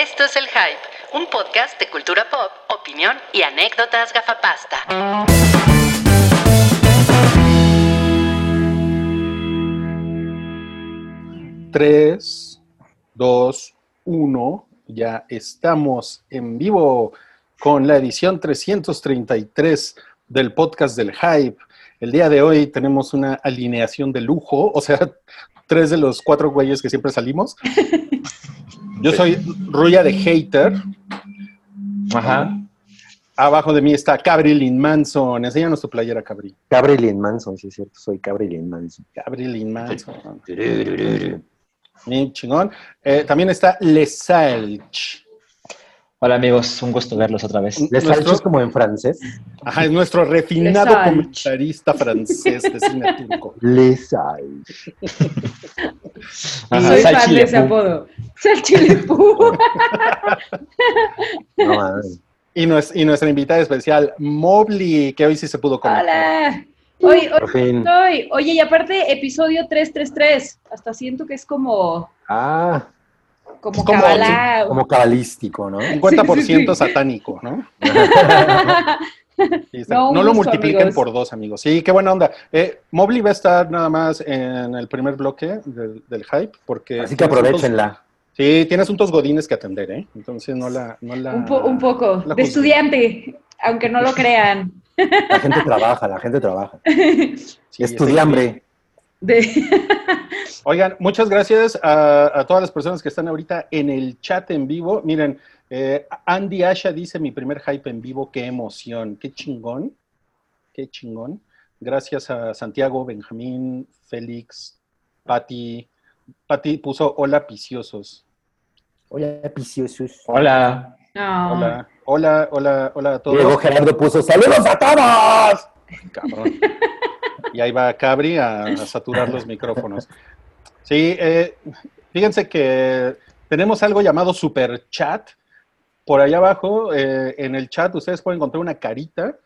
Esto es El Hype, un podcast de cultura pop, opinión y anécdotas gafapasta. Tres, dos, uno. Ya estamos en vivo con la edición 333 del podcast del Hype. El día de hoy tenemos una alineación de lujo, o sea, tres de los cuatro güeyes que siempre salimos. Yo soy Ruya de Hater. Ajá. Abajo de mí está Cabrilyn Manson. Enséñanos tu playera, Cabri. Cabrilyn Manson, sí es cierto, soy Cabrilyn Manson. Cabrilyn Manson. Bien chingón. Eh, también está Lesalch. Hola amigos, un gusto verlos otra vez. ¿Les Nuestro- es como en francés? Ajá, es nuestro refinado comentarista francés de cine turco. Les Ajá, Soy fan de ese apodo. Salchilepú. No, mames. Y, nues- y nuestra invitada especial, Mobley, que hoy sí se pudo conectar. Hola. Hoy, hoy estoy. Oye, y aparte, episodio 333. Hasta siento que es como, Ah, como, Como- cabalá. como cabalístico, ¿no? 50% Sí, sí, sí. satánico, ¿no? No, lo multipliquen amigos. por dos, amigos. Sí, qué buena onda. Eh, Mobley va a estar nada más en el primer bloque del, del hype, porque... Así que aprovechenla. Sí, tiene asuntos godines que atender, ¿eh? Entonces no la... No la un, po- un poco. la De estudiante, aunque no lo crean. La gente trabaja, la gente trabaja. Sí, Estudiambre. De... Oigan, muchas gracias a, a todas las personas que están ahorita en el chat en vivo. Miren, eh, Andy Asha dice mi primer hype en vivo, qué emoción, qué chingón, qué chingón. Gracias a Santiago, Benjamín, Félix, Patti. Patti puso hola piciosos. Hola, piciosos. Hola. No. Hola, hola, hola, hola a todos. Diego Gerardo puso ¡Saludos a todos! Cabrón. Y ahí va Cabri a, saturar los micrófonos. Sí, eh, fíjense que tenemos algo llamado Super Chat. Por allá abajo, eh, en el chat, ustedes pueden encontrar una carita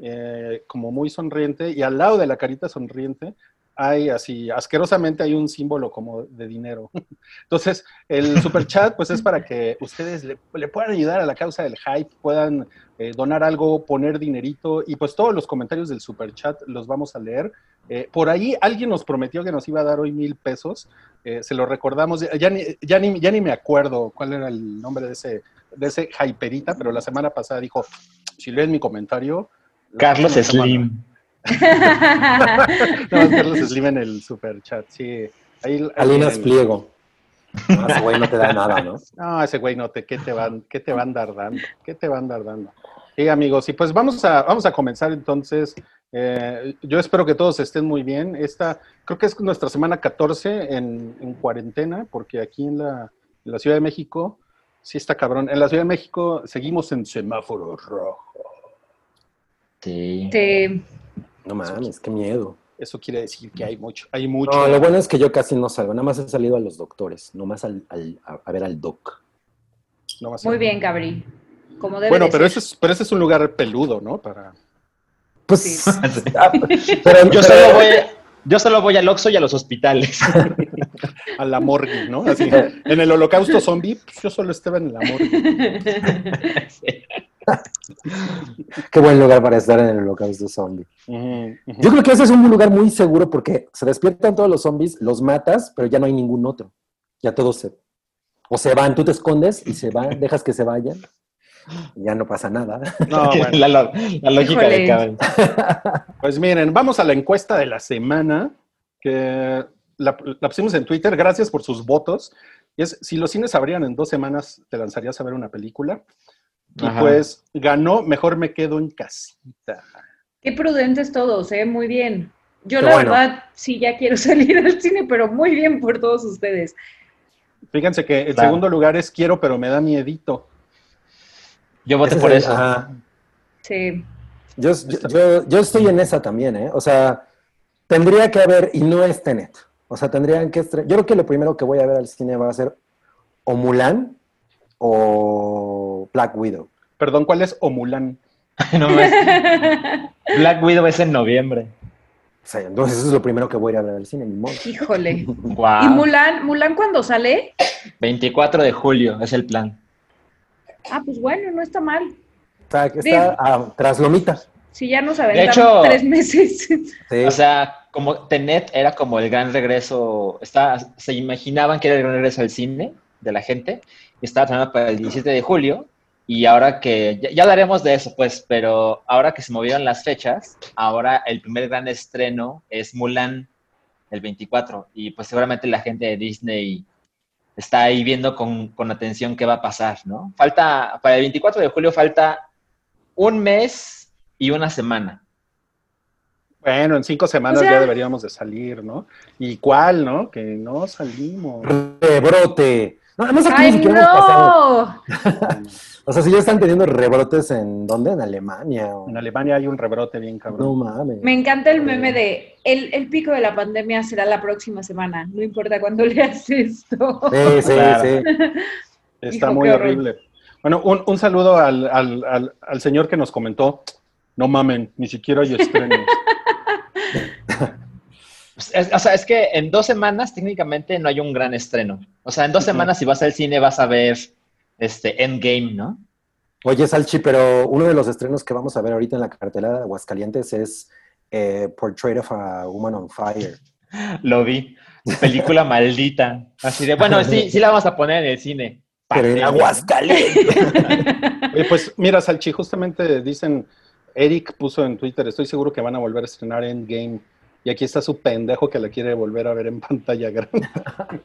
eh, como muy sonriente y al lado de la carita sonriente hay así, asquerosamente hay un símbolo como de dinero. Entonces, el super chat pues es para que ustedes le, le puedan ayudar a la causa del hype, puedan eh, donar algo, poner dinerito y pues todos los comentarios del super chat los vamos a leer. Eh, por ahí alguien nos prometió que nos iba a dar hoy mil pesos, eh, se lo recordamos, ya ni, ya, ni, ya ni me acuerdo cuál era el nombre de ese, de ese hyperita, pero la semana pasada dijo, si leen mi comentario... Carlos semana- Slim. No, Carlos Slim en el super chat, sí. Ahí, Alinas el- Pliego. No, ese güey no te da nada, ¿no? No, ese güey no te, ¿qué te van, qué te va a andar dando? ¿Qué te va a andar dando? Sí, amigos, y pues vamos a, vamos a comenzar entonces. Eh, yo espero que todos estén muy bien. Esta, creo que es nuestra semana 14 en, en cuarentena, porque aquí en la, en la Ciudad de México, sí está cabrón. En la Ciudad de México seguimos en semáforo rojo. Sí. Te- No mames, qué miedo. Eso quiere decir que hay mucho, hay mucho. No, lo bueno es que yo casi no salgo, nada más he salido a los doctores, nomás al, al- a, a ver al doc. no ser- Muy bien, Gabri. Como debe Bueno, de pero ser. ese, es, pero ese es un lugar peludo, ¿no? Para... Pues, Sí. ah, pero Yo solo voy, yo solo voy al Oxxo y a los hospitales. a la morgue, ¿no? Así, en el holocausto zombie, pues, yo solo estaba en la morgue. Qué buen lugar para estar en el holocausto zombie. Ujú. Yo creo que ese es un lugar muy seguro porque se despiertan todos los zombies, los matas, pero ya no hay ningún otro. Ya todos se... O se van, tú te escondes y se van, dejas que se vayan. y Ya no pasa nada. No, bueno. la, lógica de cada Pues miren, vamos a la encuesta de la semana, que la, la pusimos en Twitter, gracias por sus votos. Y es, si los cines abrían en dos semanas, ¿te lanzarías a ver una película? Y Ajá. pues ganó, mejor me quedo en casita. Qué prudentes todos, ¿eh? Muy bien. Yo Qué la bueno. verdad sí ya quiero salir al cine, pero muy bien por todos ustedes. Fíjense que el Claro. segundo lugar es quiero, pero me da miedito. Yo voté Ese por es eso. ajá. Sí. Yo, yo, yo- yo estoy en esa también, ¿eh? O sea, tendría que haber, y no es Tenet. O sea, tendrían que... estre- Yo creo que lo primero que voy a ver al cine va a ser o Mulan o Black Widow. Perdón, ¿cuál es Omulan? No más. Black Widow es en noviembre. O sea, entonces eso es lo primero que voy a ir a ver al cine, ni modo. Híjole. Guau. ¿Y Mulan, Mulan cuando sale? 24 de julio es el plan. Ah, pues bueno, no está mal. Está, está ah, tras Lomita. Si ya nos aventamos hecho- tres meses. Sí. O sea, como Tenet era como el gran regreso, está, se imaginaban que era el gran regreso al cine de la gente, estaba planeado para el 17 de julio, y ahora que, ya, ya hablaremos de eso, pues, pero ahora que se movieron las fechas, ahora el primer gran estreno es Mulan, el 24, y pues seguramente la gente de Disney está ahí viendo con, con atención qué va a pasar, ¿no? Falta, para el 24 de julio falta un mes y una semana. Bueno, en cinco semanas O sea- ya deberíamos de salir, ¿no? ¿Y cuál, no? Que no salimos. Rebrote. No, no sé qué ¡Ay, ni siquiera hemos pasado. no! O sea, si ya están teniendo rebrotes en dónde? En Alemania. o- En Alemania hay un rebrote bien No cabrón. mames. Me encanta el meme de el, el pico de la pandemia será la próxima semana, no importa cuándo leas esto. Sí, sí, Claro. sí. Está Hijo, muy horrible. Bueno, un, un saludo al, al- al- al señor que nos comentó. No mamen, ni siquiera hay estrenos. Es- o sea, es que en dos semanas técnicamente no hay un gran estreno. O sea, en dos semanas si vas al cine vas a ver este Endgame, ¿no? Oye, Salchi, pero uno de los estrenos que vamos a ver ahorita en la cartelera de Aguascalientes es eh, Portrait of a Woman on Fire. Lo vi. Película maldita. Así de, bueno, sí, sí la vamos a poner en el cine. Pero en. Aguascalientes. Oye, pues mira, Salchi, justamente dicen, Eric puso en Twitter, estoy seguro que van a volver a estrenar Endgame. Y aquí está su pendejo que la quiere volver a ver en pantalla grande.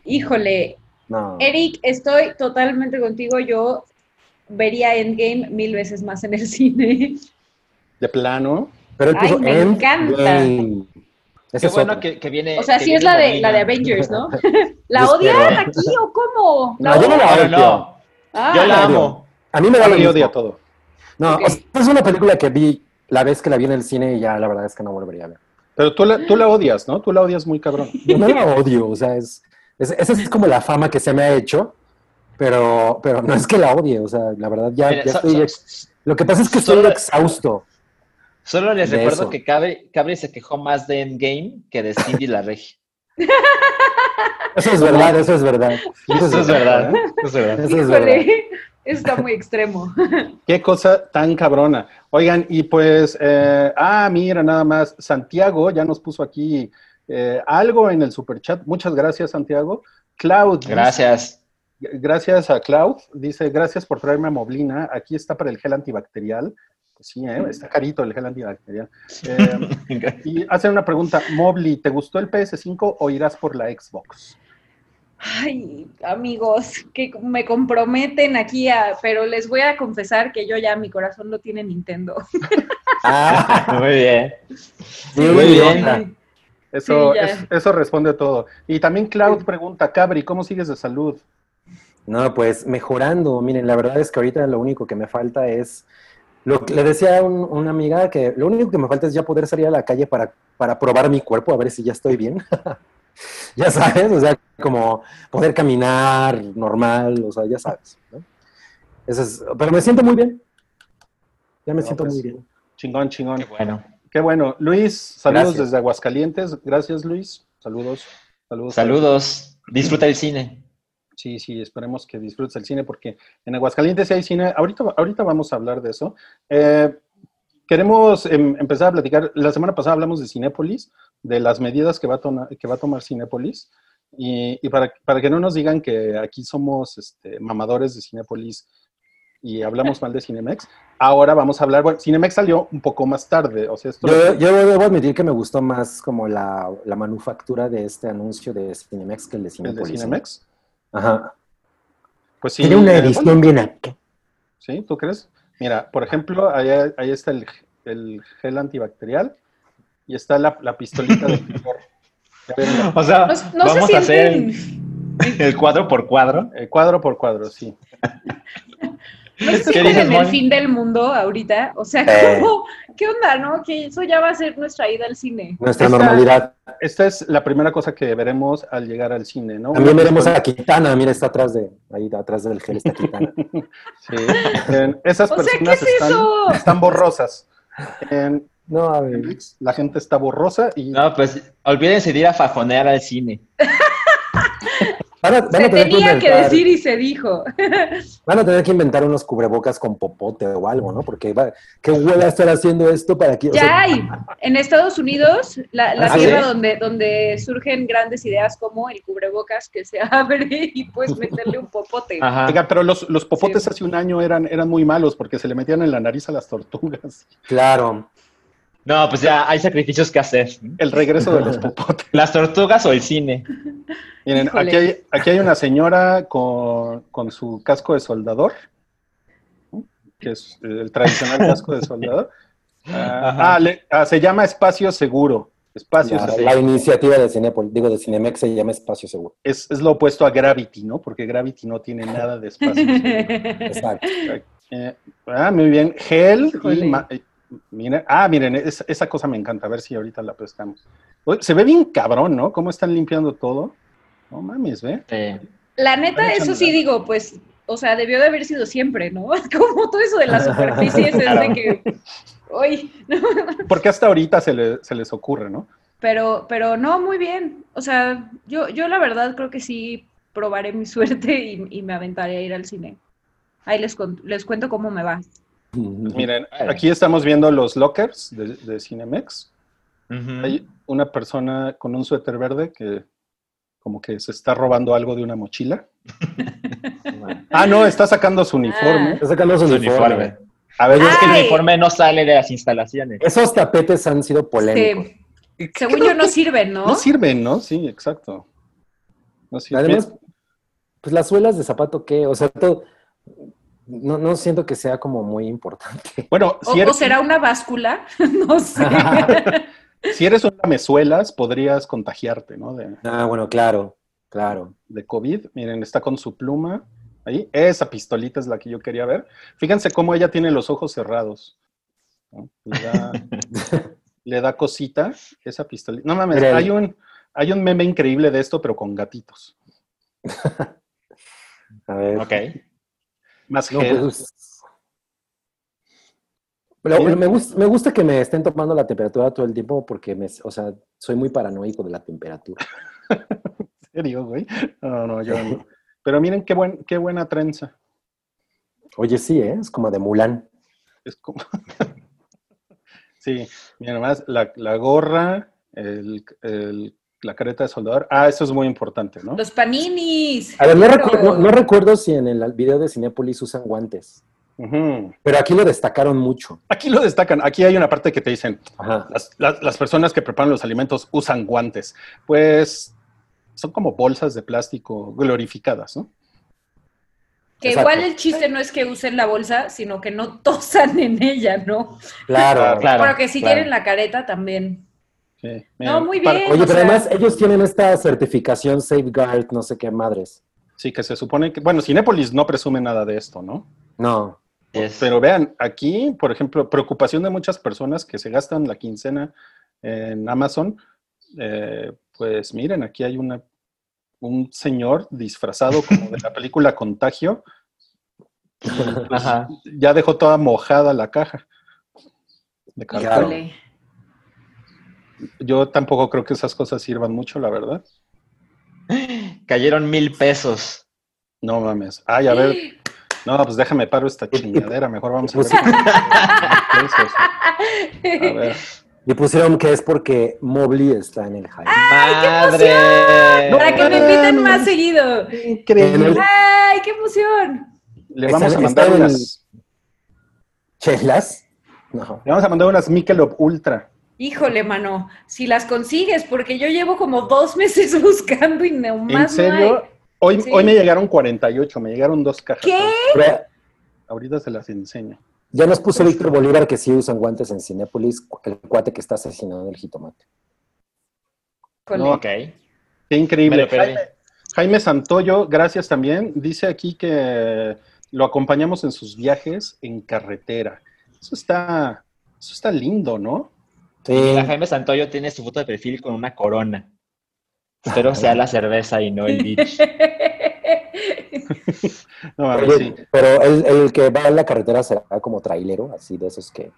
Híjole, No. Eric, estoy totalmente contigo. Yo vería Endgame mil veces más en el cine. De plano. Pero Ay, puso me encanta. Qué es bueno que, que viene. O sea, sí es la de, la de Avengers, ¿no? ¿La odian aquí o cómo? No, yo no la odio. no, Ah, yo la odio. amo. A mí me da lo Yo mismo. odia todo. No, Ok. o sea, es una película que vi la vez que la vi en el cine y ya la verdad es que no volvería a ver. Pero tú la, tú la odias, ¿no? Tú la odias muy cabrón. Yo no la odio, o sea, es, es- esa es como la fama que se me ha hecho, pero, pero no es que la odie, o sea, la verdad ya, Mira, ya so- estoy... so- lo que pasa es que estoy solo- exhausto. Solo les recuerdo eso. que Cabri, Cabri se quejó más de Endgame que de Cindy la Regia. Eso es verdad, eso es verdad. Eso es verdad. Eso es verdad. Eso es verdad. híjole, está muy extremo. Qué cosa tan cabrona. Oigan, y pues, eh, ah, mira, nada más, Santiago ya nos puso aquí eh, algo en el superchat. Muchas gracias, Santiago. Cloud. dice- Gracias. Gracias a Cloud. Dice, gracias por traerme a Moblina. Aquí está para el gel antibacterial. Pues sí, ¿eh? está carito el gel antibacterial. Eh, y hacen una pregunta, Mobli, ¿te gustó el PS5 o irás por la Xbox? Ay, amigos, que me comprometen aquí, a, pero les voy a confesar que yo ya mi corazón lo tiene Nintendo. Ah, Muy bien. muy Muy bien. Eso, Sí, es- eso responde a todo. Y también Cloud pregunta, Cabri, ¿cómo sigues de salud? No, pues mejorando. Miren, la verdad es que ahorita lo único que me falta es, lo que le decía a un- una amiga que lo único que me falta es ya poder salir a la calle para, para probar mi cuerpo, a ver si ya estoy bien. ya sabes, o sea, como poder caminar normal, o sea, ya sabes. ¿no? Eso es, pero me siento muy bien. Ya me No, siento pues, muy bien. Chingón, chingón. Qué bueno. Qué bueno. Luis, saludos Gracias. desde Aguascalientes. Gracias, Luis. Saludos. Saludos. Saludos. Disfruta el cine. Sí, sí, esperemos que disfrutes el cine porque en Aguascalientes hay cine. Ahorita, ahorita vamos a hablar de eso. Eh, queremos em, empezar a platicar. La semana pasada hablamos de Cinépolis, de las medidas que va a, tona- que va a tomar Cinépolis. Y, y para, para que no nos digan que aquí somos este, mamadores de Cinépolis y hablamos mal de Cinemex, ahora vamos a hablar. Bueno, Cinemex salió un poco más tarde. O sea, esto Yo, yo debo admitir que me gustó más como la, la manufactura de este anuncio de Cinemex que el de el de. Cinemex. Ajá. Pues sí. Tiene una eh, edición bien acá. ¿Sí? ¿Tú crees? Mira, por ejemplo, ahí, ahí está el, el gel antibacterial y está la, la pistolita de picor. O sea, No, no vamos se a hacer sienten, el cuadro por cuadro. eh, cuadro por cuadro, sí. No se ¿Qué sienten dices, en el fin del mundo ahorita. O sea, Eh. ¿cómo? ¿qué onda, no? Que eso ya va a ser nuestra ida al cine. Nuestra Esta- normalidad. Esta es la primera cosa que veremos al llegar al cine, ¿no? También veremos a Kitana, mira, está atrás de, ahí atrás del gel está Kitana. Sí. En- esas O sea, ¿qué personas es están, eso? están borrosas. En No, a ver. La gente está borrosa y No, pues olvídense de ir a fajonear al cine. Van a, van Se a tener tenía que decir y se dijo. Van a tener que inventar unos cubrebocas con popote o algo, ¿no? Porque va, qué huele estar haciendo esto para que... o sea, Ya hay. En Estados Unidos, la, la ¿Ah, sí? tierra donde, donde surgen grandes ideas como el cubrebocas que se abre y puedes meterle un popote. Ajá. Oiga, pero los, los popotes Sí. hace un año eran, eran muy malos porque se le metían en la nariz a las tortugas. Claro. No, pues ya hay sacrificios que hacer. El regreso de los popotes. ¿Las tortugas o el cine? Miren, Híjole. aquí hay, aquí hay una señora con, con su casco de soldador, que es el tradicional casco de soldador. Ah, ah, le- ah, se llama Espacio Seguro. Espacio La, Seguro. la iniciativa de Cinepol, digo de Cinemex se llama Espacio Seguro. Es, es lo opuesto a Gravity, ¿no? Porque Gravity no tiene nada de espacio. seguro. Exacto. Eh, ah, muy bien. Gel Híjole. y... ma- miren, ah, miren, es- esa cosa me encanta. A ver si ahorita la pescamos. Se ve bien cabrón, ¿no? Cómo están limpiando todo. No mames, ¿ve? Sí. La neta, eso sí digo, pues, o sea, debió de haber sido siempre, ¿no? Como todo eso de las superficies es de que, uy, no. Porque hasta ahorita se, le- se les ocurre, ¿no? pero, pero no, muy bien. O sea, yo, yo la verdad creo que sí probaré mi suerte y, y me aventaré a ir al cine. Ahí les, les cuento cómo me va. Miren, aquí estamos viendo los lockers de, de Cinemex. Hay una persona con un suéter verde que como que se está robando algo de una mochila. Ah, no, está sacando su uniforme. Está sacando su Su uniforme. uniforme. A ver, Es que el uniforme no sale de las instalaciones. Esos tapetes han sido polémicos. Sí. Según yo no sirven, ¿no? no sirven, ¿no? Sí, exacto. No sirven. Además, pues las suelas de zapato, ¿qué? O sea, todo, no, no siento que sea como muy importante. bueno, O, si o eres, será una báscula, no sé. si eres un lamezuelas, podrías contagiarte, ¿no? De, Ah, bueno, claro, claro. de COVID. Miren, está con su pluma. Ahí, esa pistolita es la que yo quería ver. Fíjense cómo ella tiene los ojos cerrados. ¿no? Le, da, le da cosita esa pistolita. No mames, hay un, hay un meme increíble de esto, pero con gatitos. A ver. Ok. Más No, gel. pues, Pero me, gusta, me gusta que me estén tomando la temperatura todo el tiempo porque, me, o sea, soy muy paranoico de la temperatura. ¿En serio, güey? No, no, yo no. Pero miren qué, buen, qué buena trenza. Oye, sí, ¿eh? es como de Mulan. Es como... sí, miren más, la, la gorra, el, el- la careta de soldador. Ah, eso es muy importante, ¿no? Los paninis. A ver, no, recuerdo, no recuerdo si en el video de Cinépolis usan guantes, pero aquí lo destacaron mucho. Aquí lo destacan. Aquí hay una parte que te dicen, las, las- las personas que preparan los alimentos usan guantes. Pues son como bolsas de plástico glorificadas, ¿no? Que Exacto. igual el chiste no es que usen la bolsa, sino que no tosan en ella, ¿no? Claro. Claro. Pero que si claro. tienen la careta también. Sí, No, muy para- bien. Oye, o pero sea- además ellos tienen esta certificación Safeguard, no sé qué madres. Sí, que se supone que, bueno, Cinépolis no presume nada de esto, ¿no? No. Pero vean, aquí, por ejemplo, preocupación de muchas personas que se gastan la quincena en Amazon, eh, pues miren, aquí hay una, un señor disfrazado como de la película Contagio, pues, Ajá. ya dejó toda mojada la caja. De cartón. Yo tampoco creo que esas cosas sirvan mucho, la verdad. Cayeron mil pesos. No mames. Ay, a ver. No, pues déjame paro esta chingadera. Mejor vamos a ver. A ver. Y pusieron que es porque Mobley está en el hype. ¡Madre! Para que me inviten más seguido. El- ¡Ay, qué emoción! Le vamos a mandar unas. ¿Chelas? No. Le vamos a mandar unas Michelob Ultra. Híjole, mano, si las consigues, porque yo llevo como dos meses buscando y no ¿En más no hay. serio? Hoy, Sí. hoy me llegaron 48, me llegaron dos cajas. ¿Qué? Pero Ahorita se las enseño. ya nos puso Víctor Bolívar que sí usan guantes en Cinépolis, el cuate que está asesinando el jitomate. No. Ok. Qué Me increíble. lo perdí. Jaime, Jaime Santoyo, gracias también. Dice aquí que lo acompañamos en sus viajes en carretera. Eso está, eso está lindo, ¿no? Sí, Mira, Jaime Santoyo tiene su foto de perfil con una corona. Espero sea la cerveza y no el beach. No, Oye, sí. pero el, el que va en la carretera será como trailero, así de esos que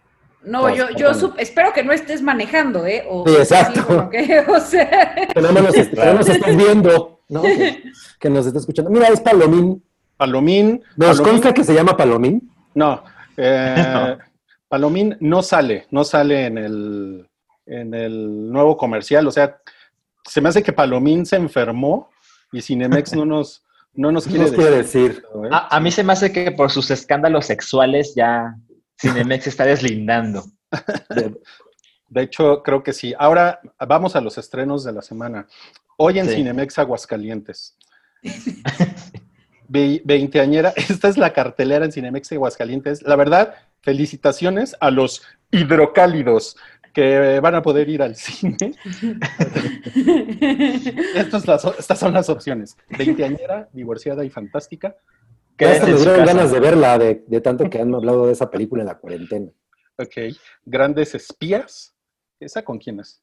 No, yo, yo espero que no estés manejando, ¿eh? O, Sí, exacto. que, o sea, Que no nos, est- que no nos estés viendo, ¿no? Que, que nos estés escuchando. Mira, es Palomín. Palomín. ¿Nos Palomín- consta que se llama Palomín? No, eh, Palomín no sale, no sale en el, en el nuevo comercial. O sea, se me hace que Palomín se enfermó y Cinemex no nos, no nos ¿Qué quiere nos quiere decir. decir? ¿eh? A, a mí se me hace que por sus escándalos sexuales ya Cinemex se está deslindando. De- De hecho, creo que sí. Ahora vamos a los estrenos de la semana. Hoy en Sí. Cinemex Aguascalientes. Ve- Veinteañera, esta es la cartelera en Cinemex Aguascalientes. La verdad, felicitaciones a los hidrocálidos que van a poder ir al cine. Estas, las- estas son las opciones. Veinteañera, divorciada y fantástica. Quédense me dieron ganas de verla, de, de tanto que han hablado de esa película en la cuarentena. Ok. Grandes espías. ¿Esa con quién es?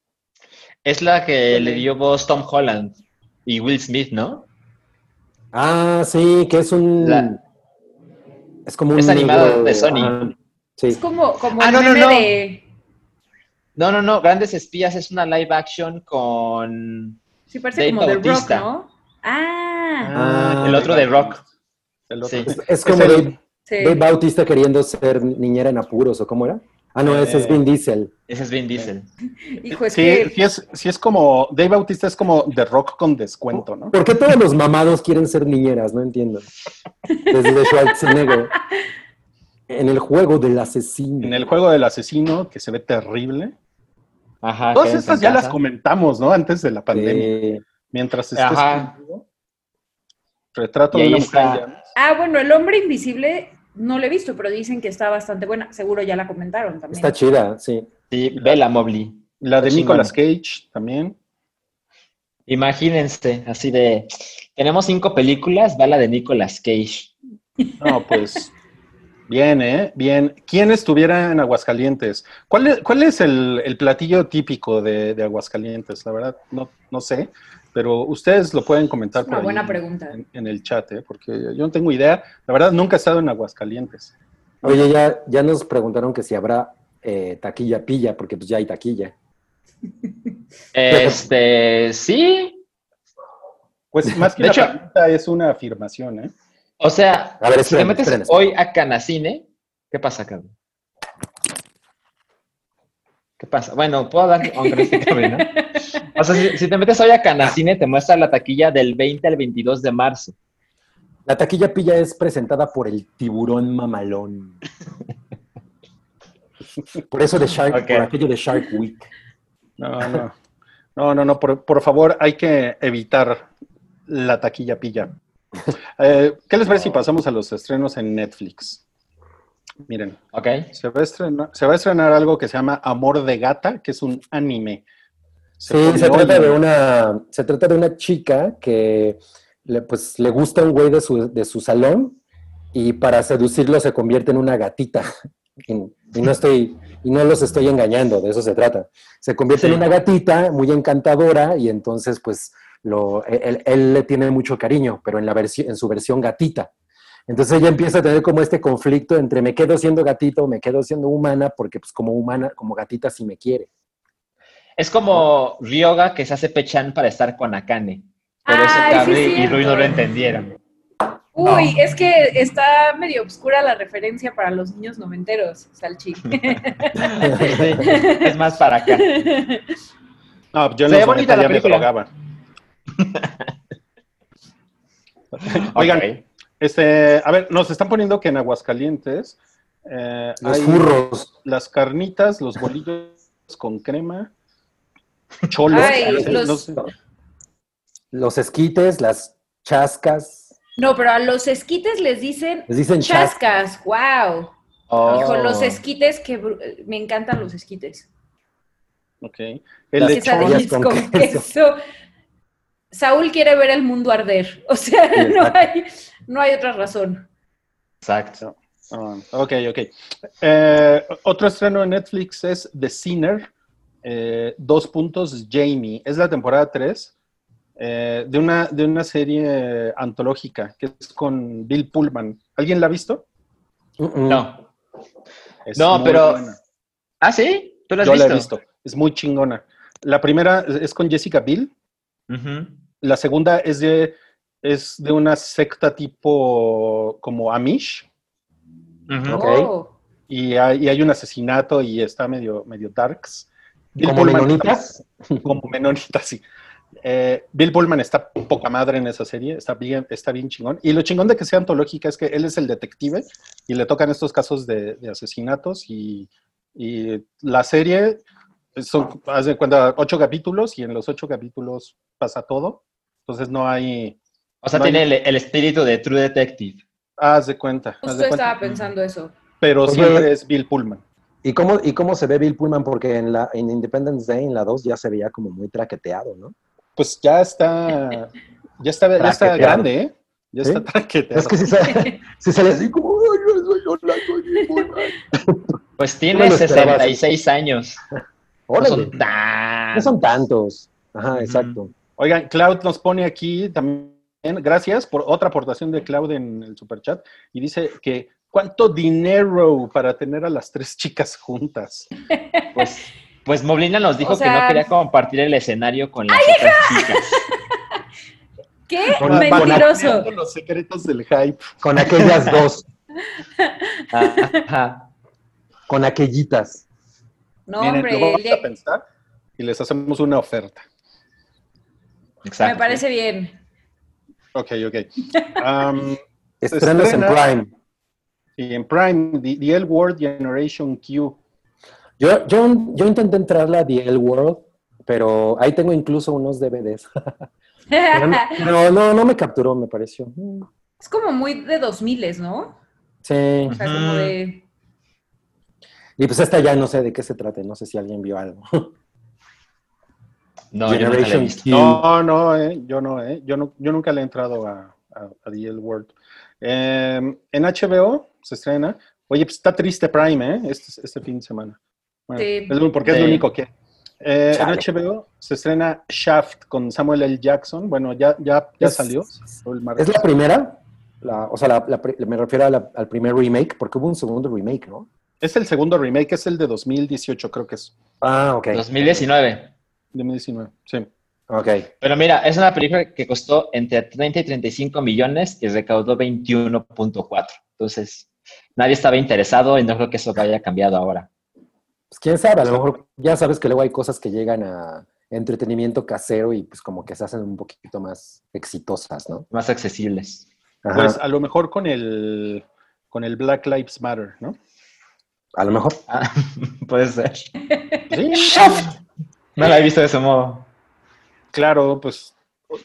Es la que le dio voz Tom Holland y Will Smith, ¿no? Ah, sí, que es un... La- Es como un... Es animada libro de Sony. ah, sí. es como, como Ah, el no, no, no. de... No, no, no. Grandes Espías es una live action con Sí, parece Dave como de Rock, Bautista. ¿no? Ah, Ah, el otro de Rock. El otro. Sí. Es, es como el- Dave, sí. Dave Bautista queriendo ser niñera en apuros, ¿o cómo era? Ah, no, ese es Eh, Vin Diesel. Ese es Vin Diesel. Hijo, es Sí, que... sí es, sí es como, Dave Bautista es como de rock con descuento, ¿no? ¿Por qué todos los mamados quieren ser niñeras? No entiendo. Desde Schwarzenegger. En el juego del asesino. En el juego del asesino, que se ve terrible. Ajá. Todas estas ya las comentamos, ¿no? Antes de la pandemia. Eh, Mientras estés Ajá. conmigo. Retrato Y de una mujer. Ah, bueno, El Hombre Invisible no lo he visto, pero dicen que está bastante buena. Seguro ya la comentaron también. está chida, sí. Sí, Bella Mobley. La de Nicolas Cage también. Imagínense, así de. Tenemos cinco películas, va la de Nicolas Cage. No, pues. Bien, ¿eh? Bien. ¿Quién estuviera en Aguascalientes? ¿Cuál es, cuál es el, el platillo típico de, de Aguascalientes? La verdad, no, no sé. Pero ustedes lo pueden comentar Es una por ahí buena pregunta. En, en el chat, ¿eh? Porque yo no tengo idea. La verdad, nunca he estado en Aguascalientes. Oye, ya, ya nos preguntaron que si habrá eh, taquilla pilla, porque pues ya hay taquilla. Este, sí. Pues más que De una hecho- pregunta, es una afirmación, ¿eh? O sea, A ver, si te metes esperen. hoy a Canacine, ¿qué pasa, cabrón? ¿Qué pasa? Bueno, puedo dar aunque no esté cabrón, ¿no? O sea, si, si te metes hoy a Canacine, te muestra la taquilla del 20 al 22 de marzo. La taquilla pilla es presentada por el tiburón mamalón. Por eso de Shark, Ok. por aquello de Shark Week. No, no. No, no, no. Por, por favor, hay que evitar la taquilla pilla. Eh, ¿Qué les parece si pasamos a los estrenos en Netflix? Miren, ¿Ok? se va, a estrenar, se va a estrenar algo que se llama Amor de Gata, que es un anime. Sí, se trata de una, se trata de una chica que le, pues, le gusta un güey de su, de su salón y para seducirlo se convierte en una gatita. Y, y no estoy, y no los estoy engañando, de eso se trata. Se convierte Sí. en una gatita muy encantadora y entonces pues lo, él, él le tiene mucho cariño, pero en, la versi- en su versión gatita. Entonces ella empieza a tener como este conflicto entre me quedo siendo gatito o me quedo siendo humana, porque pues como humana, como gatita sí me quiere. Es como Ryoga que se hace pechan para estar con Akane. Por eso Ay, sí, Cabri y cierto. Rui no lo entendieron. Uy, es que está medio obscura la referencia para los niños noventeros, Salchi. es más para acá. No, yo ve los bonita 90 la ya me película. drogaba. Oigan, Ok. este, a ver, nos están poniendo que en Aguascalientes eh, Los hay furros. las carnitas, los bolillos con crema, cholos, Ay, los- esquites, las chascas, No, pero a los esquites les dicen les dicen chascas. chascas. ¡Wow! Oh. Hijo, los esquites, que me encantan los esquites. Ok. El con con queso. queso. Saúl quiere ver el mundo arder. O sea, Sí, no hay, no hay otra razón. Exacto. Ah, ok, ok. Eh, otro estreno en Netflix es The Sinner, eh, dos puntos, Jamie. Es la temporada 3 de, una, de una serie antológica que es con Bill Pullman. ¿Alguien la ha visto? No. Es No, pero- buena. Ah, ¿sí? ¿Tú lo has Yo visto? la he visto. Es muy chingona. La primera es con Jessica Biel. Ujú. La segunda es de, es de una secta tipo como Amish. Ujú. Ok. Oh. Y hay, y hay un asesinato y está medio, medio darks. Bill ¿Como Pullman menonitas? está- Como menonitas, sí. Eh, Bill Pullman está poca madre en esa serie, está bien, está bien chingón. Y lo chingón de que sea antológica es que él es el detective y le tocan estos casos de, de asesinatos y, y la serie son, haz de cuenta, ocho capítulos y en los ocho capítulos pasa todo. Entonces no hay, O sea, No hay- tiene el, el espíritu de True Detective. haz de cuenta. haz Justo de cuenta. estaba pensando eso. Pero siempre es Bill Pullman. ¿Y cómo, ¿Y cómo se ve Bill Pullman? Porque en, la, en Independence Day, en la 2, ya se veía como muy traqueteado, ¿no? Pues ya está, ya está, ya está grande, ¿eh? Ya ¿Sí? está traqueteado. Es que sí sale, sí sale así como, "Ay, yo soy Orlando Bill Pullman". Pues No tiene así. 66 años. No son tan... no son tantos. Ajá, exacto. Oigan, Cloud nos pone aquí también, gracias por otra aportación de Cloud en el superchat, y dice que cuánto dinero para tener a las tres chicas juntas. Pues, pues Moblina nos dijo O sea- que no quería compartir el escenario con las otras chicas. ¿Qué? Con- Mentiroso. balanceando los secretos del hype. Con aquellas dos, Ajá. con aquellitas. No, Miren, hombre, lo vamos a pensar y les hacemos una oferta. Exacto. me parece bien. Ok, ok. Estrenos en Prime. Y en Prime, The, The L Word Generation Q. Yo, yo, yo intenté entrarle a The L World, pero ahí tengo incluso unos DVDs. No, no, no, me capturó, me pareció. Es como muy de 2000, ¿no? Sí. O sea, como Ujú. de... Y pues esta ya no sé de qué se trate, no sé si alguien vio algo. No, yo Generation. Q. No, no, eh, yo no, eh, yo, no, yo nunca le he entrado a, a, a The L Word. Eh, en HBO se estrena. Oye, pues está triste Prime, ¿eh? Este, este fin de semana. Bueno, Sí. es porque es Sí. lo único que. Eh, en. HBO se estrena Shaft con Samuel L. Jackson. Bueno, ya, ya, ya Es- salió. ¿Es la primera? La- o sea, la- me refiero a la- al primer remake, porque hubo un segundo remake, ¿no? Es el segundo remake, es el de 2018, creo que es. Ah, ok. 2019. 2019, sí. Ok. Pero mira, es una película que costó entre 30 y 35 millones y recaudó 21.4. Entonces, nadie estaba interesado y no creo que eso vaya cambiado ahora. Pues quién sabe, a lo mejor ya sabes que luego hay cosas que llegan a entretenimiento casero y pues como que se hacen un poquito más exitosas, ¿no? Más accesibles. Ajá. Pues a lo mejor con el, con el Black Lives Matter, ¿no? a lo mejor. Ah, puede ser. Sí, No la he visto de ese modo. claro, pues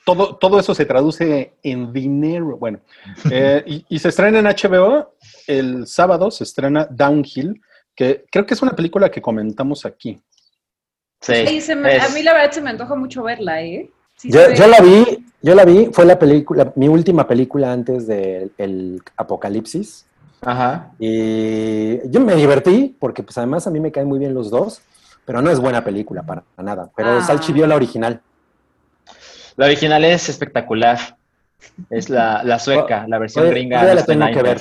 todo, todo eso se traduce en dinero. Bueno, eh, y, y se estrena en HBO el sábado, se estrena Downhill, que creo que es una película que comentamos aquí. Sí. Sí, se me- es- A mí la verdad se me antoja mucho verla, ¿eh? Sí Yo, se ve- yo la vi, yo la vi, fue la película, mi última película antes del el apocalipsis. Ajá. Y yo me divertí, porque pues además a mí me caen muy bien los dos, pero no es buena película para nada. Pero Ah. Salchi vio la original. La original es espectacular. Es la, la sueca, la versión Oye, gringa. yo la tengo que ver.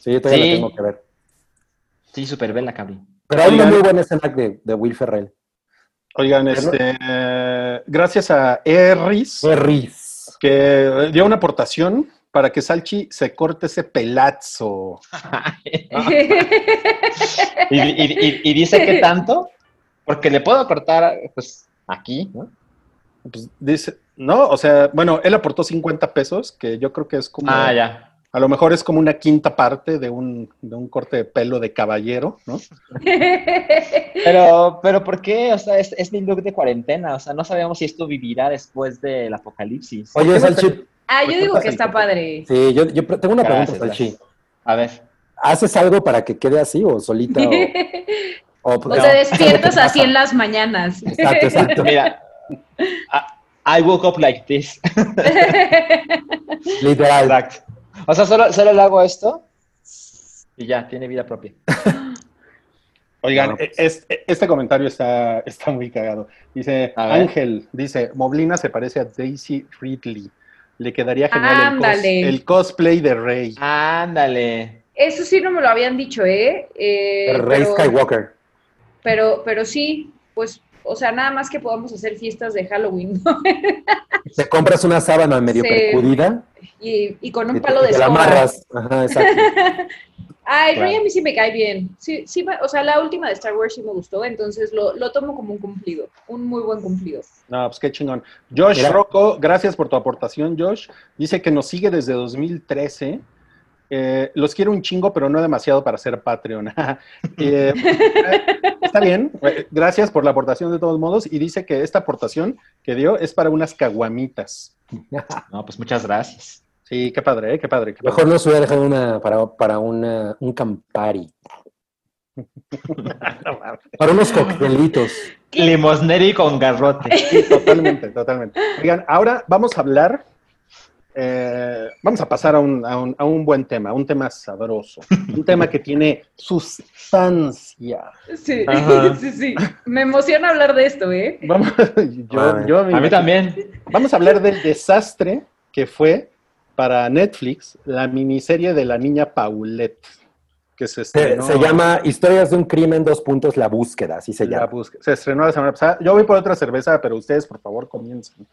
Sí, yo todavía Sí. la tengo que ver. Sí, súper bella, cabrón. Pero hay una muy buena escena de, de Will Ferrell. Oigan, este, gracias a Erris, Ferris. que dio una aportación para que Salchi se corte ese pelazo. y, y- y- y dice que tanto, porque le puedo cortar, pues, aquí, ¿no? Pues dice, no, o sea, bueno, él aportó 50 pesos, que yo creo que es como, Ah, ya. a lo mejor es como una quinta parte de un, de un corte de pelo de caballero, ¿no? Pero, pero ¿por qué? O sea, es, es mi look de cuarentena. O sea, no sabemos si esto vivirá después del apocalipsis. Oye, Salchi, ah, yo Pues digo que está padre. sí, yo, yo tengo una pregunta, Gracias, Salchi. gracias. A ver. ¿Haces algo para que quede así o solita? O, o- O te despiertas así en las mañanas. Exacto, exacto. Mira, I, I woke up like this. Literal. Exacto. O sea, solo, solo le hago esto y ya, tiene vida propia. Oigan, No, pues. es- este comentario está, está muy cagado. Dice. Ángel, dice, Moblina se parece a Daisy Ridley. Le quedaría genial el, cos- el cosplay de Rey. Ándale. Eso sí no me lo habían dicho, ¿eh? Eh, El Rey pero- Skywalker. pero, pero sí, pues, o sea, nada más que podamos hacer fiestas de Halloween, ¿no? Te compras una sábana medio Sí. percudida y, y con y un te- palo de te la escoba. amarras. Ajá, exacto. Ay, Rey Claro. a mí sí me cae bien. Sí, sí, o sea, la última de Star Wars sí me gustó, entonces lo, lo tomo como un cumplido, un muy buen cumplido. No, pues qué chingón. Josh Mira. Rocco, gracias por tu aportación, Josh. Dice que nos sigue desde 2013. Eh, los quiero un chingo, pero no demasiado para ser Patreon. Eh, está bien, gracias por la aportación de todos modos. Y dice que esta aportación que dio es para unas caguamitas. No, pues muchas gracias. Sí, qué padre, ¿eh? qué padre. Qué padre. Mejor nos hubiera dejado una para, para una, un Campari. Para unos coctelitos. Limosneri con garrote. Sí, totalmente, totalmente. Oigan, ahora vamos a hablar, eh, vamos a pasar a un, a un- a un buen tema, un tema sabroso, un tema que tiene sustancia. Sí, Ajá. sí, sí. Me emociona hablar de esto, ¿eh? Vamos, yo, Ay. yo A mí también. Vamos a hablar del desastre que fue para Netflix la miniserie de la niña Paulette, que se Se, estrenó. se llama Historias de un crimen, dos puntos, la búsqueda, así se la llama. se estrenó la semana pasada. Yo voy por otra cerveza, pero ustedes, por favor, comiencen.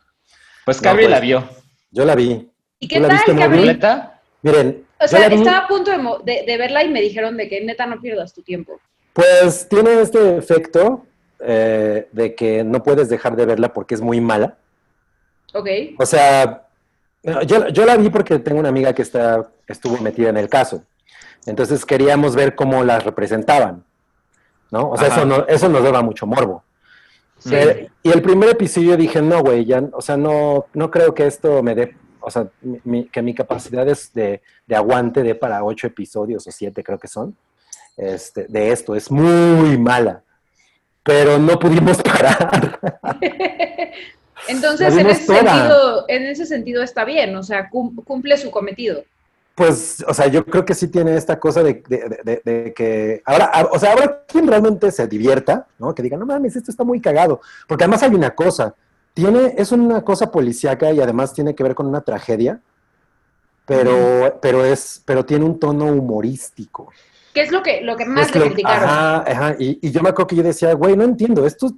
Pues No, Cabri pues. la vio. Yo la vi. ¿Y ¿Tú qué la tal, viste? ¿Completa? Miren, O sea, la estaba a punto de, mo- de- de verla y me dijeron de que neta no pierdas tu tiempo. pues tiene este efecto eh, de que no puedes dejar de verla porque es muy mala. ¿Ok? O sea, yo, yo la vi porque tengo una amiga que está, estuvo metida en el caso. Entonces queríamos ver cómo las representaban. ¿No? O sea, Ajá. eso, no, eso nos daba mucho morbo. Sí. Eh, y el primer episodio dije, no, güey, ya, o sea, no, no creo que esto me dé, o sea, mi- que mi capacidad es de, de aguante de para ocho episodios o siete creo que son, este, de esto, es muy mala. Pero no pudimos parar. Entonces, en ese, toda. sentido, en ese sentido está bien, o sea, cum- cumple su cometido. Pues, o sea, yo creo que sí tiene esta cosa de, de- de- de que ahora, a- o sea, ahora quien realmente se divierta, ¿no? Que diga, no mames, esto está muy cagado. Porque además hay una cosa, tiene, es una cosa policíaca y además tiene que ver con una tragedia, pero, pero es, pero tiene un tono humorístico. ¿Qué es lo que, lo que más le criticaron? Ajá, ajá. Y, y yo me acuerdo que yo decía, güey, no entiendo, esto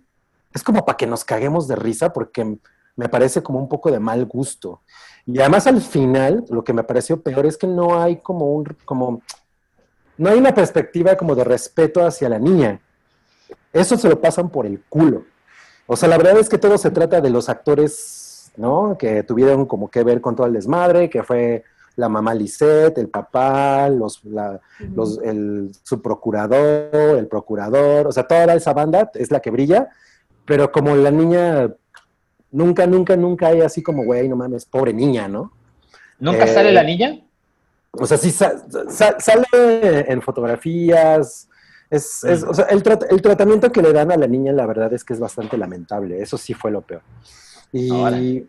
es como para que nos caguemos de risa porque me parece como un poco de mal gusto. Y además al final, lo que me pareció peor es que no hay como un, como, no hay una perspectiva como de respeto hacia la niña. Eso se lo pasan por el culo. O sea, la verdad es que todo se trata de los actores, ¿no? Que tuvieron como que ver con todo el desmadre, que fue la mamá Lisette, el papá, los, la, los, el, su procurador, el procurador, o sea, toda esa banda es la que brilla, pero como la niña, nunca, nunca, nunca hay así como, güey, no mames, pobre niña, ¿no? ¿Nunca Eh, sale la niña? O sea, sí sa- sa- sale en fotografías, es, es- o sea, el, trat- el tratamiento que le dan a la niña, la verdad es que es bastante lamentable, eso sí fue lo peor. Y,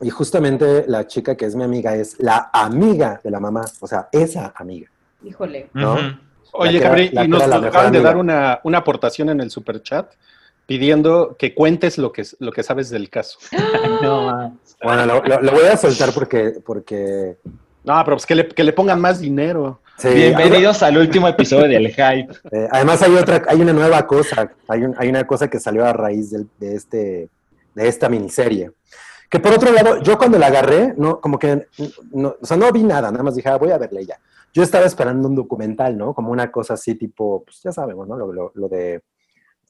y justamente la chica que es mi amiga es la amiga de la mamá, o sea, esa amiga. Híjole. ¿no? Oye, Gabriel, y nos acaban de dar una, una aportación en el superchat pidiendo que cuentes lo que, lo que sabes del caso. No. Bueno, lo, lo- lo voy a soltar porque, porque No, pero pues que le, que le pongan más dinero. sí, Bienvenidos al último episodio del Hype. Eh, además hay otra, hay una nueva cosa, hay, un- hay una cosa que salió a raíz del- de, este, de esta miniserie. Que por otro lado, yo cuando la agarré, no, como que, no, o sea, no vi nada, nada más dije, ah, voy a verla ya. Yo estaba esperando un documental, ¿no? Como una cosa así tipo, pues ya sabemos, ¿no? Lo, lo- lo de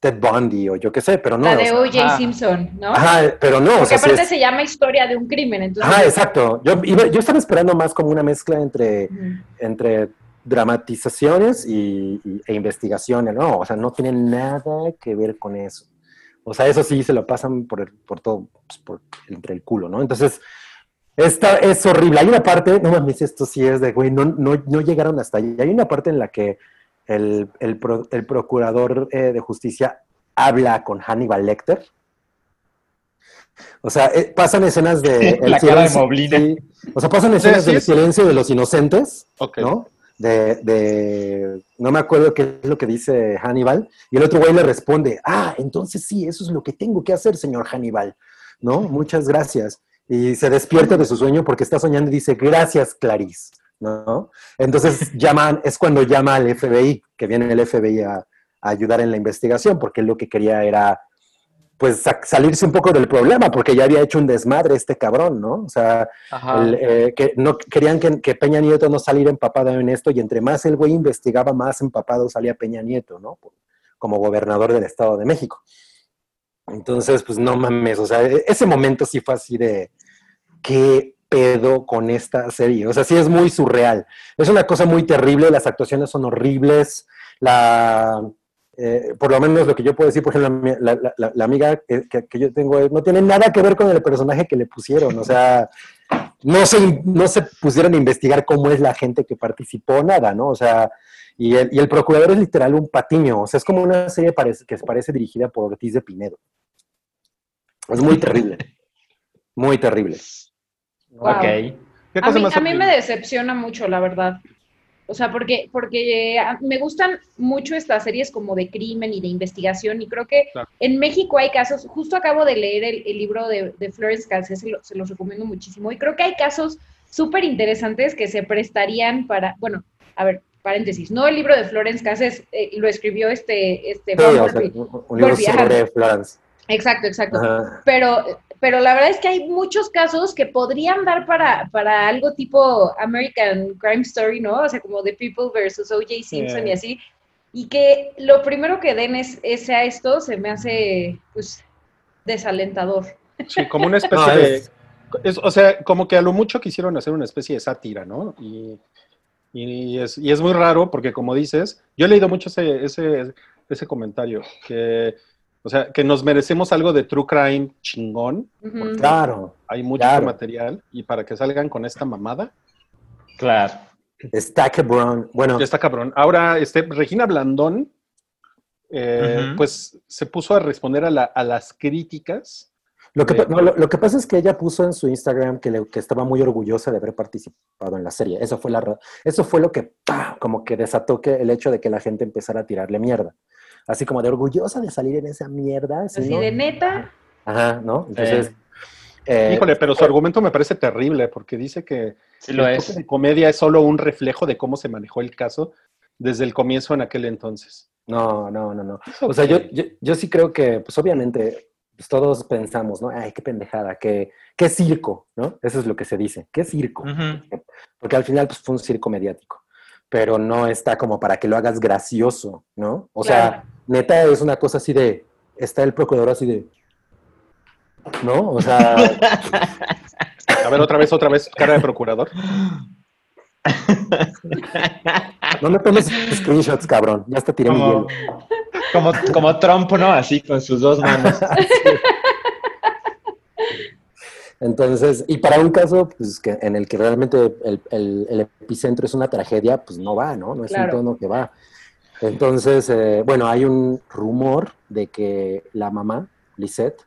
Ted Bundy o yo qué sé, pero no. la o de sea, O.J. Simpson, ¿no? ajá, pero no, o Porque sea, sí aparte es- se llama Historia de un crimen, entonces... Ajá, exacto. Yo, iba- yo estaba esperando más como una mezcla entre entre dramatizaciones y, y- e investigaciones, ¿no? O sea, no tiene nada que ver con eso. O sea, eso sí se lo pasan por, el- por todo, pues, por entre el culo, ¿no? Entonces, esta es horrible. Hay una parte, no mames, esto sí es de, güey, no, no, no llegaron hasta allí. Hay una parte en la que el, el pro- el procurador eh, de justicia habla con Hannibal Lecter. O sea, eh, pasan escenas de... La cara de Moblina. sí. O sea, pasan escenas sí, del silencio de los inocentes. ¿no? De, de- no me acuerdo qué es lo que dice Hannibal, y el otro güey le responde, ah, entonces sí, eso es lo que tengo que hacer, señor Hannibal, ¿no? Muchas gracias. Y se despierta de su sueño porque está soñando y dice, gracias, Clarice, ¿no? Entonces llaman, es cuando llama al FBI, que viene el FBI a, a ayudar en la investigación, porque él lo que quería era pues sa- salirse un poco del problema, porque ya había hecho un desmadre este cabrón, ¿no? O sea, el, eh, que no querían que, que Peña Nieto no saliera empapado en esto, y entre más el güey investigaba, más empapado salía Peña Nieto, ¿no? Como gobernador del Estado de México. Entonces, pues no mames, o sea, e- ese momento sí fue así de qué pedo con esta serie. O sea, sí es muy surreal. Es una cosa muy terrible, las actuaciones son horribles, la eh, por lo menos lo que yo puedo decir, por ejemplo, la, mi- la- la- la- la amiga que yo tengo eh, no tiene nada que ver con el personaje que le pusieron. O sea, no se, no se pusieron a investigar cómo es la gente que participó, nada, ¿no? O sea, y el, y el procurador es literal un patiño. O sea, es como una serie parece, que parece dirigida por Ortiz de Pinedo. Es muy terrible. Muy terrible. Wow. Ok. ¿Qué A mí, más a mí me decepciona mucho, la verdad. O sea, porque, porque eh, me gustan mucho estas series como de crimen y de investigación y creo que Claro. en México hay casos, justo acabo de leer el, el libro de, de Florence Cassés, se, lo- se los recomiendo muchísimo y creo que hay casos súper interesantes que se prestarían para, bueno, a ver, paréntesis, no el libro de Florence Cassés, eh, lo escribió este, este Sí, o sea, un un libro sobre Florence. Exacto, exacto Ajá. pero, pero la verdad es que hay muchos casos que podrían dar para, para algo tipo American Crime Story, ¿no? O sea, como The People versus O.J. Simpson y así. Y que lo primero que den es, es a esto se me hace, pues, desalentador. Sí, como una especie No, de... es- es- o sea, como que a lo mucho quisieron hacer una especie de sátira, ¿no? Y, y es, y es muy raro porque, como dices, yo he leído mucho ese, ese, ese comentario, que, o sea, que nos merecemos algo de true crime chingón. Claro. hay mucho Claro. material, y para que salgan con esta mamada, Claro. Está cabrón. Bueno, está cabrón. Ahora, este, Regina Blandón, eh, pues se puso a responder a, la- a las críticas. Lo que, de- pa- no, lo, lo que pasa es que ella puso en su Instagram que, le- que estaba muy orgullosa de haber participado en la serie. Eso fue, la, eso fue lo que ¡pah! como que desató que el hecho de que la gente empezara a tirarle mierda. Así como de orgullosa de salir en esa mierda. así, de neta, Ajá, ¿no? Entonces, eh, Híjole, pero su argumento me parece terrible porque dice que Sí lo el es. de comedia es solo un reflejo de cómo se manejó el caso desde el comienzo en aquel entonces. no, no, no, no. O sea, yo, yo, yo sí creo que, pues obviamente, pues, todos pensamos, ¿no? Ay, qué pendejada, qué, qué circo, ¿no? Eso es lo que se dice, qué circo. Porque al final pues, fue un circo mediático, pero no está como para que lo hagas gracioso, ¿no? O sea. Neta es una cosa así de, está el procurador así de, ¿no? O sea, A ver, otra vez, otra vez, cara de procurador. no me tomes screenshots, cabrón, ya hasta tiré mi Como, hielo. como, como Trump, ¿no? Así con sus dos manos. Entonces, y para un caso pues, que, en el que realmente el, el- el epicentro es una tragedia, pues no va, ¿no? No es Claro. un tono que va. Entonces, eh, bueno, hay un rumor de que la mamá, Lisette,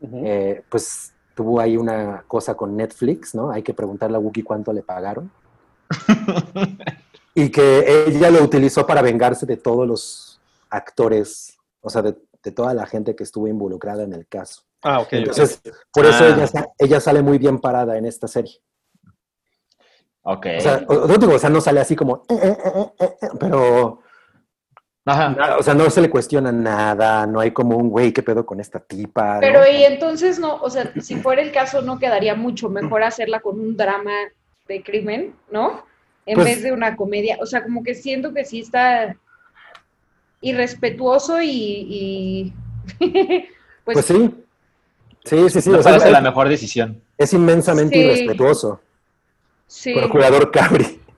eh, pues tuvo ahí una cosa con Netflix, ¿no? Hay que preguntarle a Wookie cuánto le pagaron. y que ella lo utilizó para vengarse de todos los actores, o sea, de, de toda la gente que estuvo involucrada en el caso. Ah, ok. Entonces, por eso Ah. ella, ella sale muy bien parada en esta serie. Ok. O sea, o- no digo, o sea, no sale así como, "Eh, eh, eh, eh, eh", pero, Ajá. o sea, no se le cuestiona nada, no hay como un güey, ¿qué pedo con esta tipa? ¿no? Pero y entonces no, o sea, si fuera el caso, no quedaría mucho mejor hacerla con un drama de crimen, ¿no? En Pues- vez de una comedia. O sea, como que siento que sí está irrespetuoso y, y- pues, Pues sí. Sí, sí, sí. Me o sea, parece es, la mejor decisión. es inmensamente Sí. irrespetuoso. sí. Procurador Cabri.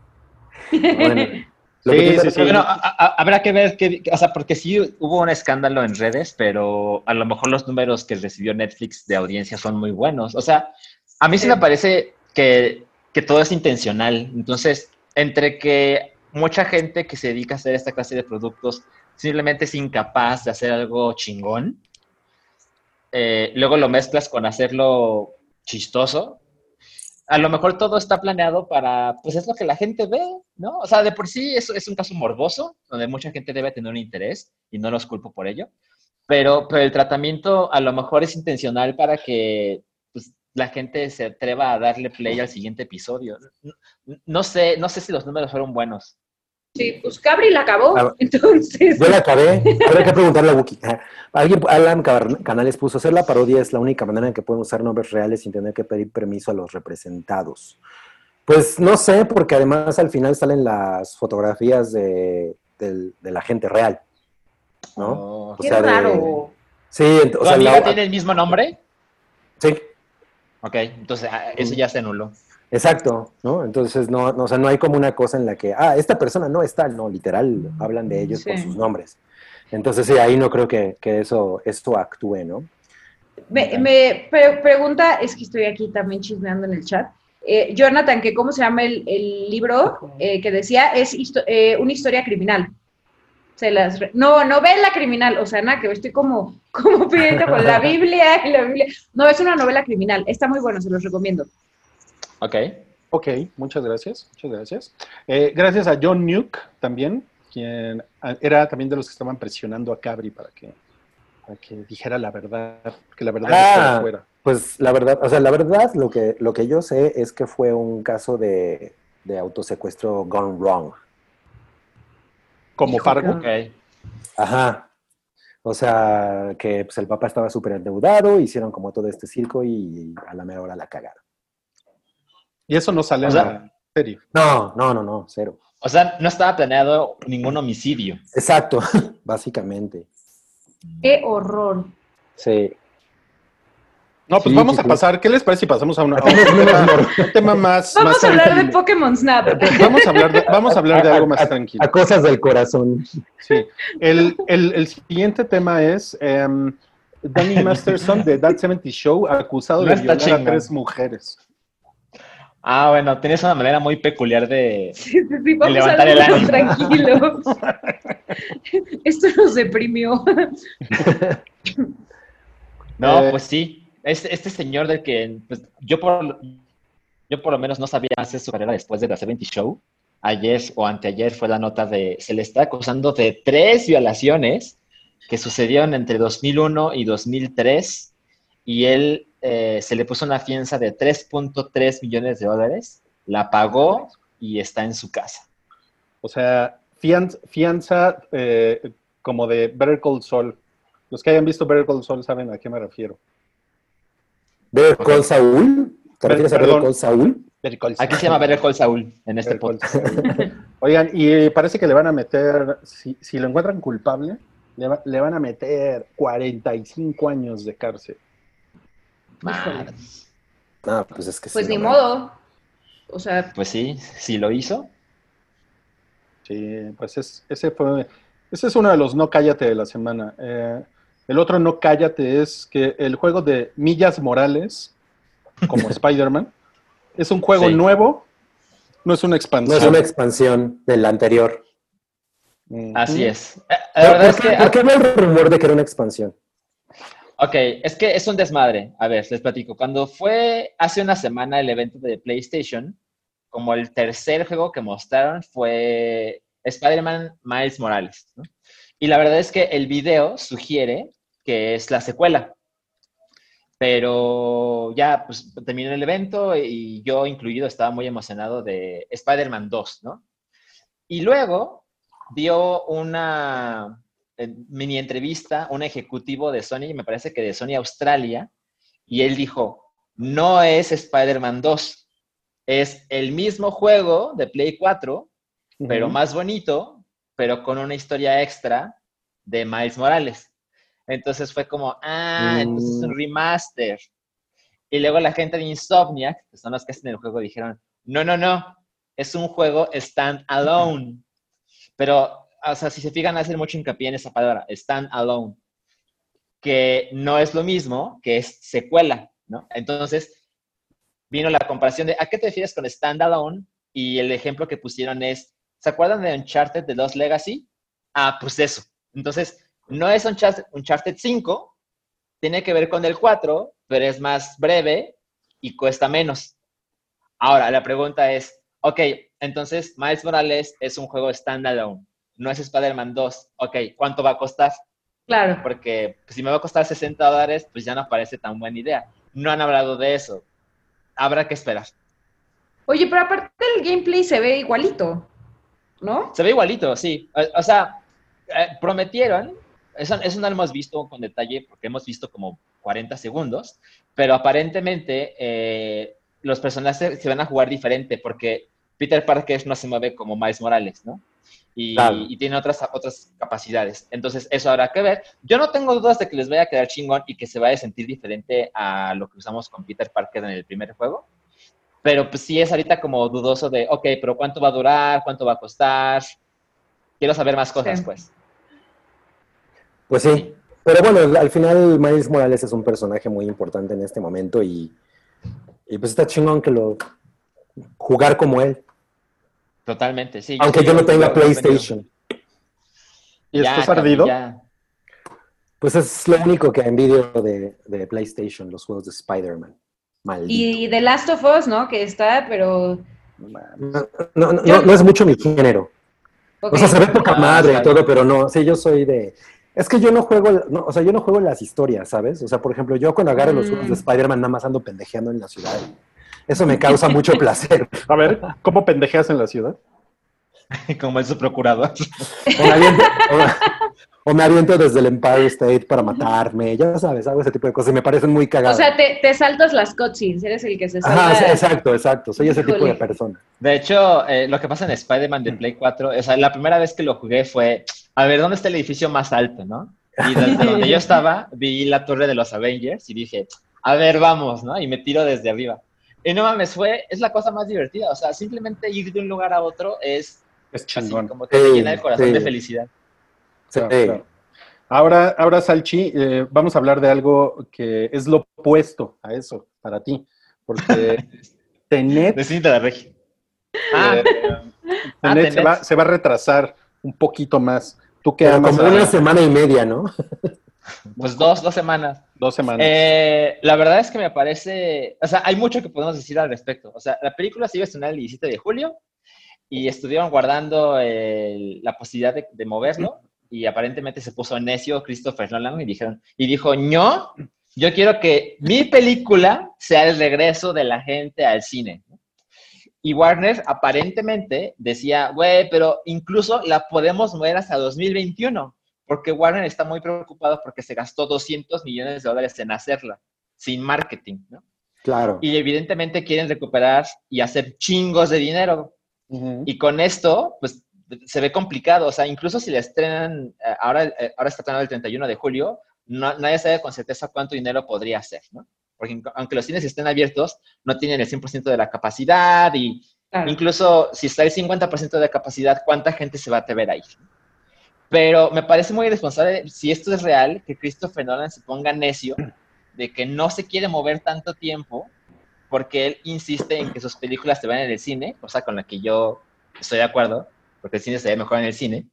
Bueno, lo Sí, que te- sí, sí. Bueno, a- a- habrá que ver qué, o sea, porque sí hubo un escándalo en redes, pero a lo mejor los números que recibió Netflix de audiencia son muy buenos. O sea, a mí sí, Sí. me parece que, que todo es intencional. Entonces, entre que mucha gente que se dedica a hacer esta clase de productos simplemente es incapaz de hacer algo chingón, eh, luego lo mezclas con hacerlo chistoso, a lo mejor todo está planeado para, pues es lo que la gente ve, ¿no? O sea, de por sí es, es un caso morboso, donde mucha gente debe tener un interés y no los culpo por ello, pero, pero el tratamiento a lo mejor es intencional para que pues, la gente se atreva a darle play al siguiente episodio. No, no sé, no sé si los números fueron buenos. Sí, pues Cabri la acabó, Ah, entonces. Yo la acabé. Habrá que preguntarle a Wookie. Ah, Alguien, Alan Canales puso, hacer la parodia es la única manera en que pueden usar nombres reales sin tener que pedir permiso a los representados. Pues no sé, porque además al final salen las fotografías de, de la gente real, ¿no? Oh. O Qué sea, de- raro. Sí, ¿Tu o sea, amiga la- tiene el mismo nombre? sí, Ok, entonces ah, eso ya se anuló. exacto, ¿no? Entonces no, no, o sea, no hay como una cosa en la que, ah, esta persona no está, no, literal, hablan de ellos por Sí. sus nombres. Entonces sí, ahí no creo que, que eso, esto actúe, ¿no? Me, me pre- pregunta, es que estoy aquí también chismeando en el chat. Eh, Jonathan, que cómo se llama el, el libro eh, que decía, es histo- eh, una historia criminal. Se las re- no, novela criminal, o sea, nada que estoy como, como pidiendo con la Biblia y la Biblia. No, es una novela criminal, está muy bueno, se los recomiendo. Ok. Ok, muchas gracias, muchas gracias. Eh, gracias a John Nuke también, quien ah, era también de los que estaban presionando a Cabri para que, para que dijera la verdad, que la verdad Ah. estaba afuera. Pues la verdad, o sea, la verdad, lo que, lo que yo sé es que fue un caso de, de autosecuestro gone wrong. Como Fargo. qué- Ok. Ajá. O sea, que pues, el papá estaba súper endeudado, hicieron como todo este circo y a la mera hora la cagaron. Y eso no sale O en sea- la serie. No, no, no, no, cero. O sea, no estaba planeado ningún homicidio. Exacto, básicamente. Qué horror. Sí. No, pues Sí, vamos sí, a pasar. ¿Qué les parece si pasamos a, una, a un, tema, humor. un tema más. Vamos más a hablar de? Pokémon Snap. Vamos a hablar de, vamos a hablar de algo más tranquilo. A cosas del corazón. Sí. El, el- el siguiente tema es em, Danny Masterson de That 70 Show acusado No de violar a tres mujeres. Ah, bueno, tienes una manera muy peculiar de... Sí, sí, sí, vamos a levantar el hablar ánimo. tranquilo. Esto nos deprimió. No, Eh, pues sí. Este, este señor del que pues, yo, por, yo por lo menos no sabía de su carrera después de The 70 Show. Ayer o anteayer fue la nota de... Se le está acusando de tres violaciones que sucedieron entre 2001 y 2003 y él eh, se le puso una fianza de 3.3 millones de dólares, la pagó y está en su casa. O sea, fianza, fianza eh, como de Better Call Saul. Los que hayan visto Better Call Saul saben a qué me refiero. ¿Better Call Saúl? ¿Te refieres a Better. Call Call Aquí Saul. se llama Better Call Saul en este podcast. Saul. Oigan, y parece que le van a meter, si, si lo encuentran culpable, le, va- le van a meter 45 años de cárcel. No, pues es que Pues sí, ni no, modo. O sea, Pues sí, sí lo hizo. Sí, pues es, ese fue, ese es uno de los no cállate de la semana. Eh, el otro no cállate es que el juego de Millas Morales, como Spider-Man, es un juego Sí. nuevo, no es una No expansión. es una expansión del anterior. Así es. Eh, ¿Por, La verdad es qué- que, por qué había el rumor de que era una expansión? Ok, es que es un desmadre. A ver, les platico. Cuando fue hace una semana el evento de PlayStation, como el tercer juego que mostraron fue Spider-Man Miles Morales. Y la verdad es que el video sugiere que es la secuela. Pero ya, pues terminó el evento y yo incluido estaba muy emocionado de Spider-Man 2, ¿no? Y luego dio una mini entrevista, un ejecutivo de Sony, me parece que de Sony Australia, y él dijo, no es Spider-Man 2, es el mismo juego de Play 4, pero más bonito, pero con una historia extra de Miles Morales. Entonces fue como, ah, entonces es un Mm. remaster. Y luego la gente de Insomniac, que son los que hacen el juego, dijeron, no, no, no, es un juego stand alone. Pero, o sea, si se fijan, hacen mucho hincapié en esa palabra, stand alone, que no es lo mismo que es secuela, ¿no? Entonces, vino la comparación de, ¿a qué te refieres con stand alone? Y el ejemplo que pusieron es, ¿se acuerdan de Uncharted de Lost Legacy? Ah, pues eso. Entonces, no es Uncharted, Uncharted 5, tiene que ver con el 4, pero es más breve y cuesta menos. Ahora, la pregunta es, ok, entonces Miles Morales es un juego standalone, no es Spider-Man 2. Ok, ¿cuánto va a costar? claro. Porque si me va a costar 60 dólares, pues ya no parece tan buena idea. No han hablado de eso. Habrá que esperar. Oye, pero aparte el gameplay se ve igualito. ¿no? Se ve igualito, sí. O, o sea, eh, prometieron, eso, eso no lo hemos visto con detalle porque hemos visto como 40 segundos, pero aparentemente eh, los personajes se van a jugar diferente porque Peter Parker no se mueve como Miles Morales, ¿no? Y, Claro. y tiene otras, otras capacidades. Entonces, eso habrá que ver. Yo no tengo dudas de que les vaya a quedar chingón y que se vaya a sentir diferente a lo que usamos con Peter Parker en el primer juego. Pero pues sí es ahorita como dudoso de, ok, pero ¿cuánto va a durar? ¿Cuánto va a costar? Quiero saber más cosas, Sí. pues. Pues sí. Pero bueno, al final Miles Morales es un personaje muy importante en este momento y, y pues está chingón que lo jugar como él. Totalmente, sí. Aunque yo no tenga PlayStation. ¿Y Ya, estás cabrón, ardido? ya. Pues es lo único que envidio de, de PlayStation, los juegos de Spider-Man. Maldito. Y The Last of Us, ¿no? Que está, pero... No mames. No, no, no, no- no es mucho mi género. O sea, se ve poca Ah, madre y todo, pero no, sí, yo soy de... Es que yo no juego, no, o sea, yo no juego las historias, ¿sabes? O sea, por ejemplo, yo cuando agarro los Mm. juegos de Spider-Man nada más ando pendejeando en la ciudad. Eso me causa mucho placer. A ver, ¿cómo pendejeas en la ciudad? Como es su procurador. O me aviento, o- o me aviento desde el Empire State para matarme, ya sabes, hago ese tipo de cosas y me parecen muy O cagadas. sea, te, te saltas las cutscenes, eres el que se salta. Ajá, sí, exacto, exacto. Soy ese tipo de persona. De hecho, eh, lo que pasa en Spider-Man de Play 4, o sea, la primera vez que lo jugué fue, a ver, ¿dónde está el edificio más alto, no? Y desde donde yo estaba, vi la torre de los Avengers y dije, a ver, vamos, ¿no? Y me tiro desde arriba. Y no mames, fue, es la cosa más divertida, o sea, simplemente ir de un lugar a otro es Es así, chingón. como que te llena el corazón sí. de felicidad. Sí. Claro, claro. Ahora, ahora Salchi, eh, vamos a hablar de algo que es lo opuesto a eso para ti, porque Tenet, Cinta de Regi. Ah, eh, Ah, Tenet se, va, se va a retrasar un poquito más. Tú que Pero amas como a- una semana y media, ¿no? pues dos, dos semanas. dos semanas. Eh, la verdad es que me parece, o sea, hay mucho que podemos decir al respecto. O sea, la película se iba a estrenar el 17 de julio y estuvieron guardando el- la posibilidad de, de moverlo y aparentemente se puso necio Christopher Nolan y dijeron y dijo no, yo quiero que mi película sea el regreso de la gente al cine. Y Warner aparentemente decía, güey, pero incluso la podemos mover hasta 2021 porque Warner está muy preocupado porque se gastó 200 millones de dólares en hacerla, sin marketing, ¿no? Claro. Y evidentemente quieren recuperar y hacer chingos de dinero. Ujú. Y con esto, pues, se ve complicado. O sea, incluso si la estrenan, eh, ahora, eh, ahora está estrenado el 31 de julio, no- nadie sabe con certeza cuánto dinero podría hacer, ¿no? Porque aunque los cines estén abiertos, no tienen el 100% de la capacidad y Claro. Incluso si está el 50% de capacidad, ¿cuánta gente se va a atrever a ir? Pero me parece muy irresponsable, si esto es real, que Christopher Nolan se ponga necio de que no se quiere mover tanto tiempo porque él insiste en que sus películas se vean en el cine, cosa con la que yo estoy de acuerdo, porque el cine se ve mejor en el cine.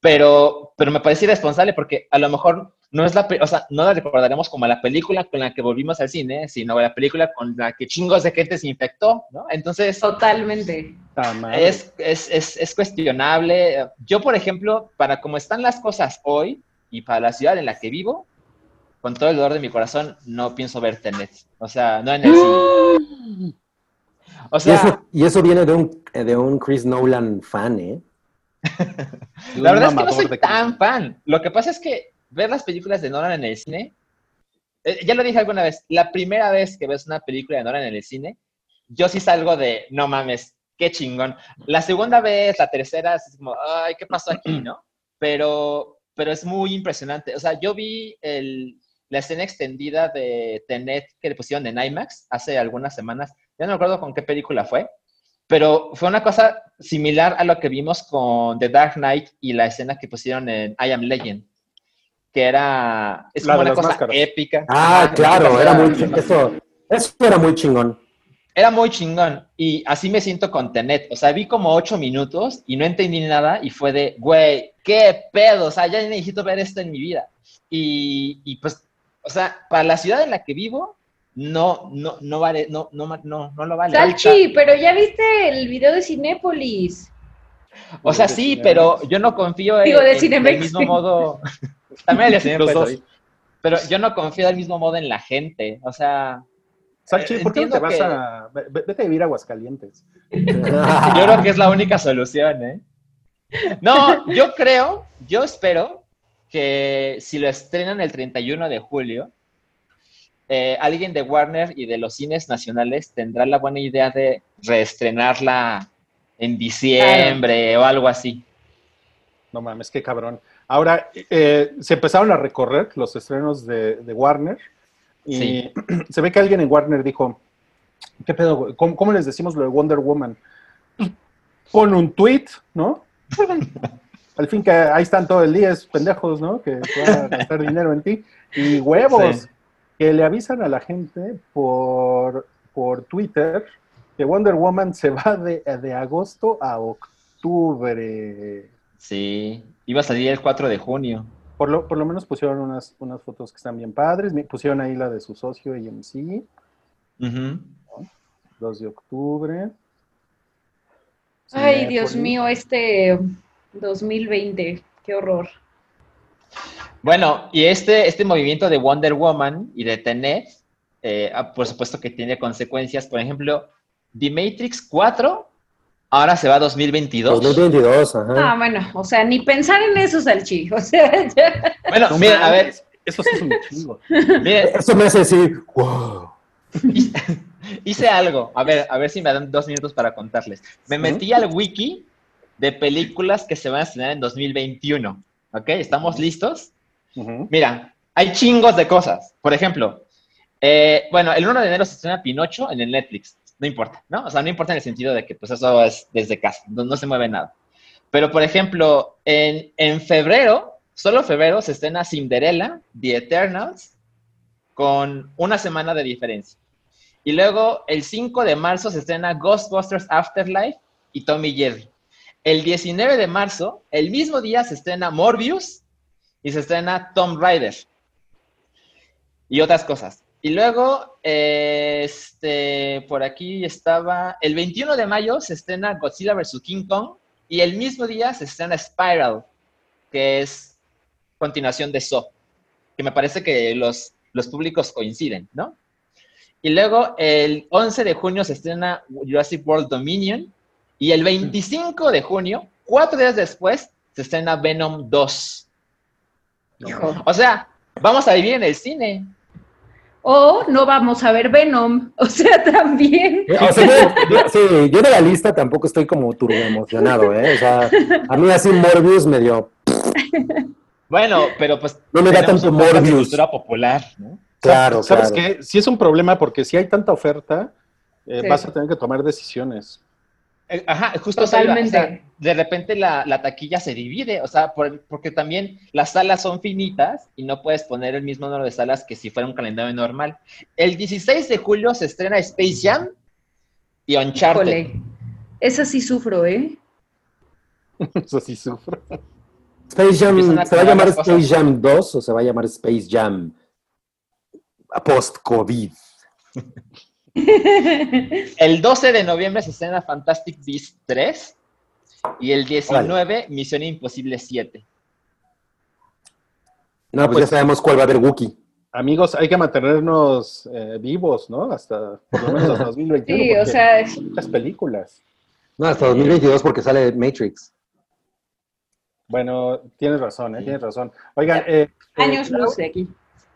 Pero, pero me parece irresponsable porque a lo mejor no es la, o sea, no la recordaremos como la película con la que volvimos al cine, sino la película con la que chingos de gente se infectó, ¿no? Entonces, Totalmente. Es, es, es, es cuestionable. Yo, por ejemplo, para cómo están las cosas hoy y para la ciudad en la que vivo, con todo el dolor de mi corazón, no pienso ver Tenet. O sea, no en el cine. O Y sea, eso, y eso viene de un, de un Chris Nolan fan, ¿eh? La verdad es que no soy tan fan. Lo que pasa es que ver las películas de Nolan en el cine, eh, ya lo dije alguna vez, la primera vez que ves una película de Nolan en el cine, yo sí salgo de, no mames, qué chingón. La segunda vez, la tercera, es como, ay, ¿qué pasó aquí, no? Pero, pero es muy impresionante. O sea, yo vi la escena extendida de Tenet que le pusieron en IMAX hace algunas semanas. Ya no recuerdo con qué película fue, pero fue una cosa similar a lo que vimos con The Dark Knight y la escena que pusieron en I Am Legend, que era es La como de una cosa máscaras. épica. Ah, claro, era- muy chingón. Eso, eso era muy chingón. Era muy chingón y así me siento con Tenet. O sea, vi como ocho minutos y no entendí nada y fue de, güey, qué pedo, o sea, ya necesito ver esto en mi vida. Y, y pues, o sea, para la ciudad en la que vivo, no, no, no vale, no, no, no, no lo vale. Salchi, pero ya viste el video de Cinépolis. O sea, sí, pero yo no confío en, Digo, de en- Cinemex. del mismo modo. También el de Cinemex, Los dos. oí. Pero yo no confío del mismo modo en la gente. O sea, Salchi, ¿por qué no te vas que- a... ve- Vete a vivir a Aguascalientes. yo creo que es la única solución, ¿eh? No, yo creo, yo espero que si lo estrenan el 31 de julio, eh, alguien de Warner y de los cines nacionales tendrá la buena idea de reestrenarla en diciembre o algo así. No mames, qué cabrón. Ahora, eh, se empezaron a recorrer los estrenos de, de Warner y Sí. se ve que alguien en Warner dijo, ¿qué pedo? ¿Cómo, cómo les decimos lo de Wonder Woman? Pon un tweet, ¿no? Al fin que ahí están todo el día, es pendejos, ¿no? Que van a gastar dinero en ti. Y huevos, Sí. que le avisan a la gente por, por Twitter que Wonder Woman se va de, de agosto a octubre. Sí, iba a salir el 4 de junio. Por lo, por lo menos pusieron unas, unas fotos que están bien padres. Pusieron ahí la de su socio AMC, Ujú. 2 de octubre. Ay, Cinépolis. Dios mío, este 2020, qué horror. Bueno, y este, este movimiento de Wonder Woman y de Tenet, eh, ah, por supuesto que tiene consecuencias. Por ejemplo, The Matrix 4 ahora se va a 2022. 2022, ajá. Ah, bueno, o sea, ni pensar en eso, Salchi. O sea, ya. Bueno, No miren, a ver, Eso sí es un chingo. miren, Eso me hace decir, wow. hice, algo. A ver, a ver si me dan dos minutos para contarles. Me metí al wiki de películas que se van a estrenar en 2021. ¿Ok? ¿Estamos listos? Mira, hay chingos de cosas. Por ejemplo, eh, bueno, el 1 de enero se estrena Pinocho en el Netflix. No importa, ¿no? O sea, no importa en el sentido de que pues eso es desde casa, no, se mueve nada. Pero, por ejemplo, en, en febrero, solo febrero, se estrena Cinderella, The Eternals, con una semana de diferencia. Y luego, el 5 de marzo, se estrena Ghostbusters Afterlife y Tommy Jerry. El 19 de marzo, el mismo día, se estrena Morbius y se estrena Tomb Raider y otras cosas. Y luego, eh, este, por aquí estaba, el 21 de mayo se estrena Godzilla vs. King Kong y el mismo día se estrena Spiral, que es continuación de Saw, que me parece que los, los públicos coinciden, ¿no? Y luego el 11 de junio se estrena Jurassic World Dominion y el 25 de junio, cuatro días después, se estrena Venom 2. Hijo. O sea, vamos a vivir en el cine. O no vamos a ver Venom. O sea, también. O sea, yo, yo- sí, yo de la lista tampoco estoy como turbo emocionado, ¿eh? O sea, a mí así Morbius me dio. Bueno, pero pues No me da tanto un podcast de Morbius. cultura popular, ¿no? Claro, ¿Sabes claro. qué? Sí es un problema porque si hay tanta oferta, eh, Sí. vas a tener que tomar decisiones. Eh, Ajá, justo eso iba, o sea, Totalmente. de repente la, la taquilla se divide, o sea, por- porque también las salas son finitas y no puedes poner el mismo número de salas que si fuera un calendario normal. El 16 de julio se estrena Space Jam y Uncharted. Híjole. Esa sí sufro, ¿eh? Eso sí sufro. Space Jam, ¿se va a llamar cosas. Space Jam 2 o se va a llamar Space Jam post-COVID? El 12 de noviembre se estrena Fantastic Beasts 3 y el 19 Misión Imposible 7. No, pues, Pues- ya sabemos cuál va a haber Wookiee. Amigos, hay que mantenernos eh, vivos, ¿no? Hasta por lo menos hasta 2021. Sí, o sea, es- muchas películas. No, hasta 2022 porque sale Matrix. Bueno, tienes razón, ¿eh? Tienes razón. Oigan, eh, eh, años Clau- luz de aquí.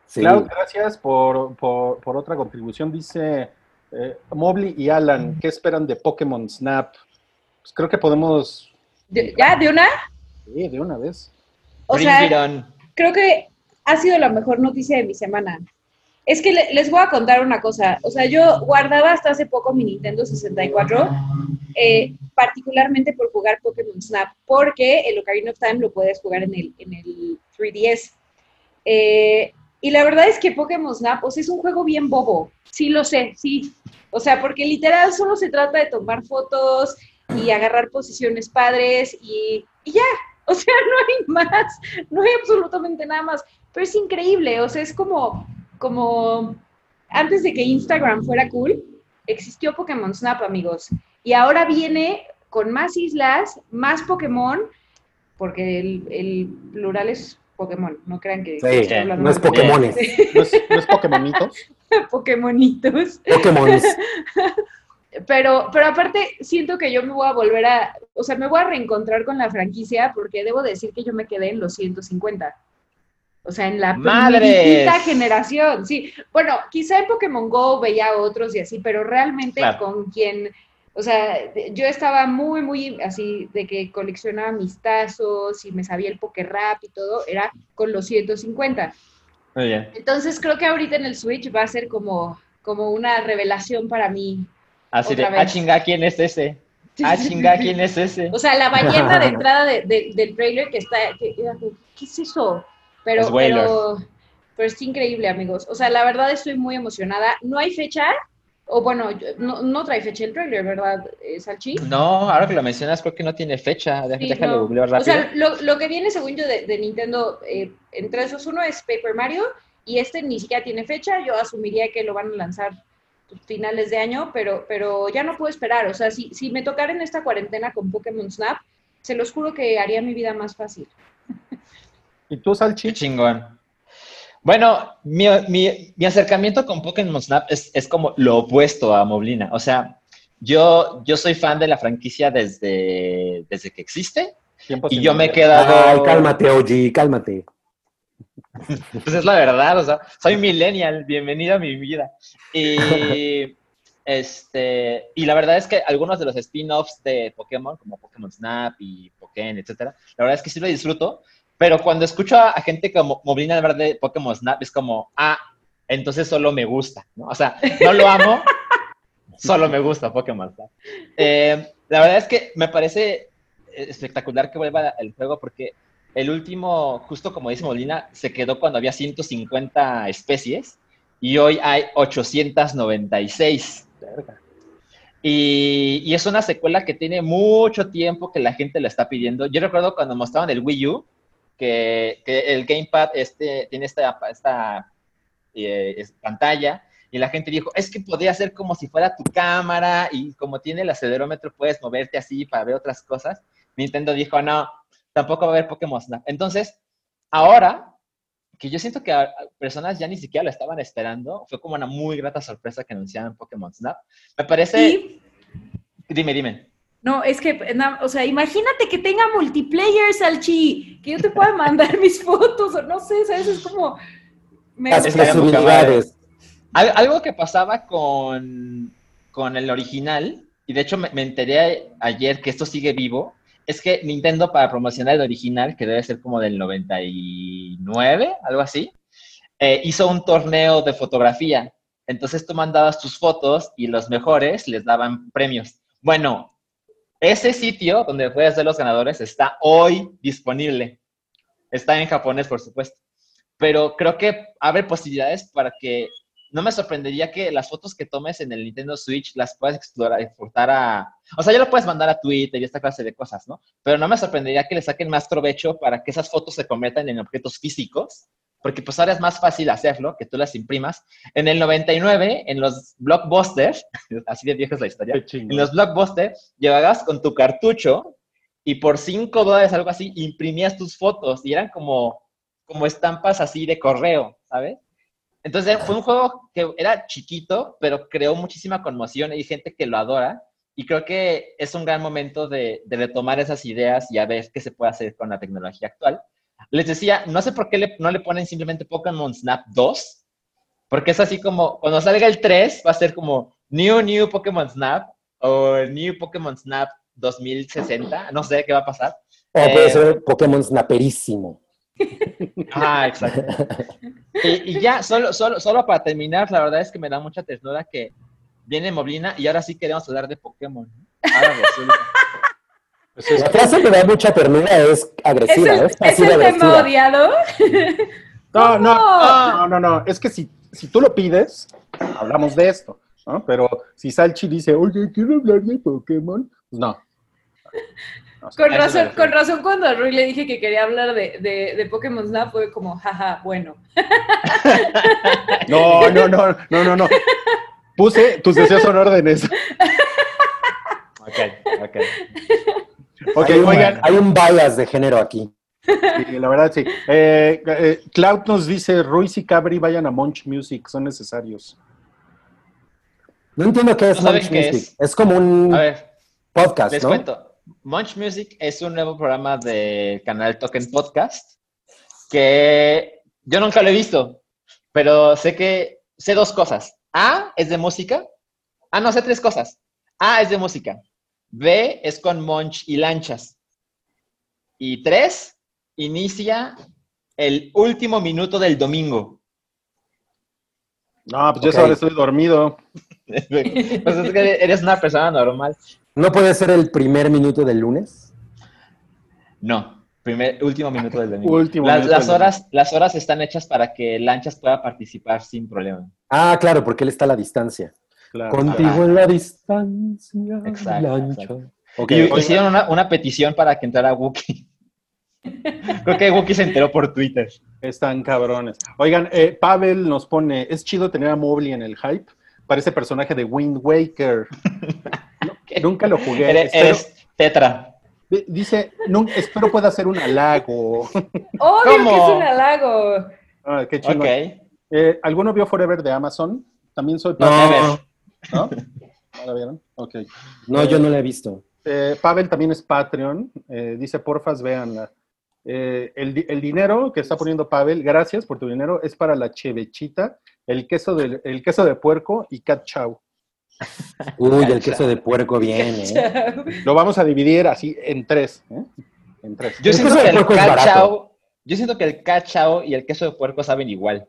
Sí. Clau, gracias por, por, por otra contribución. Dice eh, Mobley y Alan, ¿qué esperan de Pokémon Snap? Pues creo que podemos, De- ¿Ya? ¿De una? sí, de una vez. O Bring sea, it on. creo que ha sido la mejor noticia de mi semana. Es que le- les voy a contar una cosa. O sea, yo guardaba hasta hace poco mi Nintendo 64, eh, particularmente por jugar Pokémon Snap, porque el Ocarina of Time lo puedes jugar en el, en el 3DS. Eh, y la verdad es que Pokémon Snap, o sea, es un juego bien bobo. Sí lo sé, sí. O sea, porque literal solo se trata de tomar fotos y agarrar posiciones padres y, ya. O sea, no hay más, no hay absolutamente nada más. Pero es increíble, o sea, es como, como antes de que Instagram fuera cool, existió Pokémon Snap, amigos. Y ahora viene con más islas, más Pokémon, porque el plural es Pokémon, no crean que Sí, no es. Pokémones, ¿No es, no es Pokémonitos? Pokémonitos. Pokémons. Pero, pero aparte, siento que yo me voy a volver a, o sea, me voy a reencontrar con la franquicia porque debo decir que yo me quedé en los 150. O sea, en la primerita generación, sí. Bueno, quizá en Pokémon Go veía a otros y así, pero realmente Claro. con quien, o sea, de- yo estaba muy, muy así de que coleccionaba mis tazos y me sabía el Poké Rap y todo, era con los 150. Muy bien. Entonces creo que ahorita en el Switch va a ser como, como una revelación para mí. Así de, Otra ah, chinga, ¿quién es ese? Ah, chinga, ¿quién es ese? O sea, la ballena de entrada de- de- del trailer que está, que, ¿qué es eso? Pero, Es pero, pero es increíble, amigos. O sea, la verdad estoy muy emocionada. No hay fecha, o bueno, yo- no, no trae fecha el trailer, ¿verdad, eh, Salchi? No, ahora que lo mencionas, creo que no tiene fecha. Deja- Sí, Déjalo no. googlear O rápido. sea, lo, lo que viene, según yo, de, de Nintendo, eh, entre esos uno es Paper Mario, y este ni siquiera tiene fecha. Yo asumiría que lo van a lanzar pues, finales de año, pero, pero ya no puedo esperar. O sea, si, si me tocara en esta cuarentena con Pokémon Snap, se los juro que haría mi vida más fácil. ¿Y tú, Qué Salchi? chingón. Bueno, mi, mi- mi acercamiento con Pokémon Snap es, es como lo opuesto a Moblina. O sea, yo, yo soy fan de la franquicia desde, desde que existe y yo me he quedado... Ay, cálmate, OG, cálmate. Pues es la verdad, o sea, soy millennial, bienvenido a mi vida. Y, este, y la verdad es que algunos de los spin-offs de Pokémon, como Pokémon Snap y Pokémon, etcétera, la verdad es que sí lo disfruto, pero cuando escucho a, a gente como Moblina hablar de Pokémon Snap, es como, ah, entonces solo me gusta, ¿no? O sea, no lo amo, solo me gusta Pokémon Snap. Eh, la verdad es que me parece espectacular que vuelva el juego porque el último, justo como dice Molina, se quedó cuando había 150 especies y hoy hay 896. Y, y es una secuela que tiene mucho tiempo que la gente la está pidiendo. Yo recuerdo cuando mostraban el Wii U, que, que el Gamepad este, tiene esta, esta eh, es- pantalla y la gente dijo, es que podría ser como si fuera tu cámara y como tiene el acelerómetro puedes moverte así para ver otras cosas. Nintendo dijo, no, tampoco va a haber Pokémon Snap. Entonces, ahora que yo siento que personas ya ni siquiera lo estaban esperando, fue como una muy grata sorpresa que anunciaran Pokémon Snap. Me parece... Y, Dime, dime. No, es que, na- o sea, imagínate que tenga multiplayer, Salchi, que yo te pueda mandar mis fotos, o no sé, ¿sabes? Es como... me-. Al- algo que pasaba con, con el original, y de hecho me, me enteré ayer que esto sigue vivo, es que Nintendo para promocionar el original, que debe ser como del 99, algo así, eh, hizo un torneo de fotografía. Entonces tú mandabas tus fotos y los mejores les daban premios. Bueno, ese sitio donde puedes ver los ganadores está hoy disponible. Está en japonés, por supuesto. Pero creo que abre posibilidades para que no me sorprendería que las fotos que tomes en el Nintendo Switch las puedas explorar, exportar a... O sea, ya lo puedes mandar a Twitter y esta clase de cosas, ¿no? Pero no me sorprendería que le saquen más provecho para que esas fotos se conviertan en objetos físicos, porque pues ahora es más fácil hacerlo, que tú las imprimas. En el 99, en los blockbusters, así de vieja es la historia, en los blockbusters llevabas con tu cartucho y por 5 dólares, algo así, imprimías tus fotos y eran como, como estampas así de correo, ¿sabes? Entonces fue un juego que era chiquito, pero creó muchísima conmoción y hay gente que lo adora. Y creo que es un gran momento de, de retomar esas ideas y a ver qué se puede hacer con la tecnología actual. Les decía, no sé por qué le- no le ponen simplemente Pokémon Snap 2, porque es así como, cuando salga el 3, va a ser como New, New Pokémon Snap o New Pokémon Snap 2060, no sé qué va a pasar. O puede Eh, ser Pokémon snaperísimo. Ah, exacto. Y, y ya, solo, solo, solo para terminar, la verdad es que me da mucha ternura que viene Moblina y ahora sí queremos hablar de Pokémon. Ahora resulta. Pues es- La frase que da mucha ternura es ¿Es agresiva, el, es es el tema odiado? No, no, no, no, no. Es que si, si tú lo pides, hablamos de esto, ¿no? Pero si Salchi dice, oye, quiero hablar de Pokémon, pues no. No, Con razón, con razón cuando a Rui le dije que quería hablar de, de, de Pokémon Snap fue como, jaja, bueno. No, no, no, no, no, no. Puse tus deseos son órdenes. Ok, ok. Ok, hay, un, oigan, hay un bias de género aquí. sí, la verdad sí. Eh, eh, Cloud nos dice, Ruiz y Cabri vayan a Munch Music, son necesarios. No entiendo qué es ¿No saben Munch qué Music. es? Es como un A ver, podcast, les ¿no? cuento. Munch Music es un nuevo programa del canal Token Podcast que yo nunca lo he visto, pero sé que sé dos cosas. A es de música. Ah, no, sé tres cosas. A es de música. B es con Munch y lanchas. Y tres, inicia el último minuto del domingo. No, pues yo solo estoy dormido. pues es que eres una persona normal. ¿No puede ser el primer minuto del lunes? No, primer, último minuto del domingo. Último las, minuto las del horas, las horas están hechas para que Lanchas pueda participar sin problema. Ah, claro, porque él está a la distancia. Claro. Contigo en la distancia. Exacto, Y hicieron una, una petición para que entrara Wookiee. Creo que Wookiee se enteró por Twitter. Están cabrones. Oigan, eh, Pavel nos pone, es chido tener a Mobley en el hype. Parece personaje de Wind Waker. No, nunca lo jugué. Eres, Espero- eres tetra. di- dice, "Nun- espero pueda ser un halago. Obvio ¿Cómo? que es un halago. Ah, qué chido. Ok. Eh, ¿Alguno vio Forever de Amazon? También soy No. Pavel, ¿no? ¿No la vieron? Ok. no, yo no la he visto. Eh, Pavel también es Patreon. Eh, dice, porfas, véanla. Eh, el, el dinero que está poniendo Pavel, gracias por tu dinero, es para la chevechita, el queso de, el queso de puerco y cat chow. Uy, el queso de puerco viene. ¿eh? Lo vamos a dividir así en tres. ¿eh? En tres. Yo siento que el yo siento que el cachao y el queso de puerco saben igual.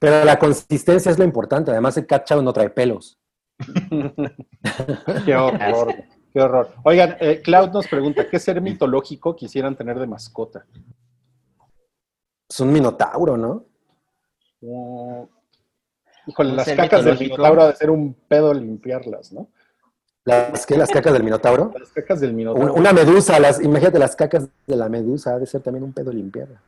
Pero la consistencia es lo importante. Además, el cachao no trae pelos. Qué horror. Qué horror. Oigan, eh, Cloud nos pregunta, ¿qué ser mitológico quisieran tener de mascota? Es un minotauro, ¿no? Mm, híjole, las cacas del minotauro ha de ser un pedo limpiarlas, ¿no? Las, ¿qué? Las cacas del minotauro. Las cacas del minotauro. Una medusa, las, imagínate las cacas de la medusa, ha de ser también un pedo limpiarla.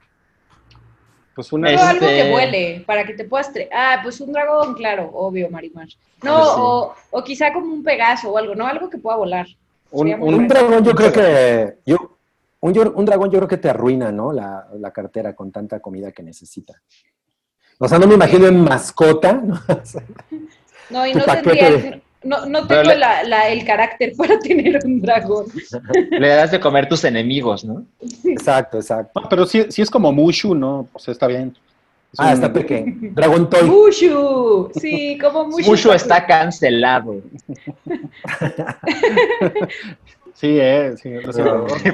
Pues una... No, Este- algo que vuele, para que te puedas... tre- Ah, pues un dragón, claro, obvio, Marimar. No, Pues sí. o, o quizá como un pegaso o algo, ¿no? Algo que pueda volar. Un- dragón yo creo que... Yo, un, yo- un dragón yo creo que te arruina, ¿no? La, la cartera con tanta comida que necesita. O sea, no me imagino en mascota. ¿no? No, y no paquete tendría... No, no tengo le- la- la- el carácter para tener un dragón. Le das de comer tus enemigos, ¿no? exacto, exacto. No, pero si, si es como Mushu, ¿no? Pues está bien. Es Ah, un- está pequeño. Dragón Toy. Mushu, sí, como Mushu. Mushu está cancelado. Sí, eh, sí.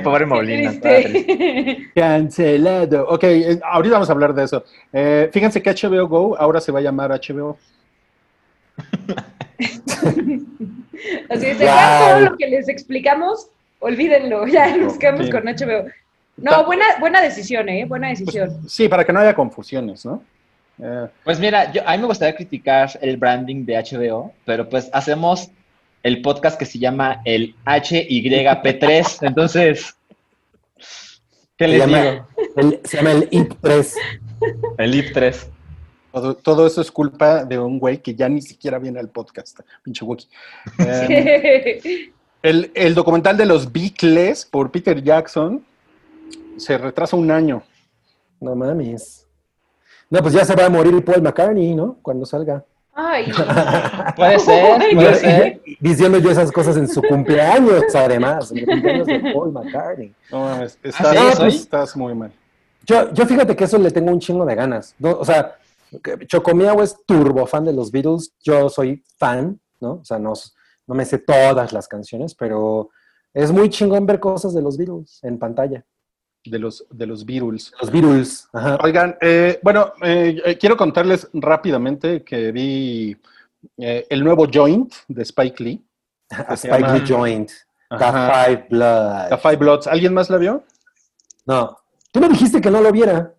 Pobre Molina. Cancelado. Ok, eh, ahorita vamos a hablar de eso. Eh, fíjense que HBO Go ahora se va a llamar HBO. Así es, Wow. ya todo lo que les explicamos, olvídenlo, ya nos quedamos con HBO. No, buena, buena decisión, ¿eh? Buena Pues, decisión. sí, para que no haya confusiones, ¿no? Eh, Pues mira, yo, a mí me gustaría criticar el branding de HBO, pero pues hacemos el podcast que se llama el HYP3. Entonces, ¿qué Se les llama, digo? el- se llama el IP 3. El IP3. Todo, todo eso es culpa de un güey que ya ni siquiera viene al podcast, pinche Wookie. Eh, el, el documental de los Beatles por Peter Jackson se retrasa un año. No mames. No, pues ya se va a morir Paul McCartney, ¿no? Cuando salga. Ay, Puede ser, puede ser. Diciendo yo esas cosas en su cumpleaños, además. En el cumpleaños de Paul McCartney. No, mames, ¿Ah, estás, sí, es hoy? estás muy mal. Yo, yo fíjate que eso le tengo un chingo de ganas. ¿no? O sea, Chocomiao es turbo fan de los Beatles. Yo soy fan, ¿no? O sea, no, no me sé todas las canciones, pero es muy chingón ver cosas de los Beatles en pantalla. De los, de los Beatles. Los Beatles. Ajá. Oigan, eh, bueno, eh, eh, quiero contarles rápidamente que vi eh, el nuevo Joint de Spike Lee. Spike llama- Lee Joint. Ajá. The Five Blood. The Five Bloods. ¿Alguien más la vio? No. Tú me dijiste que no lo viera.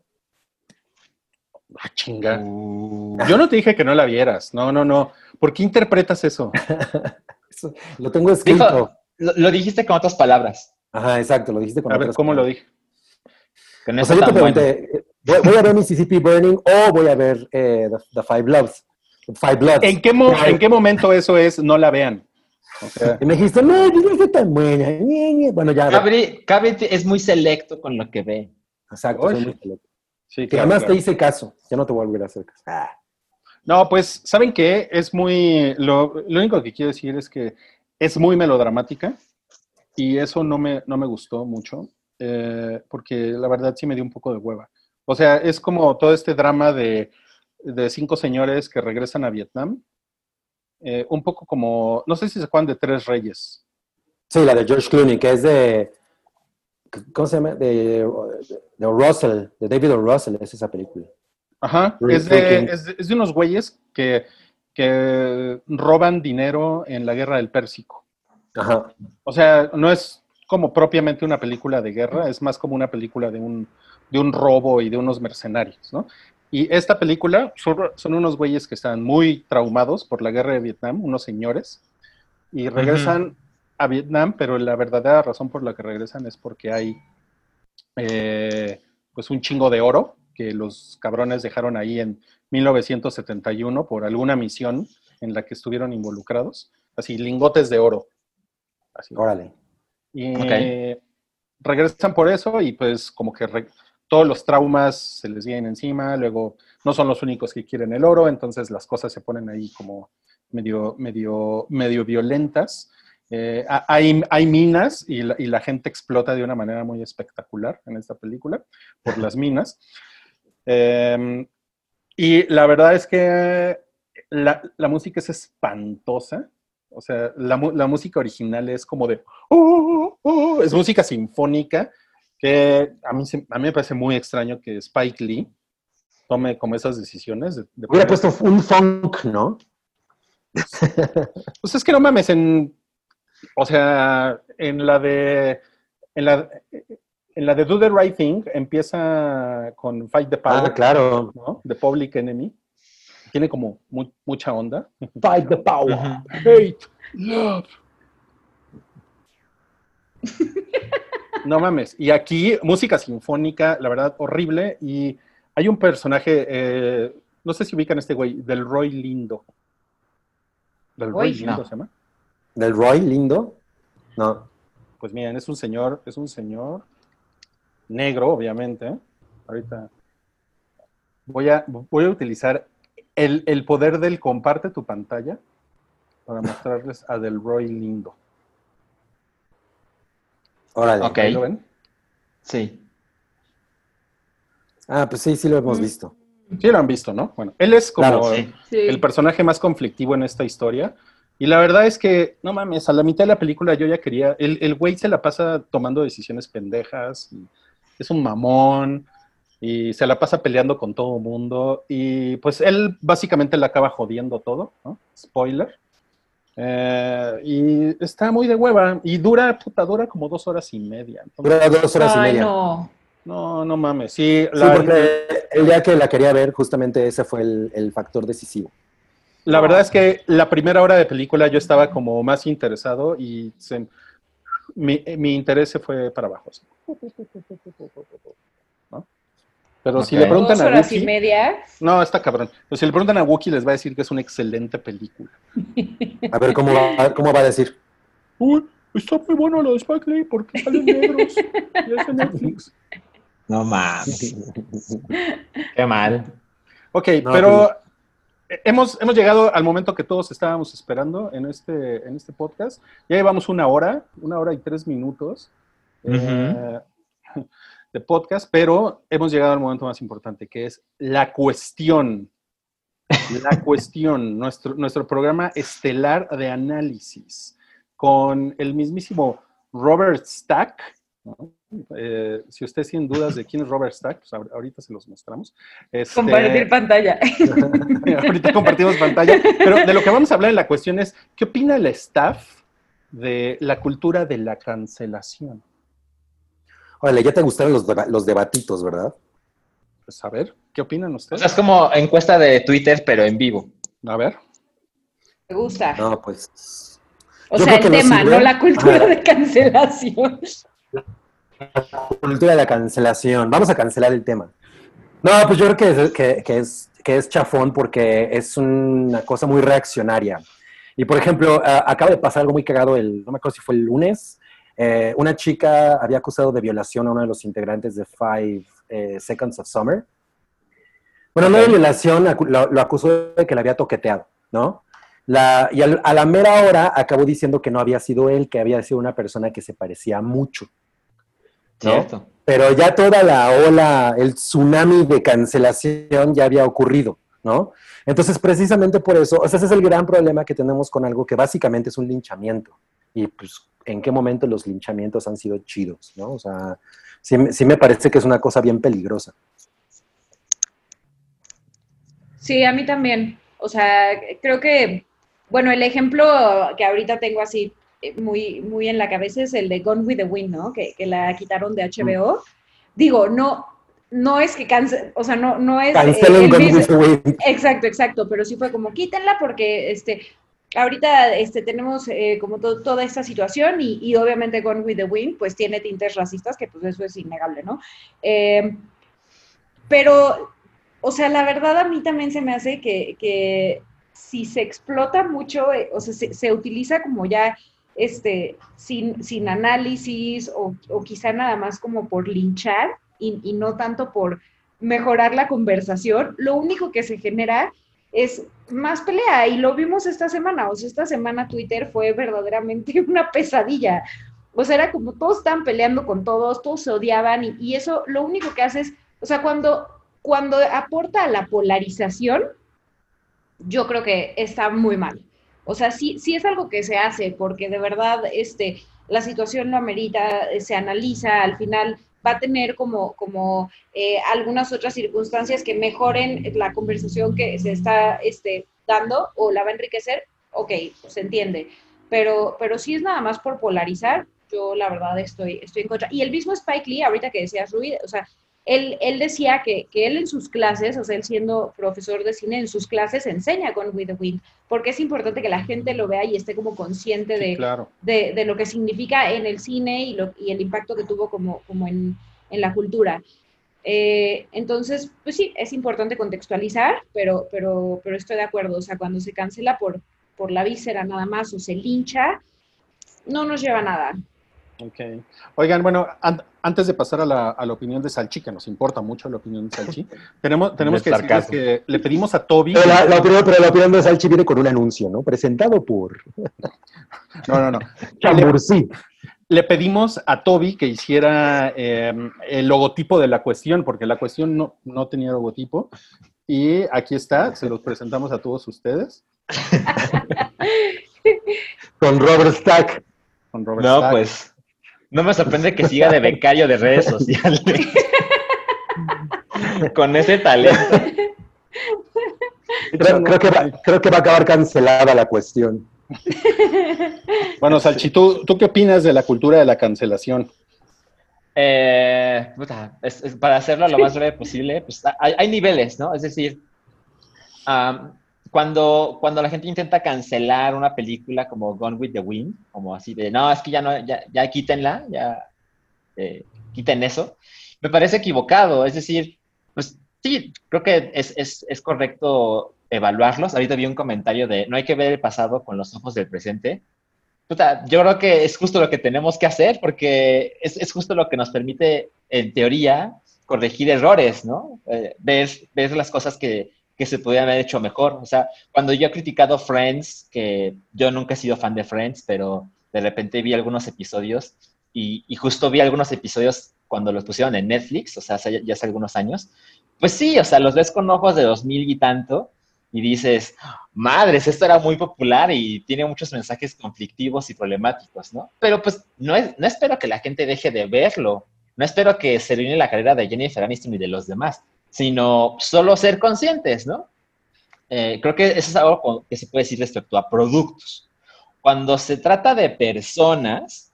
Ah, chinga. Yo no te dije que no la vieras. No, no, no. ¿Por qué interpretas eso? Eso, lo tengo escrito. Dijo, lo, lo dijiste con otras palabras. Ajá, exacto, lo dijiste con A ver, otras ¿cómo lo dije? Que no O sea, yo te tan bueno. pregunté, eh, ¿voy, a ver Mississippi Burning o voy a ver eh, the, The Five? The Five Bloods. ¿En qué, mo- ¿En qué momento eso es no la vean? Y me dijiste, no, pues no está tan buena. Bueno, ya. Cabri, Cabri es muy selecto con lo que ve. Exacto, muy selecto. Sí, Que claro, además claro. te hice caso. Ya no te voy a volver a hacer caso. Ah, No, pues, ¿saben qué? Es muy. Lo, lo único que quiero decir es que es muy melodramática y eso no me, no me gustó mucho, eh, porque la verdad sí me dio un poco de hueva. O sea, es como todo este drama de, de cinco señores que regresan a Vietnam, eh, un poco como, no sé si se acuerdan de Tres Reyes. Sí, la de George Clooney, que es de. ¿Cómo se llama? De, de Russell, de David O. Russell, es esa película. Ajá, de, es, de, es de unos güeyes que, que roban dinero en la guerra del Pérsico. Ajá. O sea, no es como propiamente una película de guerra, es más como una película de un, de un robo y de unos mercenarios, ¿no? Y esta película son, son unos güeyes que están muy traumados por la guerra de Vietnam, unos señores, y regresan a Vietnam, pero la verdadera razón por la que regresan es porque hay eh, pues un chingo de oro que los cabrones dejaron ahí en 1971 por alguna misión en la que estuvieron involucrados, así lingotes de oro. Así. Órale. Y Ok. regresan por eso y pues como que todos los traumas se les vienen encima, luego no son los únicos que quieren el oro, entonces las cosas se ponen ahí como medio, medio, medio violentas. Eh, ha- hay, hay minas y la, y la gente explota de una manera muy espectacular en esta película por las minas. Eh, y la verdad es que la, la música es espantosa. O sea, la, música original es como de... "Oh, oh, oh", es música sinfónica que a mí, se- a mí me parece muy extraño que Spike Lee tome como esas decisiones. De, de Hubiera poner- puesto un funk, ¿no? Pues es que no mames, en... O sea, en la de... En la, en la de Do the Right Thing empieza con Fight the Power, Ah, claro. ¿no? The Public Enemy. Tiene como mu- mucha onda. Fight the power. Hate, love. No mames. Y aquí, música sinfónica, la verdad, horrible. Y hay un personaje, eh, no sé si ubican a este güey, del Roy Lindo. ¿Del Roy Uy, Lindo no. se llama? ¿Del Roy Lindo? No. Pues miren, es un señor, es un señor negro, obviamente. ¿eh? Ahorita voy a, voy a utilizar el, el poder del comparte tu pantalla para mostrarles a Del Roy Lindo. Órale. Ok. ¿Ahí lo ven? Sí. Ah, pues sí, sí lo Mm. hemos visto. Sí lo han visto, ¿no? Bueno, él es como Claro, sí. Sí. el personaje más conflictivo en esta historia. Y la verdad es que, no mames, a la mitad de la película yo ya quería. El, el güey se la pasa tomando decisiones pendejas. y es un mamón. Y se la pasa peleando con todo el mundo. Y pues él básicamente le acaba jodiendo todo, ¿no? Spoiler. Eh, y está muy de hueva. Y dura, puta, dura como dos horas y media. Entonces, Dura dos horas y media. no. no, no mames. Sí, Sí, la, porque el día que la quería ver, justamente ese fue el, el factor decisivo. La verdad es que la primera hora de película yo estaba como más interesado y se- mi, mi interés se fue para abajo. así. ¿No? Pero si le preguntan Dos a y media. no, está cabrón. Pero si le preguntan a Wookie les va a decir que es una excelente película. A ver cómo va, cómo va a decir. Uy, está muy bueno lo de Spike Lee porque salen negros y es Netflix. No mames. Qué mal. Ok, No, pero hemos, hemos llegado al momento que todos estábamos esperando en este, en este podcast. Ya llevamos una hora, una hora y tres minutos eh, de podcast, pero hemos llegado al momento más importante, que es la cuestión. La cuestión, nuestro, nuestro programa estelar de análisis con el mismísimo Robert Stack. ¿No? Eh, si ustedes tienen dudas de quién es Robert Stack, pues ahor- ahorita se los mostramos. Este, Compartir pantalla. Ahorita compartimos pantalla. Pero de lo que vamos a hablar en la cuestión es, ¿qué opina el staff de la cultura de la cancelación? Órale, ya te gustaron los, deba- los debatitos, ¿verdad? Pues a ver, ¿qué opinan O ustedes? sea, es como encuesta de Twitter, pero en vivo. A ver. Me gusta. No, pues. o yo sea, el tema, sirve. no la cultura de cancelación. Cultura de la cancelación. Vamos a cancelar el tema. No, pues yo creo que es, que, que es, que es chafón porque es una cosa muy reaccionaria. Y por ejemplo, a- acaba de pasar algo muy cagado el, no me acuerdo si fue el lunes. eh, una chica había acusado de violación a uno de los integrantes de Five eh, Seconds of Summer. Bueno, no de violación, lo, lo acusó de que le había toqueteado, ¿no? La, y al- a la mera hora acabó diciendo que no había sido él, que había sido una persona que se parecía mucho. ¿no? Cierto. Pero ya toda la ola, el tsunami de cancelación ya había ocurrido, ¿no? Entonces, precisamente por eso, o sea, ese es el gran problema que tenemos con algo que básicamente es un linchamiento. Y pues, ¿en qué momento los linchamientos han sido chidos, ¿no? O sea, sí, me- sí me parece que es una cosa bien peligrosa. Sí, a mí también. O sea, creo que, bueno, el ejemplo que ahorita tengo así eh, muy, muy en la cabeza es el de Gone with the Wind, ¿no? Que, que la quitaron de HBO. Digo, no, no es que cance, o sea, no, no es... Cancelen el Gone with the Wind. Exacto, exacto, pero sí fue como quítenla porque este ahorita este tenemos eh, como to- toda esta situación y, y obviamente Gone with the Wind pues tiene tintes racistas que pues eso es innegable, ¿no? Eh, pero, o sea, la verdad a mí también se me hace que, que si se explota mucho, eh, o sea, se, se utiliza como ya este, sin, sin análisis o, o quizá nada más como por linchar y, y no tanto por mejorar la conversación, lo único que se genera es más pelea y lo vimos esta semana, o sea, esta semana Twitter fue verdaderamente una pesadilla. O sea, era como todos estaban peleando con todos, todos se odiaban y, y eso lo único que hace es, o sea, cuando, cuando aporta a la polarización, yo creo que está muy mal. O sea, sí, sí es algo que se hace porque de verdad este, la situación lo amerita, se analiza, al final va a tener como, como eh, algunas otras circunstancias que mejoren la conversación que se está este, dando o la va a enriquecer, ok, se entiende. Pero, pero si es nada más por polarizar, yo la verdad estoy, estoy en contra. Y el mismo Spike Lee, ahorita que decías, Rui, o sea, él, él decía que, que él en sus clases, o sea, él siendo profesor de cine, en sus clases enseña con With the Wind, porque es importante que la gente lo vea y esté como consciente Sí, de, claro. de, de lo que significa en el cine y, lo, y el impacto que tuvo como, como en, en la cultura. Eh, entonces, pues sí, es importante contextualizar, pero, pero, pero estoy de acuerdo. O sea, cuando se cancela por, por la víscera nada más o se lincha, no nos lleva a nada. Ok. Oigan, bueno, an- antes de pasar a la, a la opinión de Salchi, que nos importa mucho la opinión de Salchi, tenemos, tenemos que decirles que le pedimos a Toby. Pero la, la opinión, pero la opinión de Salchi viene con un anuncio, ¿no? Presentado por No, no, no. Le, le pedimos a Toby que hiciera eh, el logotipo de la cuestión, porque la cuestión no, no tenía logotipo. Y aquí está, se los presentamos a todos ustedes. Con Robert Stack. Con Robert No, Stack. pues. No me sorprende que siga de becario de redes sociales. Con ese talento. Creo, creo que va, creo que va a acabar cancelada la cuestión. Bueno, Salchi, ¿tú, ¿tú qué opinas de la cultura de la cancelación? Eh, puta, es- es- para hacerlo lo más breve posible, pues hay, hay niveles, ¿no? Es decir, cuando, cuando la gente intenta cancelar una película como Gone with the Wind, como así de, no, es que ya no, ya, ya quítenla, ya eh, quiten eso, me parece equivocado. Es decir, pues sí, creo que es, es, es correcto evaluarlos. Ahorita vi un comentario de, no hay que ver el pasado con los ojos del presente. Puta, yo creo que es justo lo que tenemos que hacer porque es, es justo lo que nos permite, en teoría, corregir errores, ¿no? Eh, ver, ver las cosas que, que se podían haber hecho mejor. O sea, cuando yo he criticado Friends, que yo nunca he sido fan de Friends, pero de repente vi algunos episodios y, justo vi algunos episodios cuando los pusieron en Netflix, o sea, ya hace algunos años, pues sí, o sea, los ves con ojos de 2000 y tanto y dices, madres, esto era muy popular y tiene muchos mensajes conflictivos y problemáticos, ¿no? Pero pues no, es, no espero que la gente deje de verlo, no espero que se arruine la carrera de Jennifer Aniston y de los demás, sino solo ser conscientes, ¿no? Eh, creo que eso es algo que se puede decir respecto a productos. Cuando se trata de personas,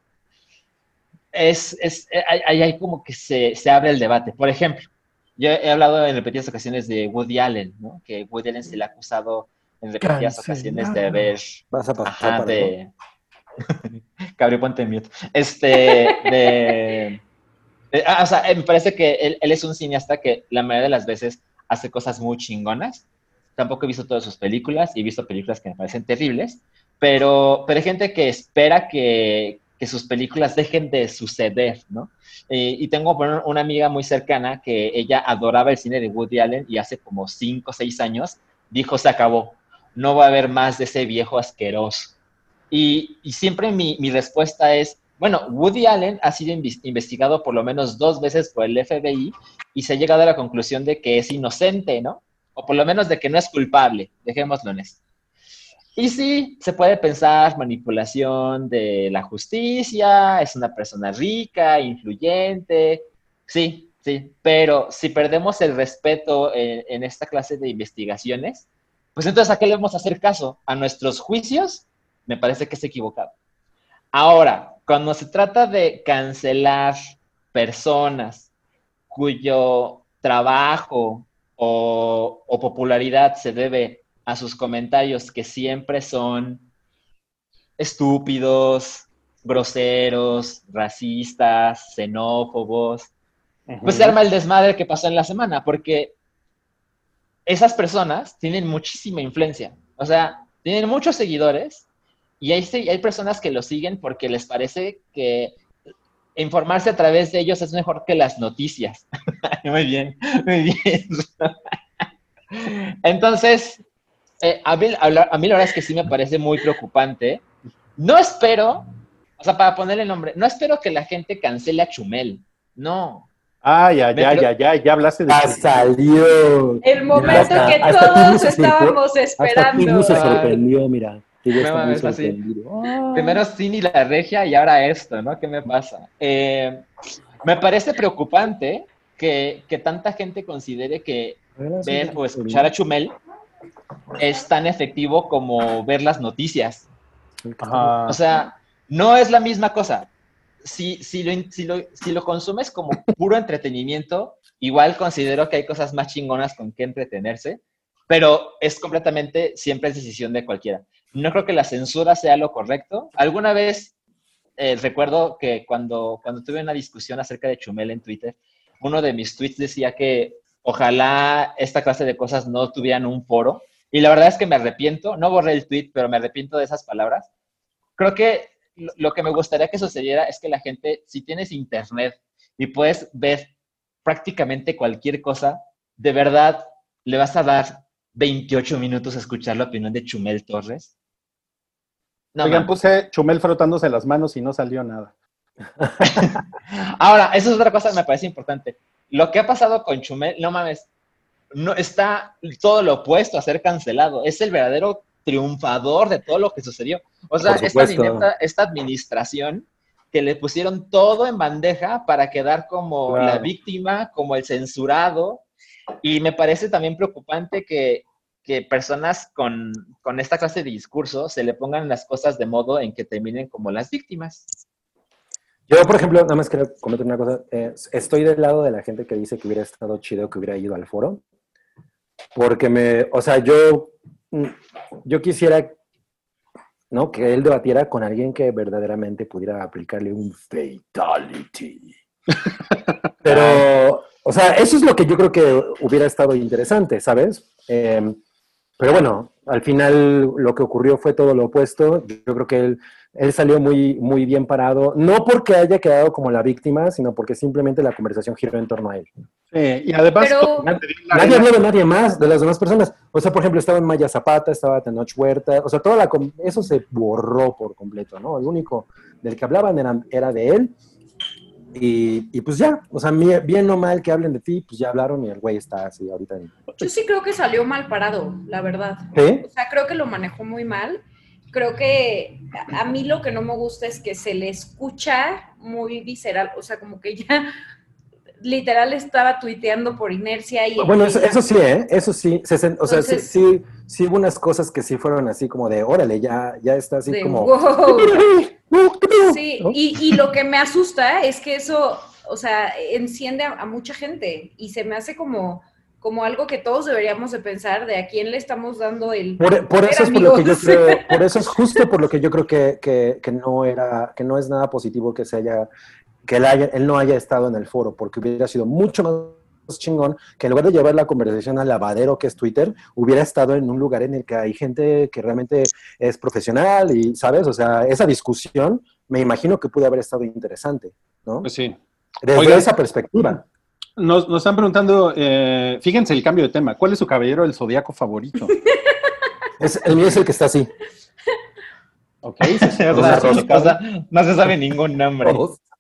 es, es, eh, ahí ahí hay como que se, se abre el debate. Por ejemplo, yo he hablado en repetidas ocasiones de Woody Allen, ¿no? Que Woody Allen se le ha acusado en repetidas ocasiones de haber Vas a pasar Ajá, de. Cabri, ponte en mute. Este, de. De- ah, o sea, eh, me parece que él, es un cineasta que la mayoría de las veces hace cosas muy chingonas. Tampoco he visto todas sus películas y he visto películas que me parecen terribles, pero, pero hay gente que espera que, que sus películas dejen de suceder, ¿no? Eh, y tengo una amiga muy cercana que ella adoraba el cine de Woody Allen y hace como cinco o seis años dijo, se acabó, no va a haber más de ese viejo asqueroso. Y, siempre mi, mi, respuesta es, bueno, Woody Allen ha sido investigado por lo menos dos veces por el FBI y se ha llegado a la conclusión de que es inocente, ¿no? O por lo menos de que no es culpable, dejémoslo en esto. Y sí, se puede pensar manipulación de la justicia, es una persona rica, influyente, sí, sí, pero si perdemos el respeto en, esta clase de investigaciones, pues entonces ¿a qué le vamos a hacer caso? ¿A nuestros juicios? Me parece que es equivocado. Ahora, cuando se trata de cancelar personas cuyo trabajo o, o popularidad se debe a sus comentarios que siempre son estúpidos, groseros, racistas, xenófobos, pues se arma el desmadre que pasó en la semana, porque esas personas tienen muchísima influencia, o sea, tienen muchos seguidores y hay, hay personas que lo siguen porque les parece que informarse a través de ellos es mejor que las noticias. muy bien, muy bien. Entonces, eh, a, mí, a, la verdad es que sí me parece muy preocupante. No espero, o sea, para ponerle nombre, no espero que la gente cancele a Chumel. No. Ah, ya, ya, ya, ya, ya hablaste de ah, salió. El momento que todos estábamos esperando. Hasta se sorprendió, mira. Primero Cine y la regia y ahora esto, ¿no? ¿Qué me pasa? Eh, me parece preocupante que, que, tanta gente considere que ver o escuchar a Chumel es tan efectivo como ver las noticias. O sea, no es la misma cosa. Si, si, lo, si, lo, consumes como puro entretenimiento, igual considero que hay cosas más chingonas con que entretenerse, pero es completamente, siempre es decisión de cualquiera. No creo que la censura sea lo correcto. Alguna vez eh, recuerdo que cuando, cuando tuve una discusión acerca de Chumel en Twitter, uno de mis tweets decía que ojalá esta clase de cosas no tuvieran un foro, y la verdad es que me arrepiento, no borré el tweet, pero me arrepiento de esas palabras. Creo que lo que me gustaría que sucediera es que la gente, si tienes internet y puedes ver prácticamente cualquier cosa, de verdad le vas a dar 28 minutos a escuchar la opinión de Chumel Torres. No, Oigan, puse Chumel frotándose las manos y no salió nada. Ahora, eso es otra cosa que me parece importante. Lo que ha pasado con Chumel, no mames, no está todo lo opuesto a ser cancelado. Es el verdadero triunfador de todo lo que sucedió. O sea, esta, administración que le pusieron todo en bandeja para quedar como la víctima, como el censurado. Y me parece también preocupante que, personas con, esta clase de discurso se le pongan las cosas de modo en que terminen como las víctimas. Yo, por ejemplo, nada más quiero comentar una cosa. Eh, estoy del lado de la gente que dice que hubiera estado chido que hubiera ido al foro porque me, o sea, yo, mm, yo quisiera, ¿no? Que él debatiera con alguien que verdaderamente pudiera aplicarle un fatality. Pero, o sea, eso es lo que yo creo que hubiera estado interesante, ¿sabes? Em, pero bueno, al final lo que ocurrió fue todo lo opuesto. Yo creo que él él salió muy, muy bien parado, no porque haya quedado como la víctima, sino porque simplemente la conversación giró en torno a él. Sí, y además... Nadie habló de nadie más, de las demás personas. O sea, por ejemplo, estaba en Maya Zapata, estaba Tenoch Huerta, o sea, toda la, eso se borró por completo, ¿no? El único del que hablaban era, era de él. Y, y, pues ya, o sea, bien o mal que hablen de ti, pues ya hablaron y el güey está así ahorita. Yo sí creo que salió mal parado, la verdad. ¿Sí? O sea, creo que lo manejó muy mal creo que a mí lo que no me gusta es que se le escucha muy visceral, o sea, como que ya literal estaba tuiteando por inercia y... Bueno, eso, sí, ¿eh? Eso sí, o sea, sí, sí, hubo unas cosas que sí fueron así como de, órale, ya, ya está así como... Sí, y, lo que me asusta es que eso, o sea, enciende a mucha gente y se me hace como como algo que todos deberíamos de pensar de a quién le estamos dando el por, eso es por lo que yo creo, por eso es justo por lo que yo creo que, que, no era que no es nada positivo que se haya que él, haya, él no haya estado en el foro porque hubiera sido mucho más chingón que en lugar de llevar la conversación al lavadero que es Twitter, hubiera estado en un lugar en el que hay gente que realmente es profesional y, ¿sabes? O sea, esa discusión me imagino que pudo haber estado interesante, ¿no? Pues sí. Desde esa perspectiva. Nos, nos están preguntando, eh, fíjense el cambio de tema. ¿Cuál es su caballero del zodiaco favorito? Es, el mío es el que está así. Ok, o sea, no se sabe ningún nombre.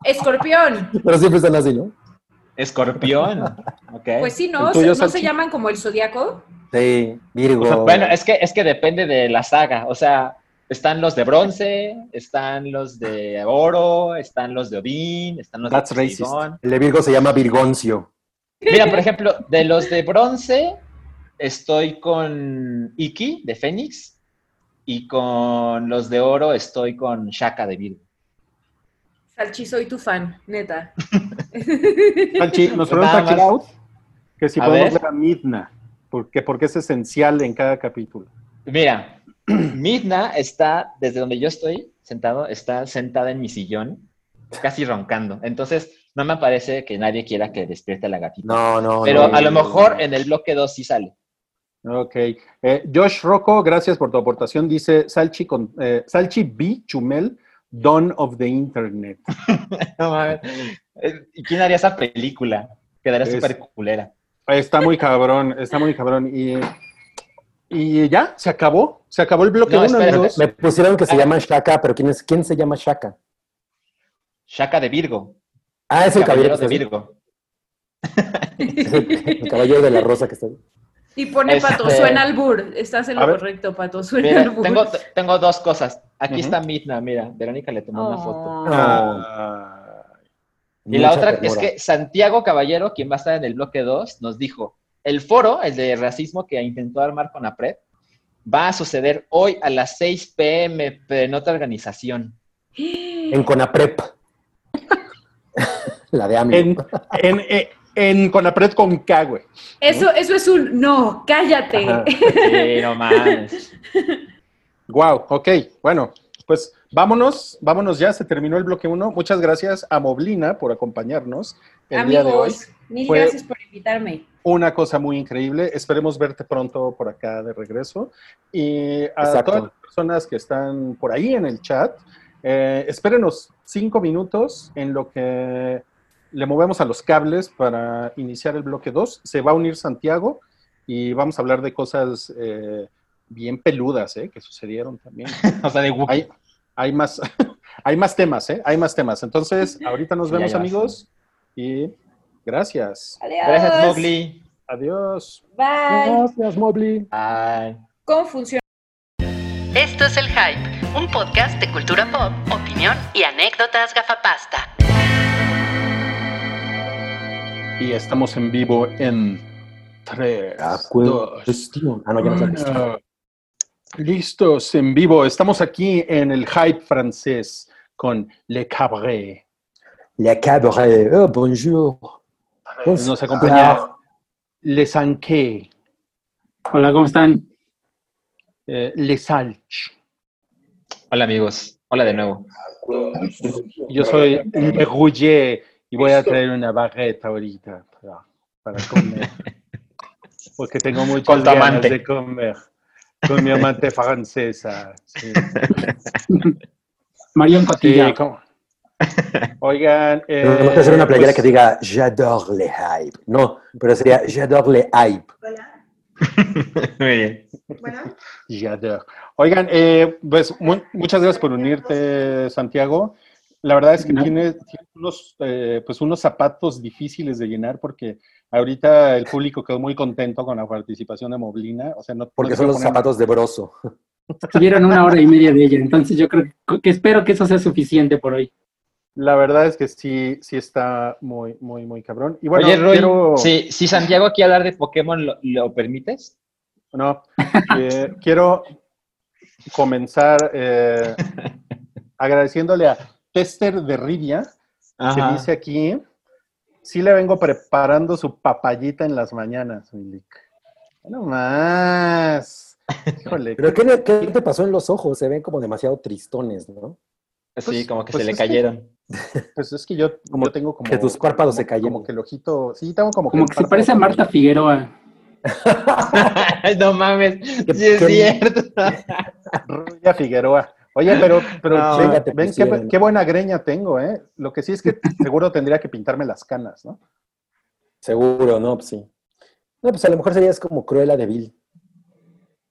Escorpión. Pero siempre están así, ¿no? Escorpión. Ok. Pues sí, ¿no? ¿El tuyo, ¿No se llaman como el zodiaco? Sí, Virgo. O sea, bueno, es que, es que depende de la saga. O sea, están los de bronce, están los de oro, están los de Odín, están los That's de racist. Poseidón. El de Virgo se llama Virgoncio. Mira, por ejemplo, de los de bronce, estoy con Iki de Fénix. Y con los de oro estoy con Shaka de Virgo. Salchi, soy tu fan, neta. Salchi, nos pregunta. Cloud que si A podemos ver. ver a Midna, porque, porque es esencial en cada capítulo. Mira, Midna está, desde donde yo estoy sentado, está sentada en mi sillón, casi roncando. Entonces, no me parece que nadie quiera que despierte a la gatita. No, no. Pero no. a lo mejor en el bloque 2 sí sale. Ok. Eh, Josh Rocco, gracias por tu aportación. Dice Salchi, con, eh, Salchi B. Chumel, Dawn of the Internet. No mames. Eh, ¿Y quién haría esa película? Quedaría Es- súper culera. Está muy cabrón, está muy cabrón. Y, y ya, se acabó. Se acabó el bloque No, 1, espérate, amigos. Me pusieron que se Ah. llama Shaka, pero ¿quién, es, ¿quién se llama Shaka? Shaka de Virgo. Ah, es el caballero, de Virgo. así. Es el, el caballero de la rosa que está ahí. Y pone Este- Pato, suena albur. Estás en lo ver. correcto, Pato, suena Mira, albur. tengo, tengo dos cosas. Aquí está Midna, mira. Verónica le tomó una foto. Oh. Ah, Y la otra es que Santiago Caballero, quien va a estar en el bloque 2, nos dijo, el foro, el de racismo que intentó armar con APRED, va a suceder hoy a las 6 pm, pero en otra organización. En Conaprep. la de AMLO. en, en, en, Conapred con K, güey. Eso, eso es un no, cállate. Ajá. Sí, no mames. Wow, ok. Bueno, pues vámonos, vámonos ya. Se terminó el bloque 1. Muchas gracias a Moblina por acompañarnos el día de hoy. Amigos, mil Fue- gracias por invitarme. Una cosa muy increíble. Esperemos verte pronto por acá de regreso. Y a Exacto. todas las personas que están por ahí en el chat, eh, espérenos cinco minutos en lo que le movemos a los cables para iniciar el bloque 2. Se va a unir Santiago y vamos a hablar de cosas eh, bien peludas eh, que sucedieron también. O sea, de Wookiee. Hay, hay, más, hay más temas, ¿eh? Hay más temas. Entonces, ahorita nos vemos, amigos. Y gracias. Adiós. Gracias, Mowgli. Adiós. Bye. Gracias, Mobley. Bye. ¿Cómo funciona? Esto es El Hype, un podcast de cultura pop, opinión y anécdotas gafapasta. Y estamos en vivo en 3, Ah, 2, cuestión. Ah, no, ya no es la cuestión. 1. Listos en vivo. Estamos aquí en el Hype francés con Le Cabré. Le Cabaret. Oh, bonjour. Nos acompaña Les Anquets, Hola, ¿cómo están? eh, Les Salch. Hola, amigos. Hola de nuevo. Yo soy Le Rouget y voy a traer una barreta ahorita para, para comer. Porque tengo muchas ganas de comer. Con mi amante francesa. Sí. Marion Sí, Cotilla. ¿cómo? Oigan. eh, Tenemos que hacer una playera pues, que diga J'adore le hype. No, pero sería J'adore le hype. Muy bien. J'adore. Oigan, eh, pues mu- muchas gracias por unirte, Santiago. La verdad es que No. tiene, tiene unos, eh, pues unos zapatos difíciles de llenar porque ahorita el público quedó muy contento con la participación de Moblina. O sea, no, Porque no son los zapatos de broso. Tuvieron una hora y media de ella, entonces yo creo que espero que eso sea suficiente por hoy. La verdad es que sí, sí está muy, muy, muy cabrón. Y bueno, Oye, Roy, quiero... si, si Santiago quiere hablar de Pokémon, ¿lo, lo permites? No, eh, quiero comenzar eh, agradeciéndole a Tester de Rivia, que dice aquí, sí le vengo preparando su papayita en las mañanas, Milik. No más. Híjole. Pero ¿qué, te pasó en los ojos? Se ven como demasiado tristones, ¿no? Sí, Pues- como que pues se le que- cayeron. Pues es que yo, Como yo tengo como... que tus párpados como- se cayeron. Como que el ojito... Sí, tengo como Como el que se parece a Marta. Figueroa. no mames, ¿Qué- sí es cierto. Ruya Figueroa. Oye, pero, pero No, ven, ven qué, pusieron. qué buena greña tengo, ¿eh? Lo que sí es que seguro tendría que pintarme las canas, ¿no? Seguro, ¿no? Pues sí. No, pues a lo mejor serías como Cruella de Vil.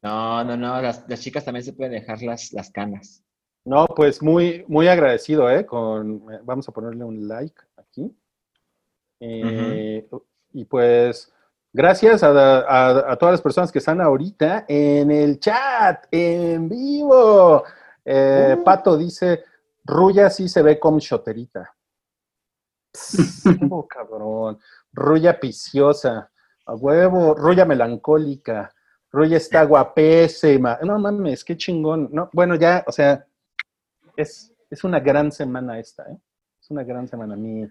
No, no, no, las, las chicas también se pueden dejar las, las canas. No, pues muy, muy agradecido, ¿eh? Con, vamos a ponerle un like aquí. Eh, Y pues, gracias a, a- a todas las personas que están ahorita en el chat, en vivo. Eh, Pato dice, Ruya sí se ve como shoterita. Oh, cabrón. Ruya piciosa. A huevo. Ruya melancólica. Ruya está guapésima. No mames, qué chingón. No, bueno, ya, o sea, es, es una gran semana esta, ¿eh? Es una gran semana. Mi,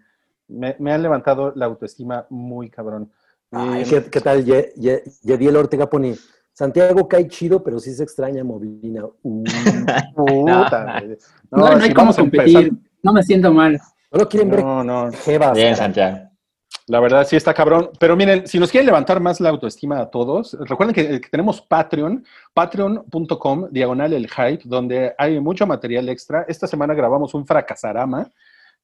me, me han levantado la autoestima muy cabrón. Ay, Eh, ¿qué, qué tal? Ye- Ye- Yediel Ortega pone, Santiago cae chido, pero sí se extraña a Molina. Uh, puta. No, no, hay si cómo competir. empezar- No me siento mal. no lo quieren ver No, no. Bien. Santiago. La verdad sí está cabrón. Pero miren, si nos quieren levantar más la autoestima a todos, recuerden que, que tenemos Patreon, patreon.com, diagonal el hype, donde hay mucho material extra. Esta semana grabamos un fracasarama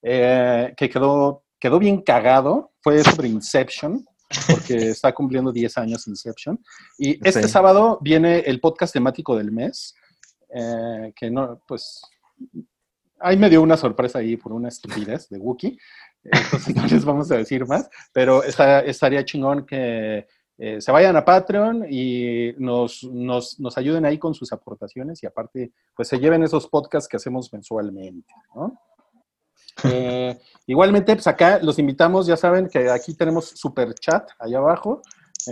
eh, que quedó, quedó bien cagado. Fue sobre Inception, porque está cumpliendo 10 años Inception. Y este Sí. sábado viene el podcast temático del mes, eh, que no, pues, ahí me dio una sorpresa ahí por una estupidez de Wookiee. Entonces no les vamos a decir más, pero está- estaría chingón que eh, se vayan a Patreon y nos, nos, nos ayuden ahí con sus aportaciones y aparte, pues se lleven esos podcasts que hacemos mensualmente, ¿no? Eh, igualmente, pues acá los invitamos, ya saben que aquí tenemos super chat allá abajo,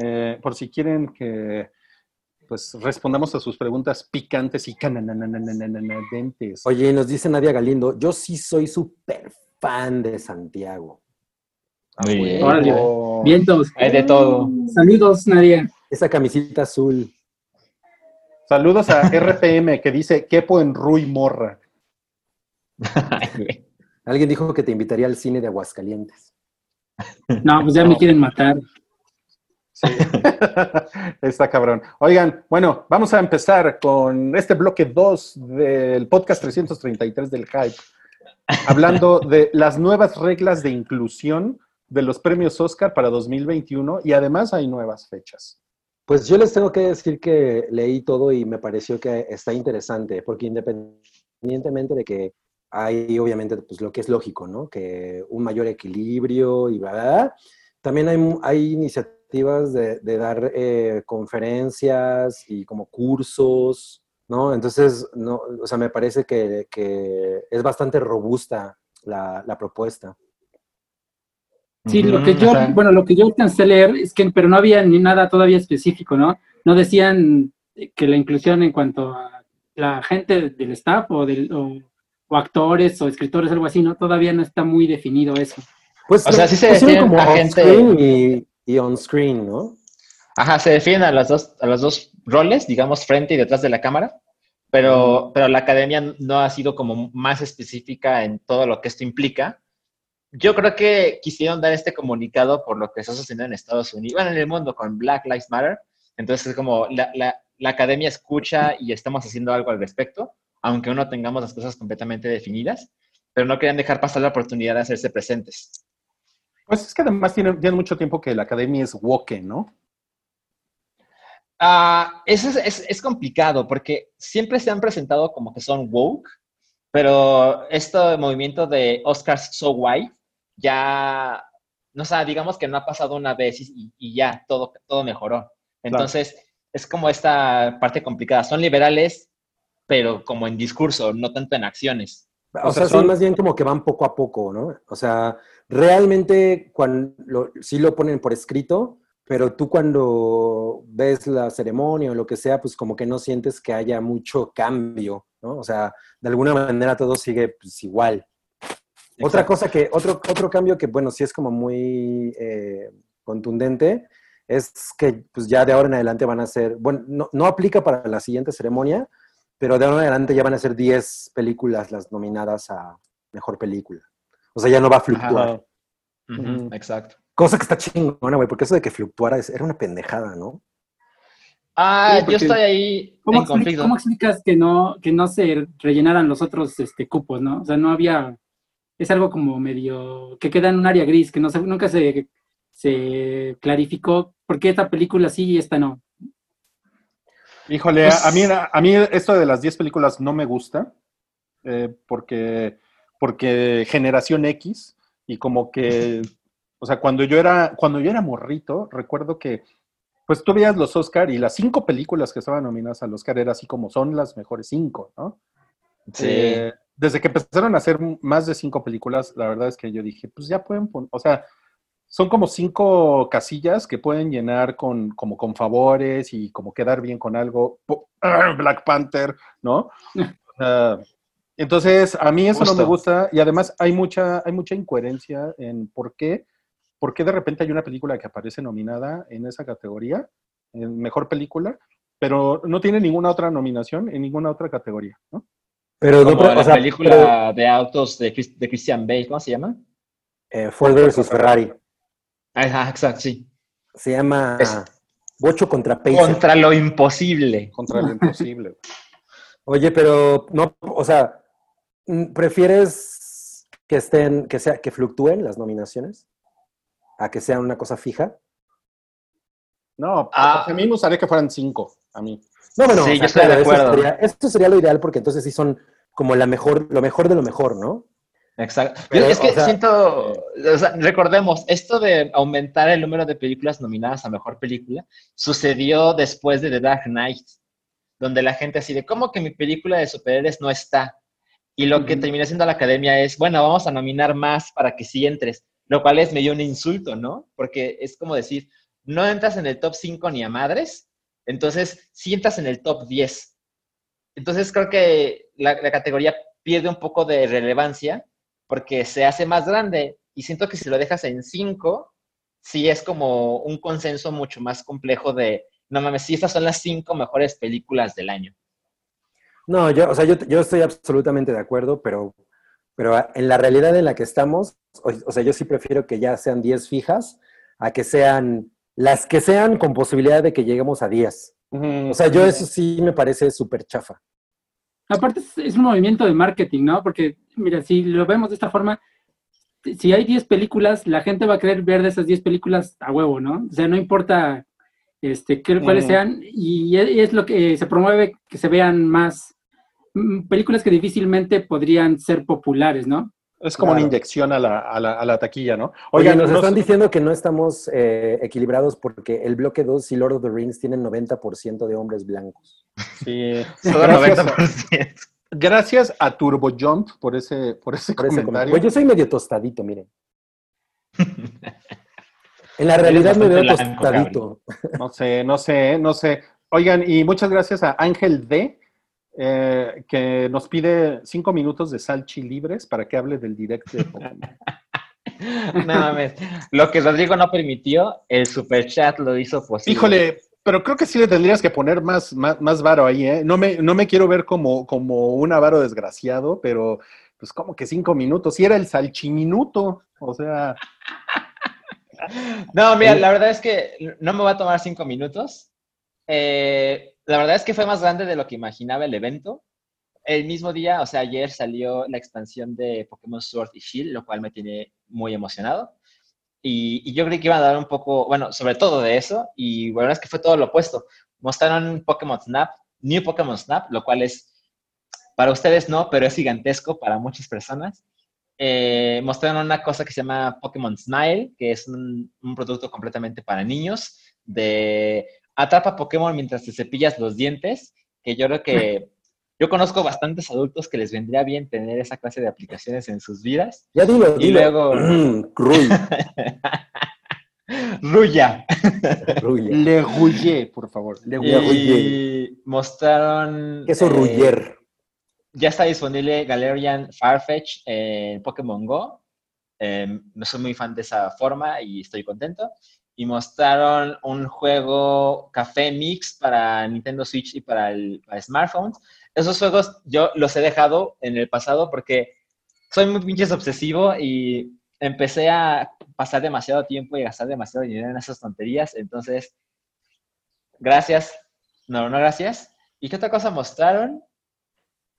eh, por si quieren que pues respondamos a sus preguntas picantes y canananananananadentes. Alguien dijo que te invitaría al cine de Aguascalientes. No, pues ya me quieren matar. Sí. Está cabrón. Oigan, bueno, vamos a empezar con este bloque 2 del podcast 333 del Hype, hablando de las nuevas reglas de inclusión de los premios Oscar para 2021 y además hay nuevas fechas. Pues yo les tengo que decir que leí todo y me pareció que está interesante, porque independientemente de que hay obviamente pues lo que es lógico, ¿no? Que un mayor equilibrio y bla, bla, bla, también hay, hay iniciativas de, de dar eh, conferencias y como cursos, ¿no? Entonces, no, o sea, me parece que, que es bastante robusta la, la propuesta. Sí, lo que yo, bueno, lo que yo alcancé a leer es que, pero no había ni nada todavía específico, ¿no? No decían que la inclusión en cuanto a la gente del staff o, del, o, o actores o escritores, algo así, ¿no? Todavía no está muy definido eso. Pues, O sea, sí se pusieron definen como a gente- y, y on-screen, ¿no? Ajá, se definen a los dos, a los dos roles, digamos, frente y detrás de la cámara, pero, pero la academia no ha sido como más específica en todo lo que esto implica. Yo creo que quisieron dar este comunicado por lo que está sucediendo en Estados Unidos, bueno, en el mundo con Black Lives Matter. Entonces es como la, la, la academia escucha y estamos haciendo algo al respecto, aunque no tengamos las cosas completamente definidas, pero no querían dejar pasar la oportunidad de hacerse presentes. Pues es que además tiene, tiene mucho tiempo que la academia es woke, ¿no? Eso es, es- es complicado porque siempre se han presentado como que son woke, pero este movimiento de Oscars So White ya, no sé, digamos que no ha pasado una vez y, y ya todo, todo mejoró. Entonces, es como esta parte complicada. Son liberales, pero como en discurso, no tanto en acciones. O, O sea, sí, son- más bien como que van poco a poco, ¿no? O sea, realmente cuando lo- sí lo ponen por escrito, pero tú cuando ves la ceremonia o lo que sea, pues como que no sientes que haya mucho cambio, ¿no? O sea, de alguna manera todo sigue pues, igual. Otra Exacto. cosa que, otro, otro cambio que, bueno, sí es como muy eh, contundente, es que pues ya de ahora en adelante van a ser, bueno, no, no aplica para la siguiente ceremonia, pero de ahora en adelante ya van a ser 10 películas las nominadas a Mejor Película. O sea, ya no va a fluctuar. Exacto. Cosa que está chingona, güey, porque eso de que fluctuara era una pendejada, ¿no? Ah, Sí, yo estoy ahí ¿Cómo, en expli- conflicto. cómo explicas que no, que no se rellenaran los otros este, cupos, no? O sea, no había. Es algo como medio. que queda en un área gris, que no se, nunca se, se clarificó por qué esta película sí y esta no. Híjole, Pues- a, mí, a mí esto de las 10 películas no me gusta, eh, porque, porque generación X, y como que, o sea, cuando yo era, cuando yo era morrito, recuerdo que, pues tú veías los Oscar y las cinco películas que estaban nominadas al Oscar era así como son las mejores cinco, ¿no? Sí. Eh, desde que empezaron a hacer más de cinco películas, la verdad es que yo dije, pues ya pueden poner, o sea, son como cinco casillas que pueden llenar con, como con favores y como quedar bien con algo. Black Panther, ¿no? Sea, entonces, a mí eso no me gusta y además hay mucha, hay mucha incoherencia en por qué, por qué de repente hay una película que aparece nominada en esa categoría, en mejor película, pero no tiene ninguna otra nominación en ninguna otra categoría, ¿no? Pero no, Como la o sea, película de autos de, Chris- de Christian Bale, ¿cómo se llama? eh, Ford versus Ferrari. Ajá, exacto, sí. Se llama Es- Bocho contra Pacer. Contra lo imposible. Contra lo imposible. Oye, pero no, o sea, mm, ¿prefieres que estén, que sea, que fluctúen las nominaciones? A que sean una cosa fija. No, Ah. a mí me gustaría que fueran cinco, a mí. No, bueno, Sí, o yo estoy de claro, eso acuerdo. sería- Esto sería lo ideal porque entonces sí son como la mejor, lo mejor de lo mejor, ¿no? Exacto. Pero, es que o sea, siento, o sea, recordemos, esto de aumentar el número de películas nominadas a mejor película sucedió después de The Dark Knight, donde la gente así de, ¿cómo que mi película de superhéroes no está? Y lo que Ujú. termina haciendo la academia es, bueno, vamos a nominar más para que sí entres, lo cual es medio un insulto, ¿no? Porque es como decir, no entras en el top 5 ni a madres, entonces sí entras en el top 10. Entonces creo que la, la categoría pierde un poco de relevancia porque se hace más grande y siento que si lo dejas en 5, sí es como un consenso mucho más complejo de, no mames, sí, estas son las cinco mejores películas del año. No, yo, o sea, yo, yo estoy absolutamente de acuerdo, pero, pero en la realidad en la que estamos, o, o sea, yo sí prefiero que ya sean 10 fijas a que sean las que sean con posibilidad de que lleguemos a 10. O sea, yo eso sí me parece súper chafa. Aparte es, es un movimiento de marketing, ¿no? Porque, mira, si lo vemos de esta forma, si hay 10 películas, la gente va a querer ver de esas 10 películas a huevo, ¿no? O sea, no importa este, qué- cuáles sean, y es, es lo que se promueve que se vean más mm, películas que difícilmente podrían ser populares, ¿no? Es como una inyección a la, a la, a la taquilla, ¿no? Oye, Oigan, nos nos- están diciendo que no estamos eh, equilibrados porque el bloque 2 y Lord of the Rings tienen 90% de hombres blancos. sí, Solo gracias, a, 90%. gracias a Turbo Jump por ese, por ese Por ese comentario. Pues yo soy medio tostadito, miren. En la realidad me veo tostadito. No sé, no sé, no sé. Oigan, y muchas gracias a Ángel D, eh, que nos pide cinco minutos de salchi libres para que hable del directo de Pokémon. No mames. Lo que Rodrigo no permitió, el super chat lo hizo posible. Híjole, pero creo que sí le tendrías que poner más, más, más varo ahí, ¿eh? No me, no me quiero ver como, como un avaro desgraciado, pero pues como que cinco minutos. Y era el salchiminuto, o sea, No, mira, la verdad es que no me va a tomar cinco minutos. Eh, la verdad es que fue más grande de lo que imaginaba el evento. El mismo día, o sea, ayer salió la expansión de Pokémon Sword y Shield, lo cual me tiene muy emocionado. Y, yo creí que iban a dar un poco, bueno, sobre todo de eso, y verdad es que fue todo lo opuesto. Mostraron Pokémon Snap, New Pokémon Snap, lo cual es, para ustedes no, pero es gigantesco para muchas personas. Eh, mostraron una cosa que se llama Pokémon Smile, que es un, un producto completamente para niños, de atrapa Pokémon mientras te cepillas los dientes, que yo creo que yo conozco bastantes adultos que les vendría bien tener esa clase de aplicaciones en sus vidas. Ya dilo, Y dilo. luego- Ruy, Ruya. Ruy. le rouillé, por favor. Le Y mostraron... Queso eh, Ruyer. Ya está disponible Galarian Farfetch en Pokémon Go. Eh, no soy muy fan de esa forma y estoy contento. Y mostraron un juego Café Mix para Nintendo Switch y para, el, para smartphones. Esos juegos yo los he dejado en el pasado porque soy muy pinches obsesivo y empecé a pasar demasiado tiempo y gastar demasiado dinero en esas tonterías. Entonces, gracias. No, no gracias. ¿Y qué otra cosa mostraron?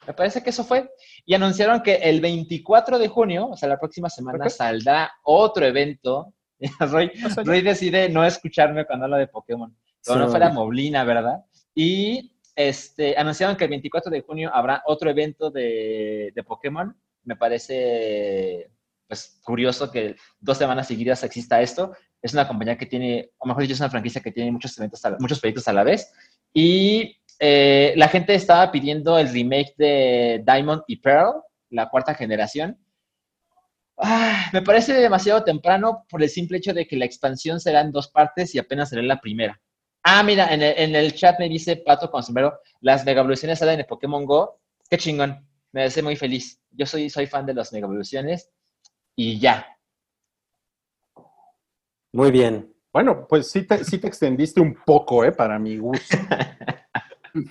Me parece que eso fue. Y anunciaron que el 24 de junio, o sea, la próxima semana, saldrá otro evento. Roy, Roy decide no escucharme cuando hablo de Pokémon. Como no fuera Moblina, ¿verdad? Y este, anunciaron que el 24 de junio habrá otro evento de, de Pokémon. Me parece pues, curioso que dos semanas seguidas exista esto. Es una compañía que tiene, o mejor dicho, es una franquicia que tiene muchos, eventos a muchos proyectos a la vez. Y eh, la gente estaba pidiendo el remake de Diamond y Pearl, la cuarta generación. Ah, me parece demasiado temprano por el simple hecho de que la expansión será en dos partes y apenas será la primera. Ah, mira, en el, en el chat me dice Pato con sombrero, las mega evoluciones salen en Pokémon Go. Qué chingón, me hace muy feliz. Yo soy, soy fan de las mega evoluciones y ya. Muy bien. Bueno, pues sí te, sí te extendiste un poco, ¿eh? Para mi gusto.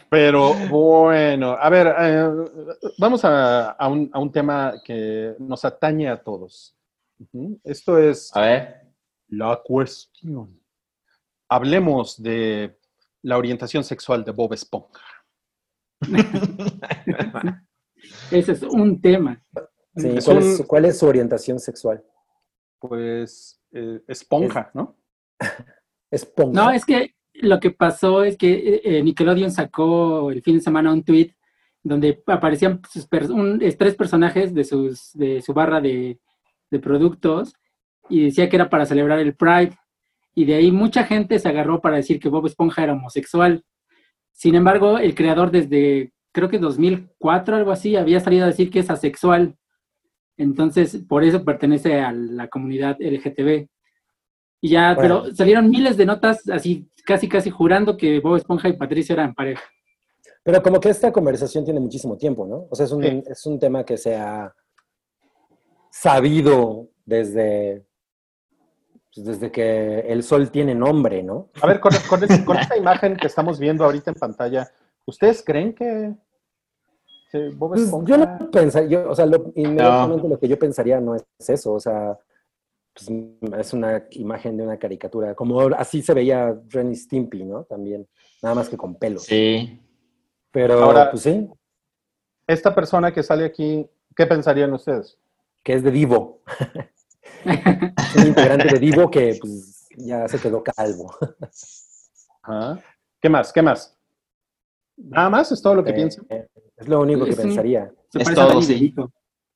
Pero bueno, a ver, eh, vamos a, a un, a un tema que nos atañe a todos. Esto es A ver. la cuestión. Hablemos de la orientación sexual de Bob Esponja. Ese es un tema. Sí, Es ¿cuál, un- es, cuál es su orientación sexual? Pues eh, esponja, ¿no? Esponja. No, es que lo que pasó es que eh, Nickelodeon sacó el fin de semana un tweet donde aparecían sus un- tres personajes de, sus, de su barra de, de productos y decía que era para celebrar el Pride. Y de ahí mucha gente se agarró para decir que Bob Esponja era homosexual. Sin embargo, el creador desde creo que 2004, algo así, había salido a decir que es asexual. Entonces, por eso pertenece a la comunidad LGTB. Y ya, Bueno. pero salieron miles de notas así, casi, casi jurando que Bob Esponja y Patricio eran pareja. Pero como que esta conversación tiene muchísimo tiempo, ¿no? O sea, es un, Sí. es un tema que se ha sabido desde, pues, desde que el sol tiene nombre, ¿no? A ver, con, con es- con esta imagen que estamos viendo ahorita en pantalla, ¿ustedes creen que, Bob Pues, Esponja... yo no pensaría, yo, o sea, lo, inmediatamente lo que yo pensaría no es eso, o sea, pues, es una imagen de una caricatura, como así se veía Ren y Stimpy, ¿no? También, nada más que con pelos. Sí. Pero, Ahora- pues sí, Esta persona que sale aquí, ¿qué pensarían ustedes? que es de Divo, es un integrante de Divo que pues, ya se quedó calvo. Ajá. ¿Qué más? ¿Qué más? ¿Nada más? ¿Es todo lo que Eh, piensan? Es lo único que Es un- pensaría. Se Es todo, sí.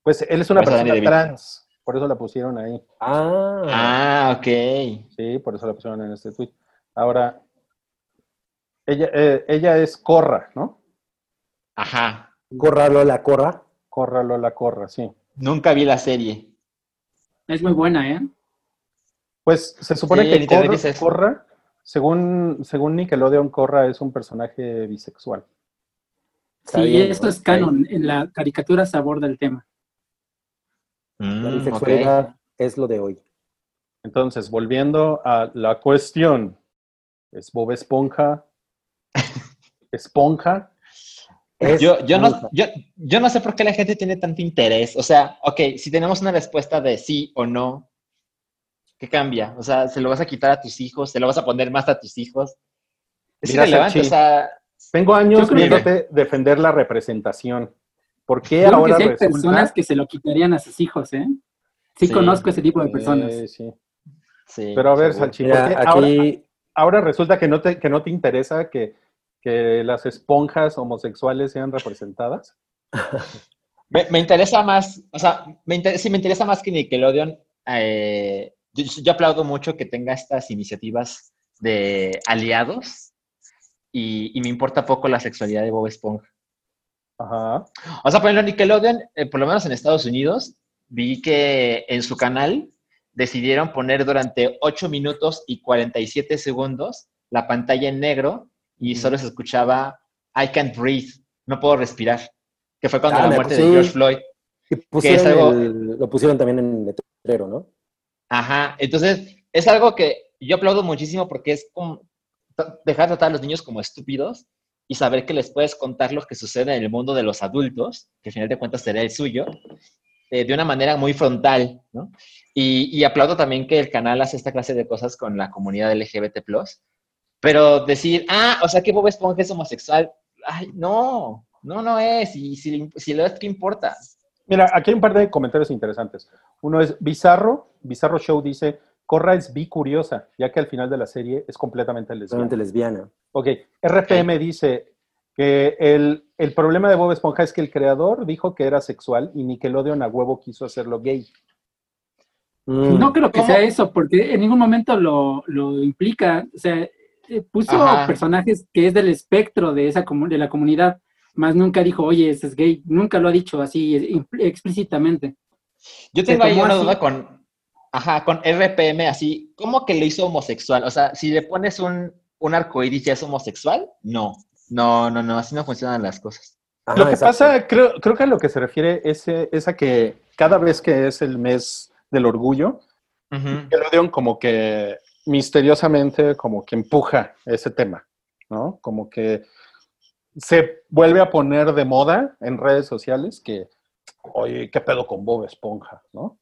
Pues él es una persona trans, por eso la pusieron ahí. Ah, Ah, ok. Sí, por eso la pusieron en este tweet. Ahora, ella, eh, ella es Corra, ¿no? Ajá. corra Lola, corra. Corra Lola Corra, sí. Nunca vi la serie. Es muy buena, ¿eh? Pues se supone Sí, que Corra. Corra, según, según Nickelodeon, Corra es un personaje bisexual. Está Sí, bien, esto ¿no? es canon. En la caricatura se aborda el tema. La Mm, bisexualidad es lo de hoy. Entonces, volviendo a la cuestión, ¿es Bob Esponja? ¿Esponja? Es Yo, yo, no, musa. yo, yo no sé por qué la gente tiene tanto interés. O sea, ok, si tenemos una respuesta de sí o no, ¿qué cambia? O sea, ¿se lo vas a quitar a tus hijos? ¿Se lo vas a poner más a tus hijos? Es Mira, irrelevante, o sea, Tengo años viéndote defender la representación. ¿Por qué creo que sí hay resulta... personas que se lo quitarían a sus hijos, ¿eh? Sí, Sí. conozco ese tipo de personas. Eh, sí. sí. Pero a ver, seguro. Salchi, Mira, ¿por qué ahora, resulta que no te, que no te interesa que, que las esponjas homosexuales sean representadas? Me, me interesa más, o sea, me inter- sí, me interesa más que Nickelodeon. eh, yo, yo aplaudo mucho que tenga estas iniciativas de aliados y, y me importa poco la sexualidad de Bob Esponja. Ajá. O sea, por ejemplo, Nickelodeon, eh, por lo menos en Estados Unidos, vi que en su canal decidieron poner durante 8 minutos y 47 segundos la pantalla en negro y solo se escuchaba I can't breathe, no puedo respirar, que fue cuando Ah, la muerte de George Floyd. y pusieron algo- el- lo pusieron también en letrero, ¿no? Ajá, entonces es algo que yo aplaudo muchísimo porque es como dejar de tratar a los niños como estúpidos y saber que les puedes contar lo que sucede en el mundo de los adultos, que al final de cuentas será el suyo, eh, de una manera muy frontal, y aplaudo también que el canal hace esta clase de cosas con la comunidad LGBT+. Pero decir, ah, o sea que Bob Esponja es homosexual, ay, no, no, no es. Y si, si lo es, ¿qué importa? Mira, aquí hay un par de comentarios interesantes. Uno es Bizarro, Bizarro Show dice, Corra es bi curiosa, ya que al final de la serie es completamente lesbiana. Totalmente lesbiana. Ok, RPM dice que el, el problema de Bob Esponja es que el creador dijo que era sexual y Nickelodeon a huevo quiso hacerlo gay. Mm. No creo que ¿Cómo? sea eso, porque en ningún momento lo, lo implica. O sea, eh, puso Ajá. personajes que es del espectro de, esa comu- de la comunidad, más nunca dijo, oye, ese es gay. Nunca lo ha dicho así explícitamente. Yo tengo ahí una así. duda con, ajá, con RPM, así, ¿cómo que lo hizo homosexual? O sea, si le pones un, un arcoíris ya es homosexual, no. No, no, no, así no funcionan las cosas. Ajá, lo que exacto. pasa, creo, creo que a lo que se refiere es, es a que cada vez que es el mes del orgullo, Nickelodeon como que misteriosamente como que empuja ese tema, ¿no? Como que se vuelve a poner de moda en redes sociales que, oye, ¿qué pedo con Bob Esponja, no?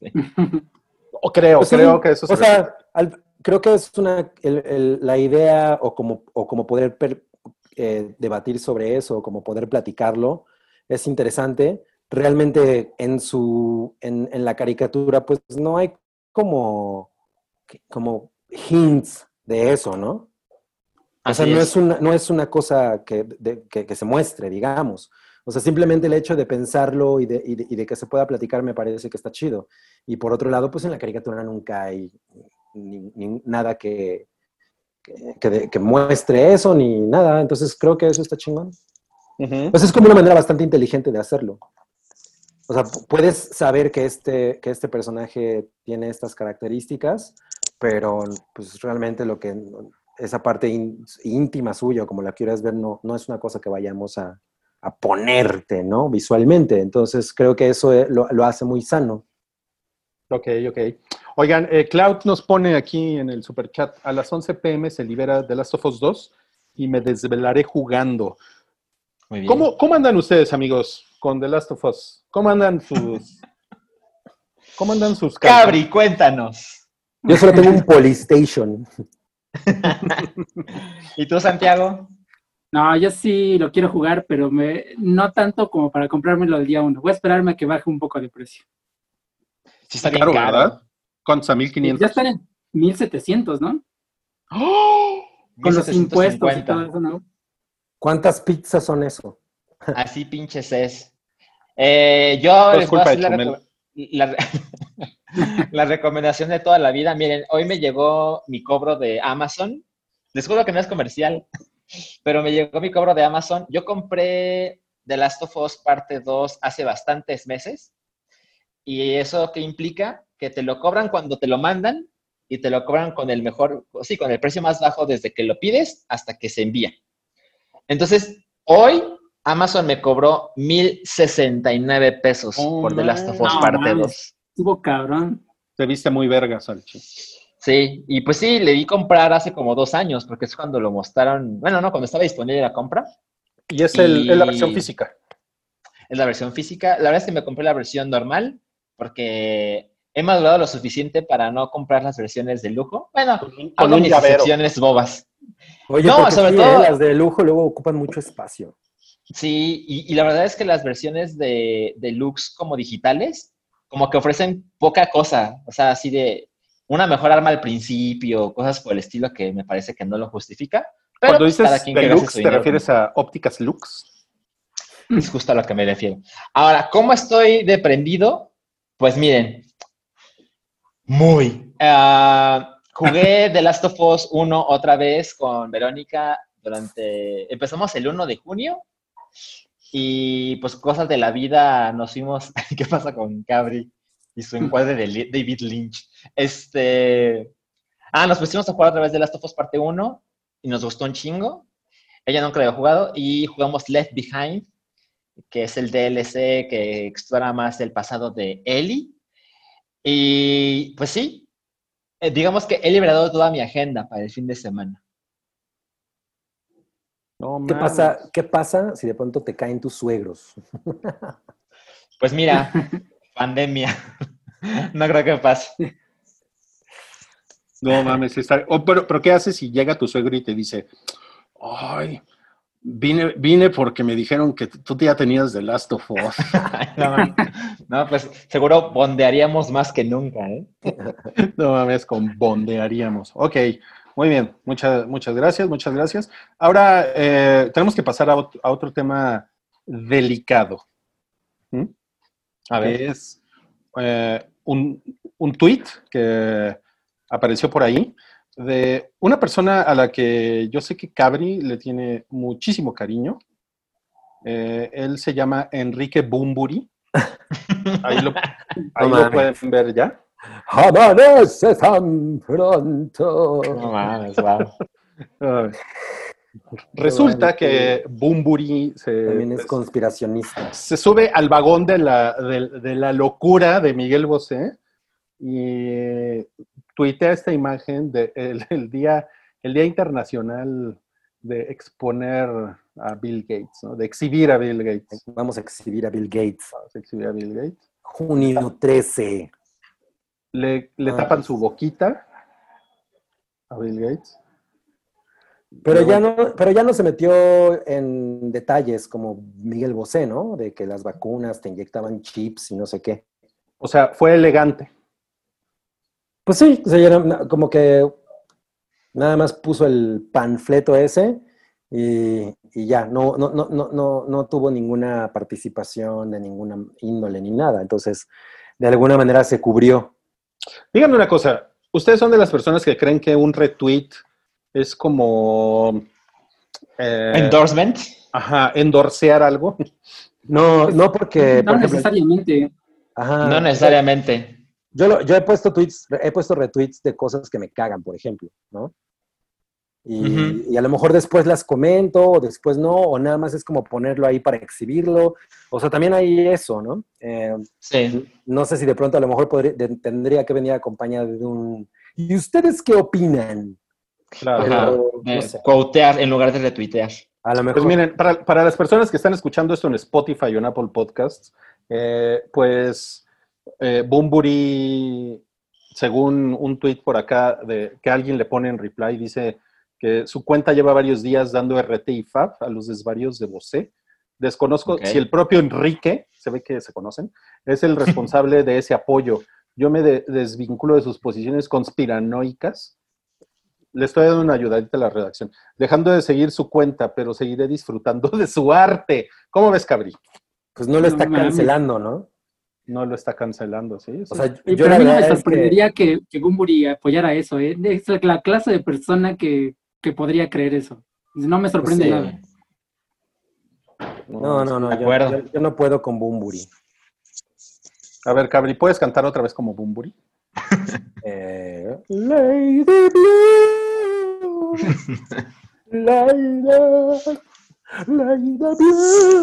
O creo, Pues sí, creo que eso se O sea, al- creo que es una el- el- la idea o como, o como poder per- eh, debatir sobre eso, o como poder platicarlo, es interesante. Realmente en su en, en la caricatura, pues no hay como, como hints de eso, ¿no? O sea, Así no es. es una, no es una cosa que, de- que- que se muestre, digamos. O sea, simplemente el hecho de pensarlo y de, y de- y de que se pueda platicar me parece que está chido. Y por otro lado, pues en la caricatura nunca hay ni- ni nada que, que, que de- que muestre eso ni nada. Entonces creo que eso está chingón. Pues es como una manera bastante inteligente de hacerlo. O sea, pu- puedes saber que este, que este personaje tiene estas características, pero pues realmente lo que esa parte ín- íntima suya, como la quieras ver, no, no es una cosa que vayamos a, a ponerte, ¿no? Visualmente. Entonces creo que eso eh, lo, lo hace muy sano. Ok, ok. Oigan, eh, Cloud nos pone aquí en el super chat, a las 11 pm se libera The Last of Us 2 y me desvelaré jugando. Muy bien. ¿Cómo, ¿Cómo andan ustedes, amigos, con The Last of Us? ¿Cómo andan sus... ¿Cómo andan sus cartas? Cabri, cuéntanos. Yo solo tengo un Polystation. ¿Y tú, Santiago? No, yo sí lo quiero jugar, pero me, no tanto como para comprármelo el día uno. Voy a esperarme a que baje un poco de precio. Sí está bien Caro, caro. ¿verdad? ¿Cuántos? ¿A 1500? Ya están en 1700, ¿no? ¡Oh! Con los impuestos y 1750. todo eso, ¿no? ¿Cuántas pizzas son eso? Así pinches es. Eh, yo les voy a hacer la, reco- la la recomendación de toda la vida. Miren, hoy me llegó mi cobro de Amazon. Les juro que no es comercial, pero me llegó mi cobro de Amazon. Yo compré The Last of Us parte 2 hace bastantes meses. ¿Y eso qué implica? Que te lo cobran cuando te lo mandan y te lo cobran con el mejor, sí, con el precio más bajo desde que lo pides hasta que se envía. Entonces, hoy Amazon me cobró 1069 pesos Oh, por The Last of Us no parte mames. 2. Estuvo cabrón. Te viste muy verga, Salchi. Sí, y pues sí, le di comprar hace como dos años, porque es cuando lo mostraron, bueno, no, cuando estaba disponible la compra, Y es, el, Y- es la versión física. es la versión física. La verdad es que me compré la versión normal, porque he madurado lo suficiente para no comprar las versiones de lujo. Bueno, Con mis excepciones bobas. Oye, No, sobre sí, todo- ¿eh? las de lujo luego ocupan mucho espacio. Sí, y, y la verdad es que las versiones de, de looks como digitales, como que ofrecen poca cosa, o sea, así de una mejor arma al principio, cosas por el estilo que me parece que no lo justifica. Pero Cuando dices cada quien deluxe, su ¿te refieres a ópticas Lux? Es justo a lo que me refiero. Ahora, ¿cómo estoy de prendido? Pues miren, muy. Ah, jugué The Last of Us 1 otra vez con Verónica durante... Empezamos el 1 de junio y pues cosas de la vida nos fuimos... ¿Qué pasa con Cabri y su encuadre de David Lynch? Este... Ah, nos pusimos a jugar otra vez The Last of Us parte 1 y nos gustó un chingo. Ella nunca lo había jugado y jugamos Left Behind que es el DLC que explora más el pasado de Ellie. Y pues sí, eh, digamos que he liberado toda mi agenda para el fin de semana. No, ¿Qué pasa, ¿Qué pasa si de pronto te caen tus suegros? Pues mira, pandemia. No creo que pase. No mames, está. Oh, pero, pero ¿qué haces si llega tu suegro y te dice, ay, vine, vine porque me dijeron que tú ya tenías The Last of Us? No, no, pues seguro bondearíamos más que nunca, ¿eh? No mames, con bondearíamos. Ok, muy bien. Muchas, muchas gracias, muchas gracias. Ahora eh, tenemos que pasar a, ot- a otro tema delicado. ¿Mm? A ver. es eh, un, un tweet que apareció por ahí de una persona a la que yo sé que Cabri le tiene muchísimo cariño. Eh, él se llama Enrique Bumburi. Ahí lo, ahí lo mames. pueden ver ya. Amanece tan pronto. No mames, wow. Resulta que Bumburi se, También es pues, conspiracionista. se sube al vagón de la, de, de la locura de Miguel Bosé y tuitea esta imagen del de el día, el día internacional de exponer a Bill Gates, ¿no? de exhibir a Bill Gates. Vamos a exhibir a Bill Gates. Vamos a exhibir a Bill Gates. Junio 13. Le, le Ah. tapan su boquita a Bill Gates. Pero ya no, pero ya no se metió en detalles como Miguel Bosé, ¿no? De que las vacunas te inyectaban chips y no sé qué. O sea, fue elegante. Pues sí, o sea, como que nada más puso el panfleto ese y, y ya, no, no, no, no, no, no tuvo ninguna participación de ninguna índole ni nada. Entonces, de alguna manera se cubrió. Díganme una cosa, ¿ustedes son de las personas que creen que un retweet es como... eh, Endorsement. Ajá, endorsear algo. No, no porque, No por ejemplo, necesariamente. ajá, No necesariamente. Yo, lo- yo he puesto tweets, he puesto retweets de cosas que me cagan, por ejemplo, ¿no? Y, Ujú. y a lo mejor después las comento, o después no, o nada más es como ponerlo ahí para exhibirlo. O sea, también hay eso, ¿no? Eh, Sí. no sé si de pronto a lo mejor podría- de- tendría que venir acompañado de un... ¿Y ustedes qué opinan? Claro. Pero, no sé. quotear en lugar de retuitear. A lo mejor... Pues miren, para, para las personas que están escuchando esto en Spotify o en Apple Podcasts, eh, pues eh, Bumburi, según un tweet por acá de, que alguien le pone en reply, dice que su cuenta lleva varios días dando RT y FAB a los desvarios de Bosé. Desconozco si el propio Enrique, se ve que se conocen, es el responsable de ese apoyo. Yo me de- desvinculo de sus posiciones conspiranoicas. Le estoy dando una ayudadita a la redacción. Dejando de seguir su cuenta, pero seguiré disfrutando de su arte. ¿Cómo ves, Cabri? Pues no lo está cancelando, ¿no? No lo está cancelando, ¿sí? O sea, yo pero la a mí no me que- sorprendería que, que Bumburi apoyara eso, ¿eh? Es la clase de persona que, que podría creer eso. No me sorprende Sí. nada. No, no, no, De yo, acuerdo. yo- yo no puedo con Bumburi. A ver, Cabri, ¿puedes cantar otra vez como Bumburi? Eh, Lady Blue. Lady, Lady Blue.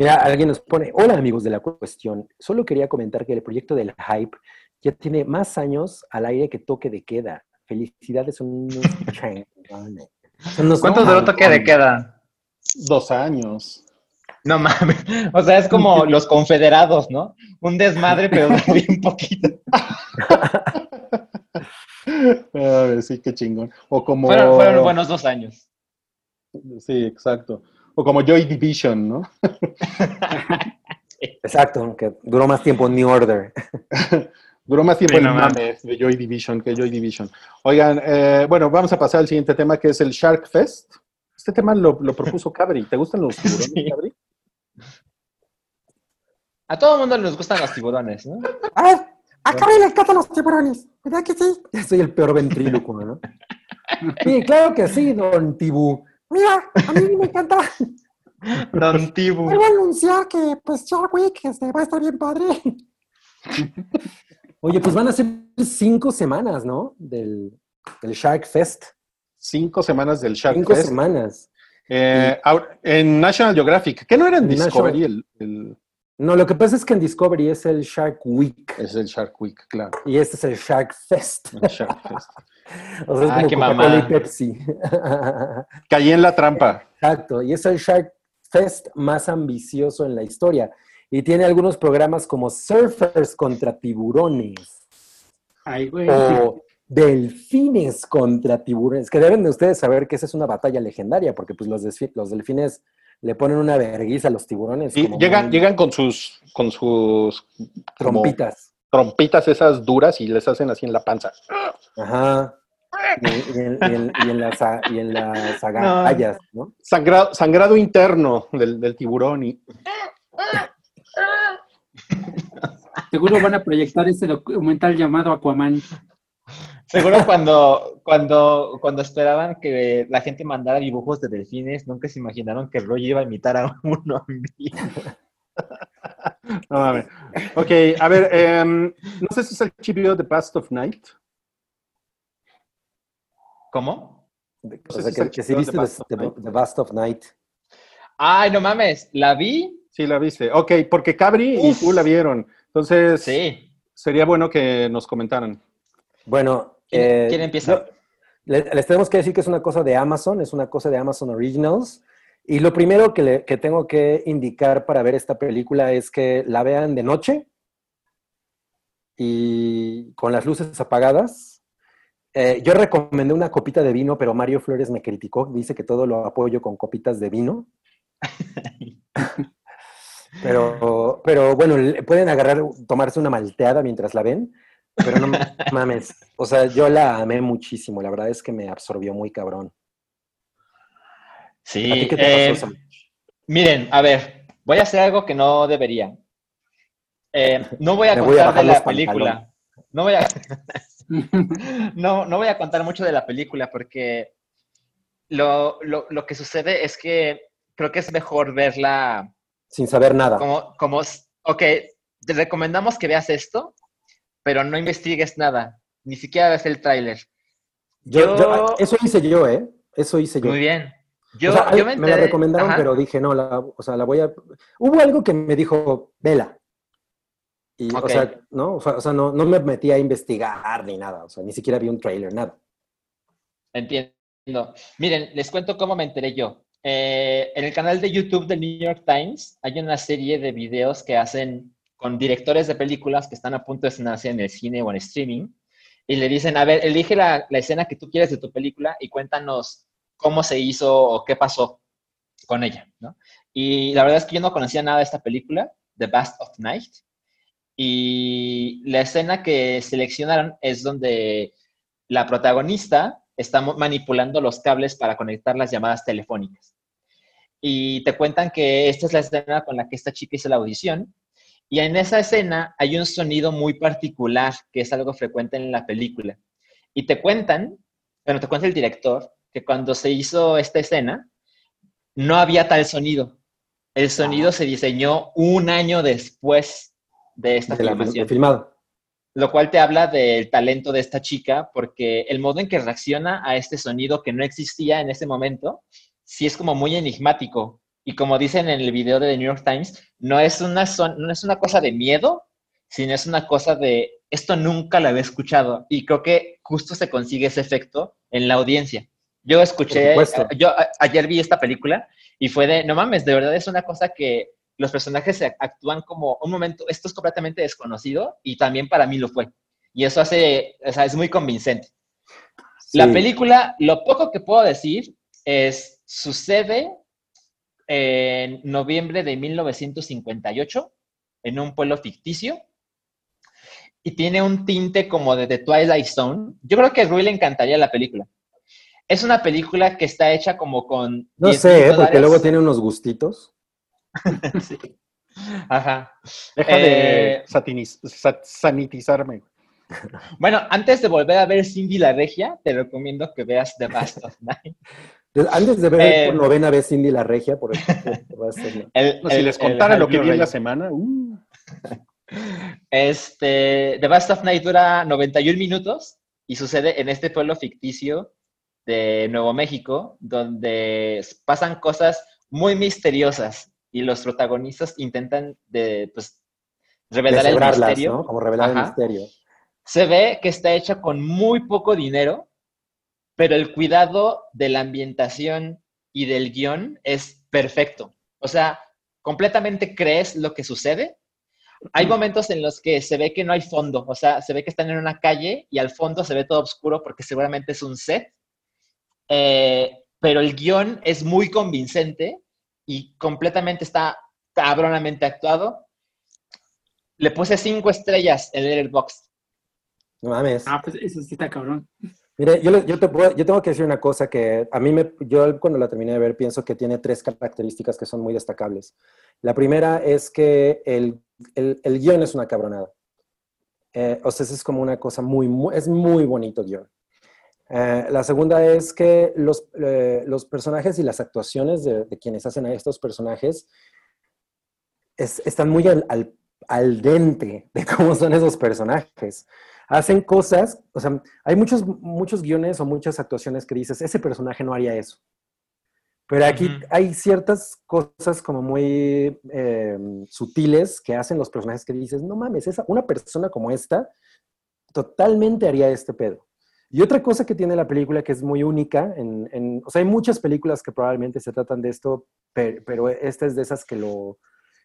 Mira, alguien nos pone, hola amigos de la cuestión, solo quería comentar que el proyecto del hype ya tiene más años al aire que toque de queda. Felicidades, son unos unos ¿Cuánto duró toque de queda? Dos años. No mames. O sea, es como los confederados, ¿no? Un desmadre, pero bien poquito. A ver, sí, qué chingón. O como... Fueron, fueron buenos dos años. Sí, exacto. O como Joy Division, ¿no? Exacto, que duró más tiempo New Order. Duró más tiempo Sí, el no de Joy Division que Joy Division. Oigan, eh, bueno, vamos a pasar al siguiente tema que es el Shark Fest. Este tema lo, lo propuso Cabri. ¿Te gustan los tiburones, Sí. Cabri? A todo el mundo les gustan los tiburones, ¿no? ¡Ah! A Cabri le encantan los tiburones, ¿verdad que sí? Soy el peor ventríloco, ¿no? Sí, claro que sí, don Tibú. Mira, a mí me encanta. Don Tibu. Voy a anunciar que, pues, Shark Week este, va a estar bien padre. Oye, pues van a ser cinco semanas, ¿no? Del, del Shark Fest. Cinco semanas del Shark Cinco Fest. semanas. Eh, ahora, en National Geographic, ¿qué no era en Discovery el, el- No, lo que pasa es que en Discovery es el Shark Week es el Shark Week, claro. y este es el Shark Fest. el Shark Fest. O sea, es como Coca-Cola y Pepsi. Caí en la trampa. Exacto, y es el Shark Fest más ambicioso en la historia. y tiene algunos programas como Surfers contra tiburones Ay, güey. o Delfines contra tiburones, que deben de ustedes saber que esa es una batalla legendaria, porque pues los, los delfines le ponen una verguiza a los tiburones. Y llegan, muy llegan con sus, con sus trompitas. trompitas esas duras y les hacen así en la panza. Ajá. Y, y en, y en- y en las, y en las agallas, ¿no? Sangrado, sangrado interno del, del tiburón y Seguro van a proyectar ese documental llamado Aquaman. Seguro cuando, cuando, cuando esperaban que la gente mandara dibujos de delfines, nunca se imaginaron que Roy iba a imitar a uno en vivo. No mames. Ok, a ver, em, no sé si es el chipio de Past of Night. ¿Cómo? De- No o sé sea, si que, que si viste The. The Bast of Night. Ay, no mames, la vi. Sí, la viste. Ok, porque Cabri y tú la vieron. Entonces, Sí. sería bueno que nos comentaran. Bueno, ¿Quién- eh, quién empieza? yo- les, tenemos que decir que es una cosa de Amazon, es una cosa de Amazon Originals. Y lo primero que, le- que tengo que indicar para ver esta película es que la vean de noche y con las luces apagadas. Eh, yo recomendé una copita de vino, pero Mario Flores me criticó, dice que todo lo apoyo con copitas de vino. Pero, pero bueno, pueden agarrar, tomarse una malteada mientras la ven, pero no mames. O sea, yo la amé muchísimo, la verdad es que me absorbió muy cabrón. ¿A Sí. ti qué te eh, pasó, miren, a ver, voy a hacer algo que no debería. Eh, no voy a Me voy a contar de la película. No voy a, no, no voy a contar mucho de la película porque lo, lo, lo que sucede es que creo que es mejor verla Sin saber nada. como, como, ok, te recomendamos que veas esto, pero no investigues nada, ni siquiera ves el tráiler. Yo- yo- yo- eso hice yo, ¿eh? Eso hice yo. Muy bien. Yo, O sea, yo me, me, la recomendaron, ajá. pero dije, no, la, o sea, la voy a... Hubo algo que me dijo, vela. Y, o sea, ¿no? O sea, no, no me metí a investigar ni nada. O sea, ni siquiera vi un trailer, nada. Entiendo. Miren, les cuento cómo me enteré yo. Eh, en el canal de YouTube del New York Times hay una serie de videos que hacen con directores de películas que están a punto de estrenarse en el cine o en streaming y le dicen, a ver, elige la, la escena que tú quieres de tu película y cuéntanos cómo se hizo o qué pasó con ella, ¿no? Y la verdad es que yo no conocía nada de esta película, The Bast of Night, y la escena que seleccionaron es donde la protagonista está manipulando los cables para conectar las llamadas telefónicas. Y te cuentan que esta es la escena con la que esta chica hizo la audición. Y en esa escena hay un sonido muy particular que es algo frecuente en la película. Y te cuentan, bueno, te cuenta el director, que cuando se hizo esta escena, no había tal sonido. El sonido se diseñó un año después de esta De la filmación lo cual te habla del talento de esta chica, porque el modo en que reacciona a este sonido que no existía en ese momento, sí es como muy enigmático. Y como dicen en el video de The New York Times, no es una, son- no es una cosa de miedo, sino es una cosa de, esto nunca lo había escuchado. Y creo que justo se consigue ese efecto en la audiencia. Yo escuché, yo ayer vi esta película y fue de, no mames, de verdad es una cosa que los personajes se actúan como un momento, esto es completamente desconocido y también para mí lo fue. Y eso hace, o sea, es muy convincente. La película, lo poco que puedo decir es, sucede en noviembre de 1958 en un pueblo ficticio y tiene un tinte como de The Twilight Zone. Yo creo que a Rui le encantaría la película. Es una película que está hecha como con... No 10 sé, ¿eh? porque luego tiene unos gustitos. Sí. Ajá. Deja Eh, de satiniz- sa- sanitizarme. Bueno, antes de volver a ver Cindy la Regia, te recomiendo que veas The Bast of Night. Antes de ver Eh, por novena vez Cindy la Regia, por ejemplo, El- No, si el- les el contara lo que vi en la semana, uh, Este, The Bast of Night dura 91 minutos y sucede en este pueblo ficticio de Nuevo México, donde pasan cosas muy misteriosas y los protagonistas intentan de, pues, revelar el misterio. ¿no? Como revelar el misterio. Se ve que está hecha con muy poco dinero, pero el cuidado de la ambientación y del guion es perfecto. O sea, completamente crees lo que sucede. Hay momentos en los que se ve que no hay fondo, o sea, se ve que están en una calle y al fondo se ve todo oscuro porque seguramente es un set. Eh, pero el guion es muy convincente y completamente está cabronamente actuado. Le puse cinco estrellas en el box. No mames. Ah, pues eso sí está cabrón. Mire, yo, le- yo, te puedo- yo tengo que decir una cosa que a mí me, yo cuando la terminé de ver pienso que tiene tres características que son muy destacables. La primera es que el, el, el guion es una cabronada. Eh, o sea, es como una cosa muy, muy es muy bonito guion. Eh, la segunda es que los, eh, los personajes y las actuaciones de, de quienes hacen a estos personajes es- están muy al, al, al dente de cómo son esos personajes. Hacen cosas, o sea, hay muchos, muchos guiones o muchas actuaciones que dices, ese personaje no haría eso. Pero aquí hay ciertas cosas como muy eh, sutiles que hacen los personajes que dices, no mames, esa, una persona como esta totalmente haría este pedo. Y otra cosa que tiene la película que es muy única, en, en- o sea, hay muchas películas que probablemente se tratan de esto, pero, pero esta es de esas que lo,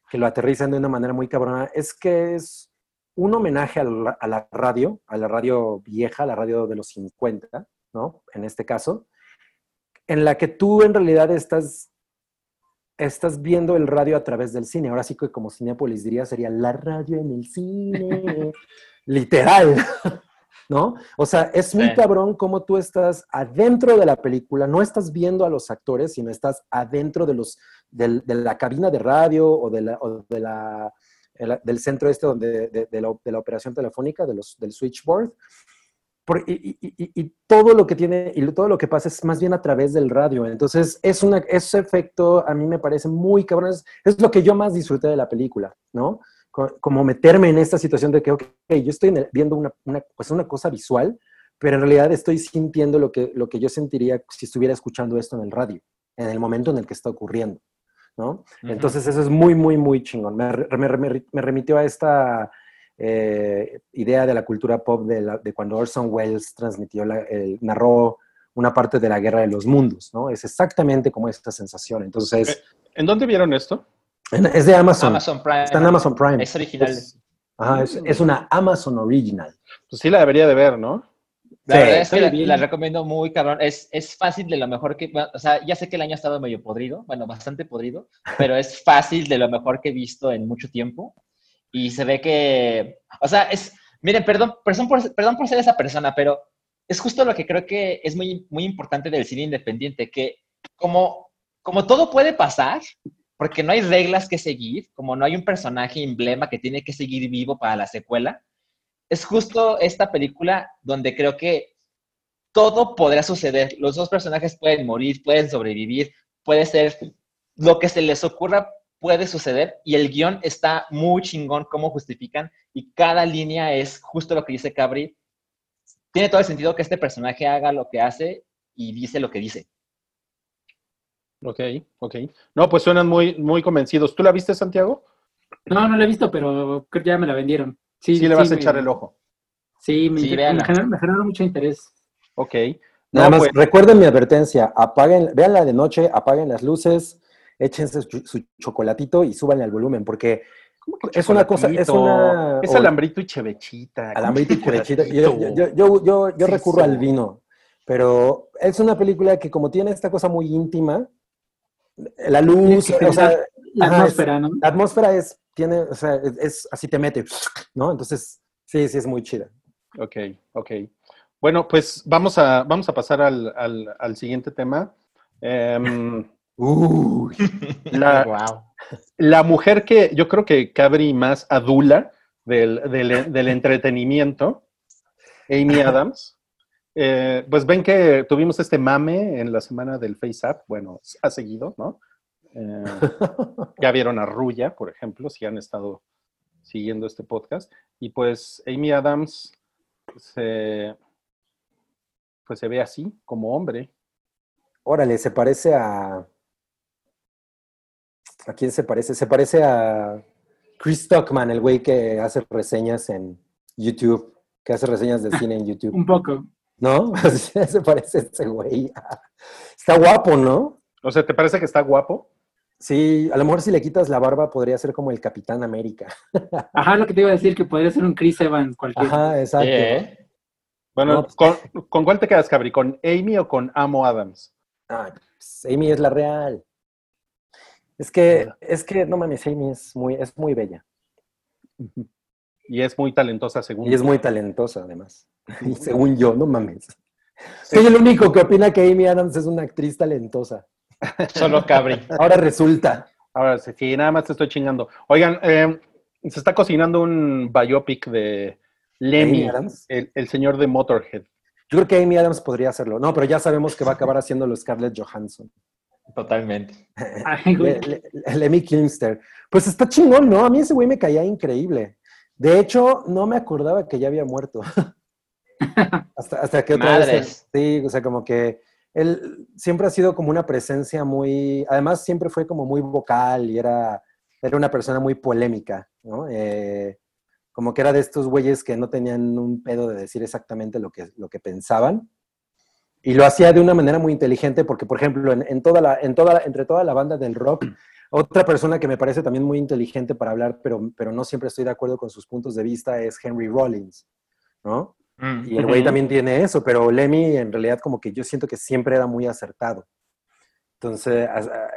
que lo aterrizan de una manera muy cabrona, es que es un homenaje a la, a la radio, a la radio vieja, a la radio de los 50, ¿no? En este caso, en la que tú en realidad estás, estás viendo el radio a través del cine. Ahora sí que como Cinepolis diría, sería la radio en el cine. Literal. ¿No? O sea, es muy Sí. cabrón cómo tú estás adentro de la película, no estás viendo a los actores, sino estás adentro de, los, de la cabina de radio o, de la, o de la- el- del centro este donde, de, de la, de la operación telefónica, de los, del switchboard. Por- y, y- y- y todo lo que tiene y todo lo que pasa es más bien a través del radio. Entonces, es una, ese efecto a mí me parece muy cabrón. Es, es lo que yo más disfruté de la película, ¿no? Co- Como meterme en esta situación de que, ok, yo estoy viendo una, una, pues una cosa visual, pero en realidad estoy sintiendo lo que, lo que yo sentiría si estuviera escuchando esto en el radio, en el momento en el que está ocurriendo, ¿no? Entonces eso es muy, muy, muy chingón. Me, me, me- me remitió a esta eh, idea de la cultura pop de, la- de cuando Orson Welles transmitió, la- el- narró una parte de la Guerra de los Mundos, ¿no? Es exactamente como esta sensación. Entonces, ¿En dónde vieron esto? En- es de Amazon. Amazon Prime. Está en Amazon Prime. Es original. Es, ajá, es, es una Amazon Original. Pues sí la debería de ver, ¿no? La Sí, verdad es que la, la recomiendo muy cabrón. Es, es fácil de lo mejor que. bueno, O sea, ya sé que el año ha estado medio podrido, bueno, bastante podrido, pero es fácil de lo mejor que he visto en mucho tiempo. Y se ve que. O sea, es. Miren, perdón, perdón, por, perdón por ser esa persona, pero es justo lo que creo que es muy, muy importante del cine independiente, que como, como todo puede pasar, porque no hay reglas que seguir, como no hay un personaje emblema que tiene que seguir vivo para la secuela, es justo esta película donde creo que todo podrá suceder. Los dos personajes pueden morir, pueden sobrevivir, puede ser lo que se les ocurra, puede suceder. Y el guion está muy chingón, cómo justifican. Y cada línea es justo lo que dice Cabri. Tiene todo el sentido que este personaje haga lo que hace y dice lo que dice. Ok, ok. No, pues suenan muy, muy convencidos. ¿Tú la viste, Santiago? No, no la he visto, pero creo que ya me la vendieron. Sí, Sí, le vas a me- echar el ojo. Sí, me, Sí, inter- me generó, me generó mucho interés. Ok. Nada más, pues, recuerden mi advertencia, apaguen, véanla de noche, apaguen las luces, échense su, su chocolatito y súbanle al volumen, porque ¿cómo que es una cosa, es una... Es alambrito y chevechita. ¿Cómo alambrito y chevechita. Yo, yo, yo, yo, yo Sí, recurro sí. al vino, pero es una película que como tiene esta cosa muy íntima, la luz, Sí, o sea, La ajá, atmósfera, ¿no? la atmósfera es, tiene, o sea, es, es- así te mete, ¿no? Entonces, sí, sí, es muy chida. Ok, ok. Bueno, pues vamos a, vamos a pasar al, al- al siguiente tema. Em, Uy. la, wow. la mujer que yo creo que Cabri más adula del, del- del entretenimiento, Amy Adams. Eh, pues ven que tuvimos este mame en la semana del Face Up. Bueno, ha seguido, ¿no? Eh, ya vieron a Ruya, por ejemplo, si han estado siguiendo este podcast. Y pues Amy Adams se, pues se ve así, como hombre. Órale, se parece a. ¿A quién se parece? Se parece a Chris Stockman, el güey que hace reseñas en YouTube, que hace reseñas de cine en YouTube. Un poco. ¿No? se parece a ese güey. Está guapo, ¿no? O sea, ¿te parece que está guapo? Sí, a lo mejor si le quitas la barba podría ser como el Capitán América. Ajá, lo que te iba a decir, que podría ser un Chris Evans cualquiera. Ajá, exacto. ¿Eh? Bueno, No, pues- ¿con, con cuál te quedas, Cabri? ¿Con Amy o con Amo Adams? Ah, pues, Amy es la real. Es que, es que, no mames, Amy es muy, es muy bella. Y es muy talentosa, según. Y es muy talentosa, además. Y según yo, no mames. Soy el único que opina que Amy Adams es una actriz talentosa. Solo Cabri. Ahora resulta. Ahora sí, sí, nada más te estoy chingando. Oigan, eh, se está cocinando un biopic de Lemmy, Amy Adams. el, el señor de Motorhead. Yo creo que Amy Adams podría hacerlo. No, pero ya sabemos que va a acabar haciéndolo Scarlett Johansson. Totalmente. Lemmy Kilmister. Pues está chingón, ¿no? A mí ese güey me caía increíble. De hecho, no me acordaba que ya había muerto. hasta, hasta que otra vez. Madres. Sí, o sea, como que él siempre ha sido como una presencia muy. Además, siempre fue como muy vocal y era, era una persona muy polémica, ¿no? Eh, como que era de estos güeyes que no tenían un pedo de decir exactamente lo que, lo que pensaban. Y lo hacía de una manera muy inteligente porque, por ejemplo, en, en toda la, en toda entre toda la banda del rock, otra persona que me parece también muy inteligente para hablar, pero, pero no siempre estoy de acuerdo con sus puntos de vista, es Henry Rollins, ¿no? Mm. Y el güey también tiene eso, pero Lemmy en realidad como que yo siento que siempre era muy acertado. Entonces,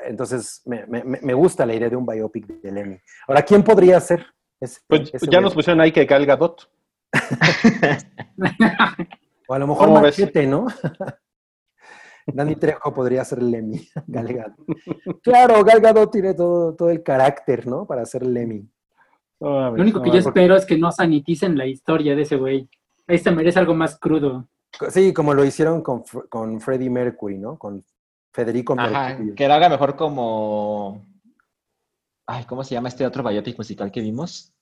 entonces me, me- me gusta la idea de un biopic de Lemmy. Ahora, ¿quién podría ser? ese- Pues ese ya nos pusieron ahí que Gal Gadot. O a lo mejor. Machete, ¿no? Dani Trejo podría ser Lemmy, Gal Gadot. Claro, Gal Gadot tiene todo, todo el carácter, ¿no? Para ser Lemmy. Lo único no que yo espero es que no saniticen la historia de ese güey. Ahí se merece algo más crudo. Sí, como lo hicieron con, con Freddie Mercury, ¿no? Con Federico Ajá, Mercury. que lo haga mejor como. Ay, ¿cómo se llama este otro biopic musical que vimos?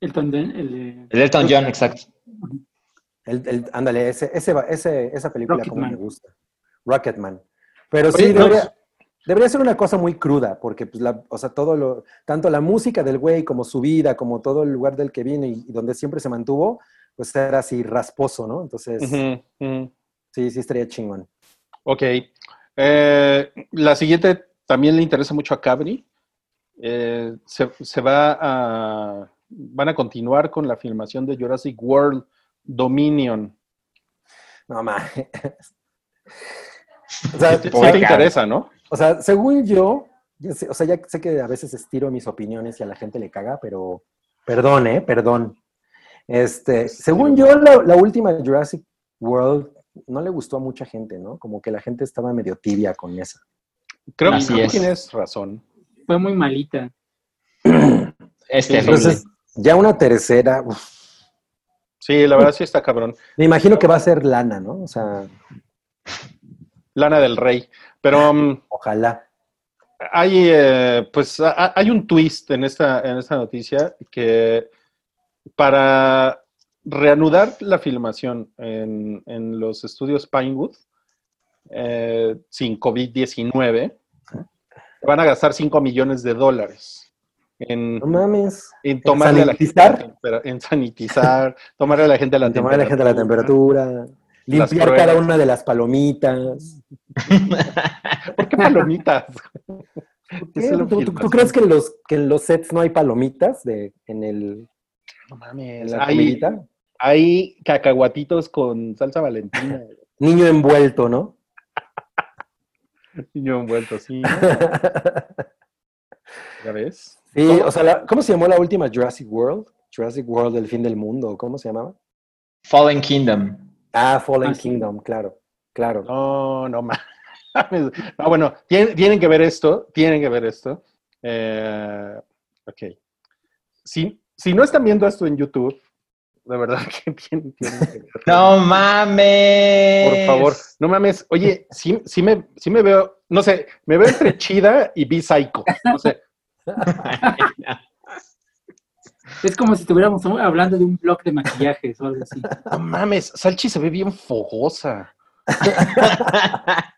El Tonden, el de- El Elton John, exacto. El, el- ándale, ese, ese, va- ese- esa película como me gusta. Rocketman. Pero sí, debería, debería ser una cosa muy cruda, porque pues la, o sea, todo lo, tanto la música del güey como su vida, como todo el lugar del que vino y, y donde siempre se mantuvo, pues era así rasposo, ¿no? Entonces, sí, sí estaría chingón. Ok. Eh, la siguiente también le interesa mucho a Cabri. Eh, se, se va a. Van a continuar con la filmación de Jurassic World Dominion. No mames. o, sea, Sí te interesa, ¿no? o sea, según yo, yo sé- o sea, ya sé que a veces estiro mis opiniones y a la gente le caga, pero perdón, ¿eh? Perdón. Este, según yo, la, la última Jurassic World no le gustó a mucha gente, ¿no? Como que la gente estaba medio tibia con esa. Creo, Así que es. tienes razón. Fue muy malita. Es terrible. Entonces, ya una tercera, uf, Sí, la verdad sí está cabrón. me imagino que va a ser lana, ¿no? O sea, Lana del Rey. Pero um, ojalá. hay, eh, pues, hay un twist en esta, en esta noticia que para reanudar la filmación en, en los estudios Pinewood, eh, sin COVID-19, van a gastar 5 millones de dólares en, No mames. en tomarle a la gente la en sanitizar, tomarle a la gente la Tomar a la gente la temperatura, limpiar cada una de las palomitas. ¿Por qué palomitas? Lo ¿Tú, tú- crees que en los, que en los sets no hay palomitas de, en, el, No mames. la Hay, comidita? hay cacahuatitos con salsa valentina. Niño envuelto, ¿no? Niño envuelto, sí. ¿no? ¿Ya ves? Sí, ¿Cómo? o sea, la- ¿cómo se llamó la última Jurassic World? Jurassic World, el fin del mundo, ¿cómo se llamaba? Fallen Kingdom. Ah, Fallen Ah, sí. Kingdom, claro, claro. No, no mames. No, bueno, tienen, tienen que ver esto, tienen que ver esto. Eh, ok. Si, si no están viendo esto en YouTube, de verdad que tienen, tienen que verlo. No mames. Por favor, no mames. Oye, sí, sí, me, sí me veo, no sé, me veo entre chida y bi-psycho. No sé. Es como si estuviéramos hablando de un blog de maquillajes o algo así. No mames, Salchi se ve bien fogosa.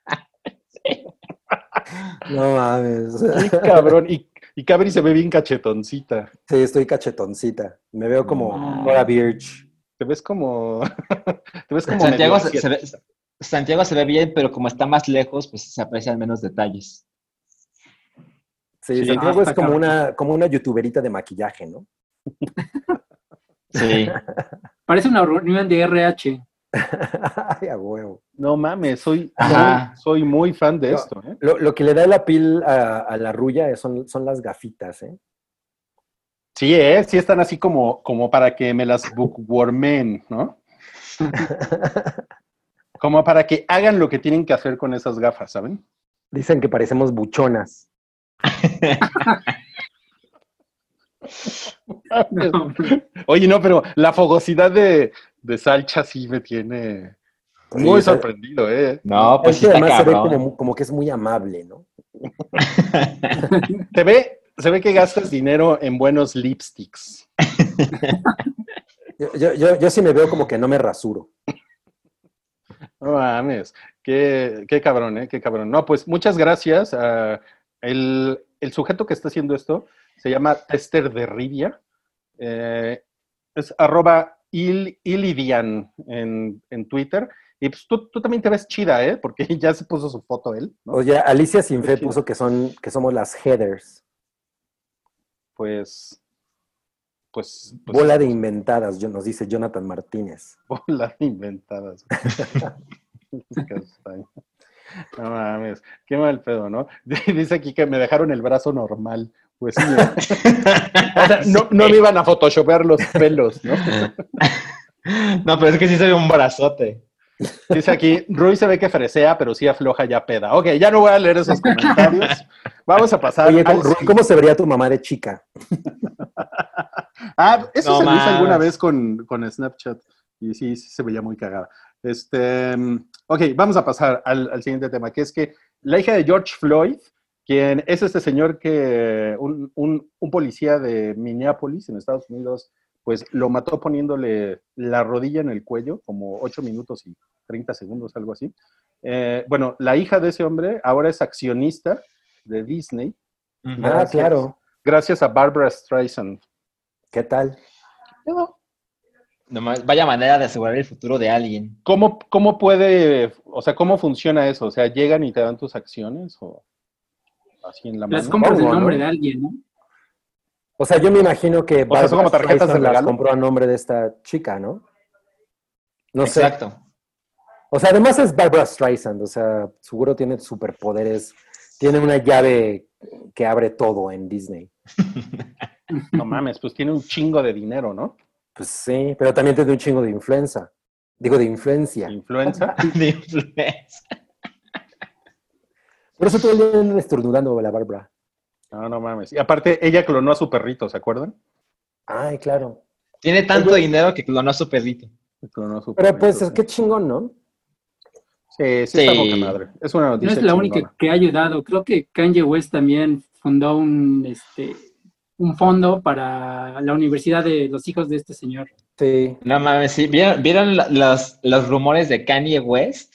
No mames. Qué cabrón. Y, y Cabri se ve bien cachetoncita. Sí, estoy cachetoncita. Me veo como No. Cora Birch. Te ves como. Te ves como. Santiago se, se ve, asiática. Santiago se ve bien, pero como está más lejos, pues se aprecian menos detalles. Sí, Sí. Santiago Ah, es como cabrón. una, como una youtuberita de maquillaje, ¿no? Sí. Parece una reunión de RH. Ay, a huevo. No mames, soy, soy, soy muy fan de No. esto. ¿eh? Lo, lo que le da la piel a, a la rulla son, son las gafitas, ¿eh? Sí, ¿eh? sí están así como, como para que me las bookwormen, ¿no? Como para que hagan lo que tienen que hacer con esas gafas, ¿saben? Dicen que parecemos buchonas. Oye, no, pero la fogosidad de, de Salcha sí me tiene muy sorprendido, ¿eh? No, pues es sí que está además se ve como, como que es muy amable, ¿no? Se ve, se ve que gastas dinero en buenos lipsticks. Yo, yo, yo, yo sí me veo como que no me rasuro. No mames, qué, qué cabrón, ¿eh? Qué cabrón. No, pues muchas gracias. a el, el sujeto que está haciendo esto se llama Tester de Rivia. Eh, es arroba il, ilidian en, en Twitter. Y pues tú, tú también te ves chida, ¿eh? Porque ya se puso su foto él, ¿no? Oye, Alicia Sinfe puso que son que somos las headers. Pues, pues, pues Bola de inventadas, yo- nos dice Jonathan Martínez. bola de inventadas. No mames, qué mal pedo, ¿no? Dice aquí que me dejaron el brazo normal. Pues sí. O sea, no, no me iban a photoshopear los pelos, ¿no? No, pero es que sí se ve un brazote. Dice aquí, Rui se ve que fresea, pero sí afloja ya peda. Ok, ya no voy a leer esos comentarios. Vamos a pasar. Oye, ¿cómo, Rui, ¿cómo se vería tu mamá de chica? Ah, eso No se lo hice alguna vez con, con Snapchat y sí, sí se veía muy cagada. Este, ok, vamos a pasar al, al siguiente tema, que es que la hija de George Floyd, quien es este señor que un, un- un policía de Minneapolis, en Estados Unidos, pues lo mató poniéndole la rodilla en el cuello, como 8 minutos y 30 segundos, algo así. Eh, bueno, la hija de ese hombre ahora es accionista de Disney, Ah, Gracias. claro. gracias a Barbara Streisand. ¿Qué tal? Nomás, vaya manera de asegurar el futuro de alguien. ¿Cómo, ¿Cómo puede, o sea, cómo funciona eso? O sea, ¿llegan y te dan tus acciones o así en la mano? Las compras del nombre ¿no? de alguien, ¿no? O sea, yo me imagino que O sea, son como tarjetas de Streisand las compró a nombre de esta chica, ¿no? No sé. Exacto. O sea, además es Barbara Streisand, o sea, seguro tiene superpoderes, tiene una llave que abre todo en Disney. No mames, pues tiene un chingo de dinero, ¿no? Pues sí, pero también tiene un chingo de influenza. Digo, de influencia. Influenza. De influencia. Por eso todo el día andan estornudando la Barbara. No, no mames. Y aparte, ella clonó a su perrito, ¿se acuerdan? Ay, claro. Tiene tanto dinero que clonó a su perrito. Clonó a su Pero perrito, pues es sí. que chingón, ¿no? Sí, sí, está Sí. poca madre. Es una No noticia es la chingona. única que ha ayudado. Creo que Kanye West también fundó un, este, un fondo para la universidad de los hijos de este señor. Sí. No mames, sí. ¿Vieron, los, los rumores de Kanye West?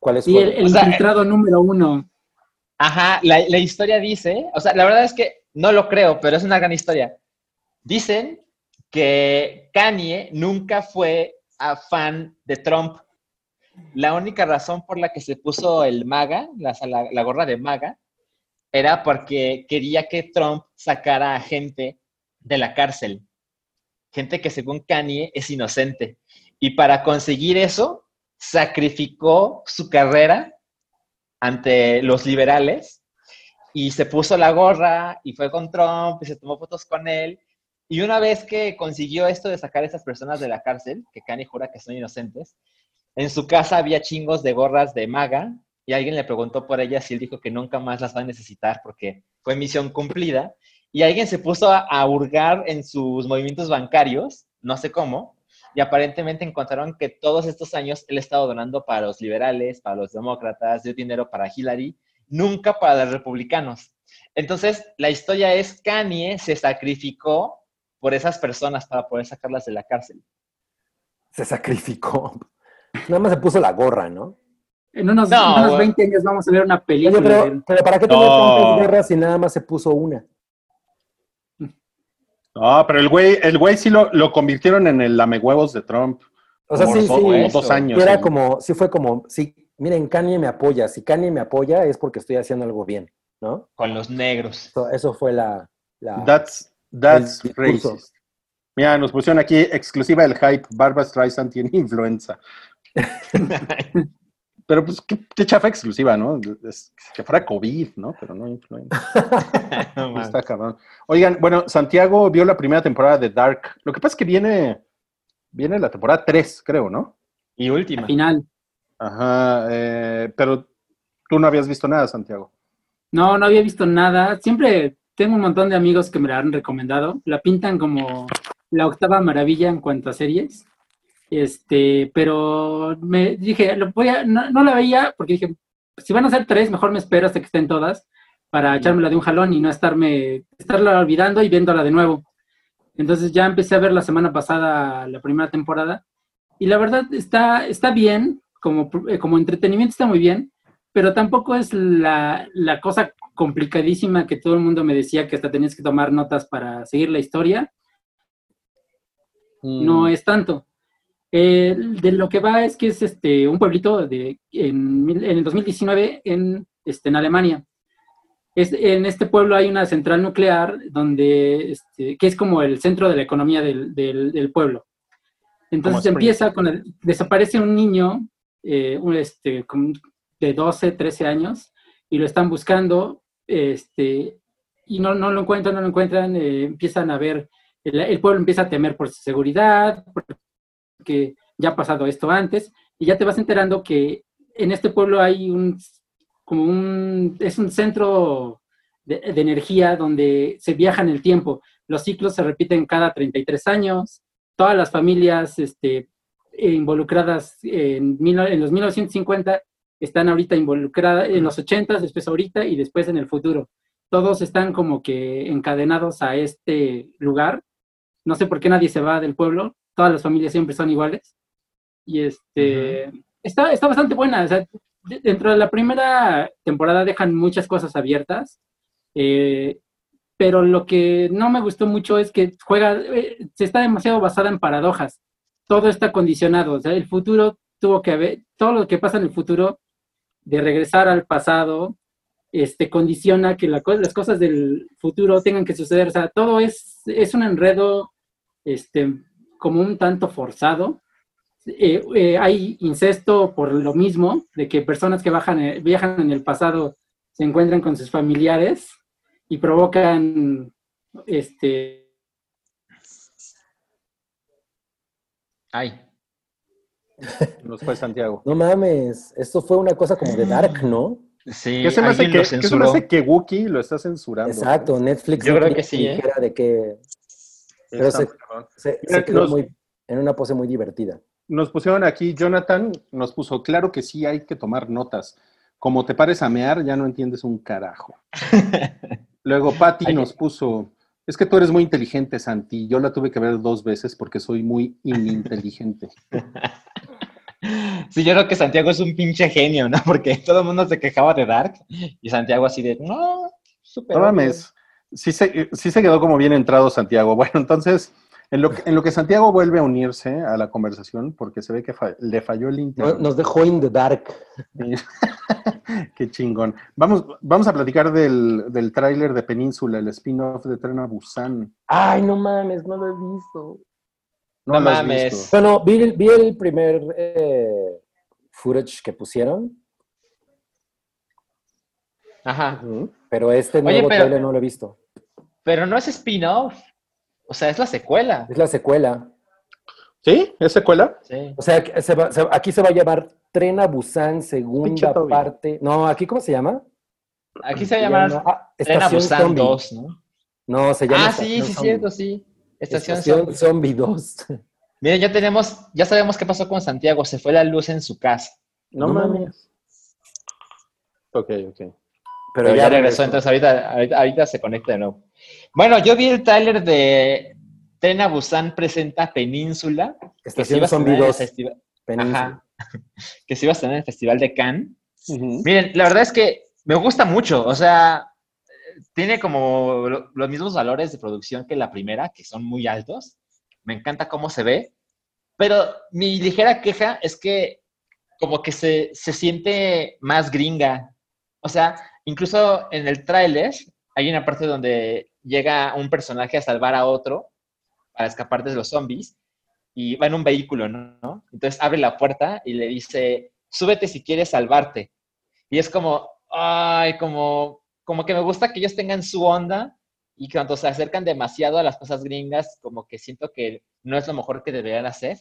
¿Cuáles Sí, el, el O sea, infiltrado número uno. Ajá, la, historia dice, o sea, la verdad es que no lo creo, pero es una gran historia. Dicen que Kanye nunca fue a fan de Trump. La única razón por la que se puso el MAGA, la gorra de MAGA, era porque quería que Trump sacara a gente de la cárcel. Gente que según Kanye es inocente. Y para conseguir eso, sacrificó su carrera ante los liberales y se puso la gorra y fue con Trump y se tomó fotos con él. Y una vez que consiguió esto de sacar a esas personas de la cárcel, que Kanye jura que son inocentes, en su casa había chingos de gorras de maga y alguien le preguntó por ellas y él dijo que nunca más las va a necesitar porque fue misión cumplida. Y alguien se puso a, a hurgar en sus movimientos bancarios, no sé cómo, y aparentemente encontraron que todos estos años él ha estado donando para los liberales, para los demócratas, dio dinero para Hillary, nunca para los republicanos. Entonces, la historia es Kanye se sacrificó por esas personas para poder sacarlas de la cárcel. Se sacrificó. Nada más se puso la gorra, ¿no? En unos, No, en unos güey. 20 años vamos a ver una película. Oye, pero, pero ¿para qué tener No. tantas guerras si nada más se puso una? No, pero el güey, el güey sí lo, lo convirtieron en el lamehuevos de Trump. O sea, Como sí, dos- sí. como dos años. Era sí. como, sí fue como, sí, miren, Kanye me apoya. Si Kanye me apoya es porque estoy haciendo algo bien. ¿no? Con los negros. Eso, eso fue la... la- That's, that's racist. Mira, nos pusieron aquí exclusiva del hype. Barbara Streisand tiene influenza. Pero pues qué, qué chafa exclusiva, ¿no? Es que fuera COVID, ¿no? Pero no influenza. No mames. Está cabrón. Oigan, bueno, Santiago vio la primera temporada de Dark. Lo que pasa es que viene, viene la temporada 3, creo, ¿no? Y última. Final. Ajá, eh, pero tú no habías visto nada, Santiago. No, no había visto nada. Siempre tengo un montón de amigos que me la han recomendado. La pintan como la octava maravilla en cuanto a series. Este, pero me dije, lo voy a, no, no la veía porque dije, si van a ser tres, mejor me espero hasta que estén todas para echármela de un jalón y no estarme, estarla olvidando y viéndola de nuevo. Entonces ya empecé a ver la semana pasada la primera temporada y la verdad está, está bien, como, eh, como entretenimiento está muy bien, pero tampoco es la, la cosa complicadísima que todo el mundo me decía que hasta tenías que tomar notas para seguir la historia. Mm. No es tanto. Eh, de lo que va es que es este, un pueblito de, en, en el 2019 en, este, en Alemania. Es, en este pueblo hay una central nuclear donde, este, que es como el centro de la economía del, del- del pueblo. Entonces empieza con el, desaparece un niño eh, un, este, de 12, 13 años y lo están buscando este, y no, no lo encuentran, no lo encuentran, eh, empiezan a ver, el, el pueblo empieza a temer por su seguridad, porque ya ha pasado esto antes, y ya te vas enterando que en este pueblo hay un, como un, es un centro de, energía donde se viaja en el tiempo. Los ciclos se repiten cada 33 años, todas las familias este, involucradas en, en los 1950 están ahorita involucradas en los 80, después ahorita y después en el futuro. Todos están como que encadenados a este lugar. No sé por qué nadie se va del pueblo. Todas las familias siempre son iguales. Y este está, está bastante buena. O sea, de- dentro de la primera temporada dejan muchas cosas abiertas. eh, pero lo que no me gustó mucho es que juega, eh, se está demasiado basada en paradojas. Todo está condicionado. O sea, el futuro tuvo que haber, todo lo que pasa en el futuro, de regresar al pasado, este, condiciona que la las cosas del futuro tengan que suceder. O sea, todo es, es un enredo este, como un tanto forzado. Eh, eh, hay incesto por lo mismo, de que personas que bajan, eh, viajan en el pasado se encuentran con sus familiares y provocan este, Ay. Nos fue Santiago. No mames, esto fue una cosa como de Dark, ¿no? Sí, ¿Qué se me hace alguien que, lo qué se me censuró. hace que Wookiee lo está censurando? Exacto, Netflix. Yo creo que sí, ¿eh? de que pero Está se- muy cabrón. se, Mira, se quedó nos- muy, en una pose muy divertida. Nos pusieron aquí, Jonathan nos puso, claro que sí hay que tomar notas. Como te pares a mear, ya no entiendes un carajo. Luego Patty nos puso, es que tú eres muy inteligente, Santi. Yo la tuve que ver dos veces porque soy muy ininteligente. Sí, yo creo que Santiago es un pinche genio, ¿no? Porque todo el mundo se quejaba de Dark y Santiago así de, no, súper. No mames. Sí se, sí se quedó como bien entrado Santiago. Bueno, entonces, en lo, que, en lo que Santiago vuelve a unirse a la conversación, porque se ve que fa- le falló el internet. Nos dejó in the dark. Qué chingón. Vamos, vamos a platicar del, del tráiler de Península, el spin-off de Tren a Busan. Ay, no mames, no lo he visto. No, No lo has mames. visto. Bueno, vi, el- vi el primer eh, footage que pusieron, Ajá. pero este Oye, nuevo pero- trailer no lo he visto. Pero no es spin-off. O sea, es la secuela. Es la secuela. ¿Sí? ¿Es secuela? Sí. O sea, que se va- se- aquí se va a llamar Tren a Busan, segunda parte. No, aquí ¿cómo se llama? Aquí se llama ah, Tren a Estación Busan Zombie. 2, ¿no? No, se llama Ah, sí, sí, Zombie. cierto, sí. Estación, Estación Zombie. Zombie 2. Miren, ya tenemos, ya sabemos qué pasó con Santiago. Se fue la luz en su casa. No, No mames. mames. Ok, ok. Pero, ya, regresó, entonces ahorita, ahorita, ahorita se conecta de nuevo. Bueno, yo vi el tráiler de Tren a Busan presenta Península, que se Estación iba a Zombie estrenar en el 2. festival, Península. ajá, que se iba a estrenar en el Festival de Cannes. Ujú. Miren, la verdad es que me gusta mucho, o sea, tiene como lo- los mismos valores de producción que la primera, que son muy altos. Me encanta cómo se ve, pero mi ligera queja es que como que se, se siente más gringa. O sea, incluso en el tráiler hay una parte donde llega un personaje a salvar a otro para escapar de los zombies y va en un vehículo, ¿no? Entonces abre la puerta y le dice, súbete si quieres salvarte. Y es como, ay, como, como que me gusta que ellos tengan su onda y cuando se acercan demasiado a las cosas gringas, como que siento que no es lo mejor que deberían hacer.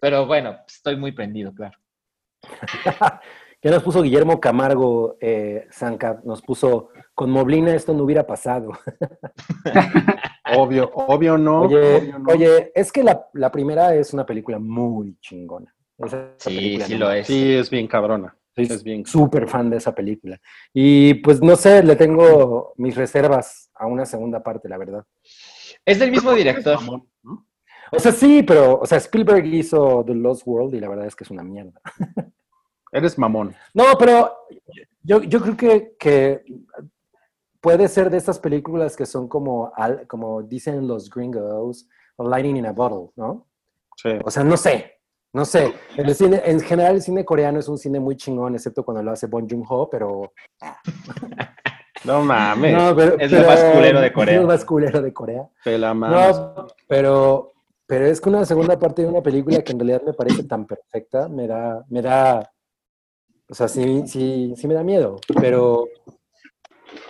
Pero bueno, estoy muy prendido, claro. ¿Qué nos puso Guillermo Camargo, eh, Zanca? Nos puso, con Moblina esto no hubiera pasado. obvio, obvio no. Oye, obvio no. oye es que la, la, primera es una película muy chingona. Esa sí, película sí no- lo es. Sí, es bien cabrona. Soy Es bien. súper fan de esa película. Y pues no sé, le tengo mis reservas a una segunda parte, la verdad. Es del mismo director. O sea, sí, pero, o sea, Spielberg hizo The Lost World y la verdad es que es una mierda. Eres mamón. No, pero yo, yo creo que, que puede ser de estas películas que son como, al- como dicen los gringos, lightning in a bottle, ¿no? Sí. O sea, no sé, no sé. El cine, en general, el cine coreano es un cine muy chingón, excepto cuando lo hace Bong Joon-ho, pero... No mames. No, pero- Es lo pero- más culero de Corea. Es lo más culero de Corea. Te la mames. No, pero, pero es que una segunda parte de una película que en realidad me parece tan perfecta, me da, me da, o sea, sí, sí, sí me da miedo, pero,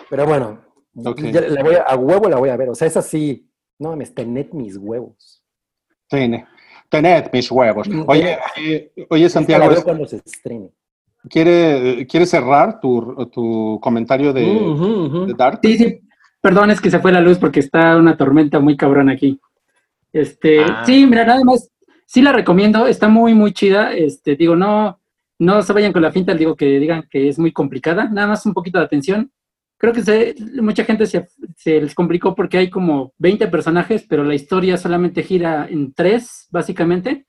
pero bueno, Ok. ya la voy a, a huevo la voy a ver, o sea, es así, no mames, tened mis huevos. Tened, tened mis huevos. Oye, eh, oye Santiago, la veo cuando se estrene. ¿quiere, ¿quiere cerrar tu, tu comentario de, ujú. de Dark? Sí, sí, perdón, es que se fue la luz porque está una tormenta muy cabrón aquí. Este, Ah. sí, mira, nada más, sí la recomiendo, está muy, muy chida. Este, digo, no, no se vayan con la finta, digo que digan que es muy complicada, nada más un poquito de atención. Creo que se, mucha gente se, se les complicó porque hay como 20 personajes, pero la historia solamente gira en tres, básicamente.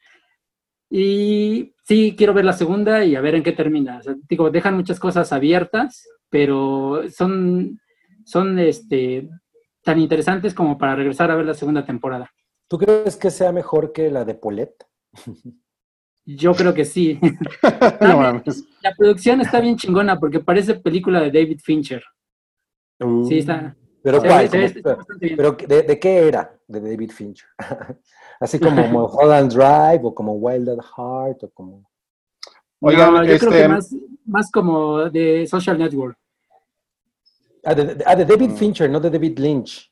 Y sí, quiero ver la segunda y a ver en qué termina. O sea, digo, dejan muchas cosas abiertas, pero son, son este, tan interesantes como para regresar a ver la segunda temporada. ¿Tú crees que sea mejor que la de Paulette? Yo creo que sí. no mames. La producción está bien chingona porque parece película de David Fincher. Sí, está. ¿Pero se ve- cuál? se ve- ¿Cómo- está. ¿Pero de, de qué era de David Fincher? Así como Mulholland Drive o como Wild at Heart o como... Oigan, No, yo creo este- que más, más como de Social Network. Ah, de, de- ah, de David Mm. Fincher, no de David Lynch.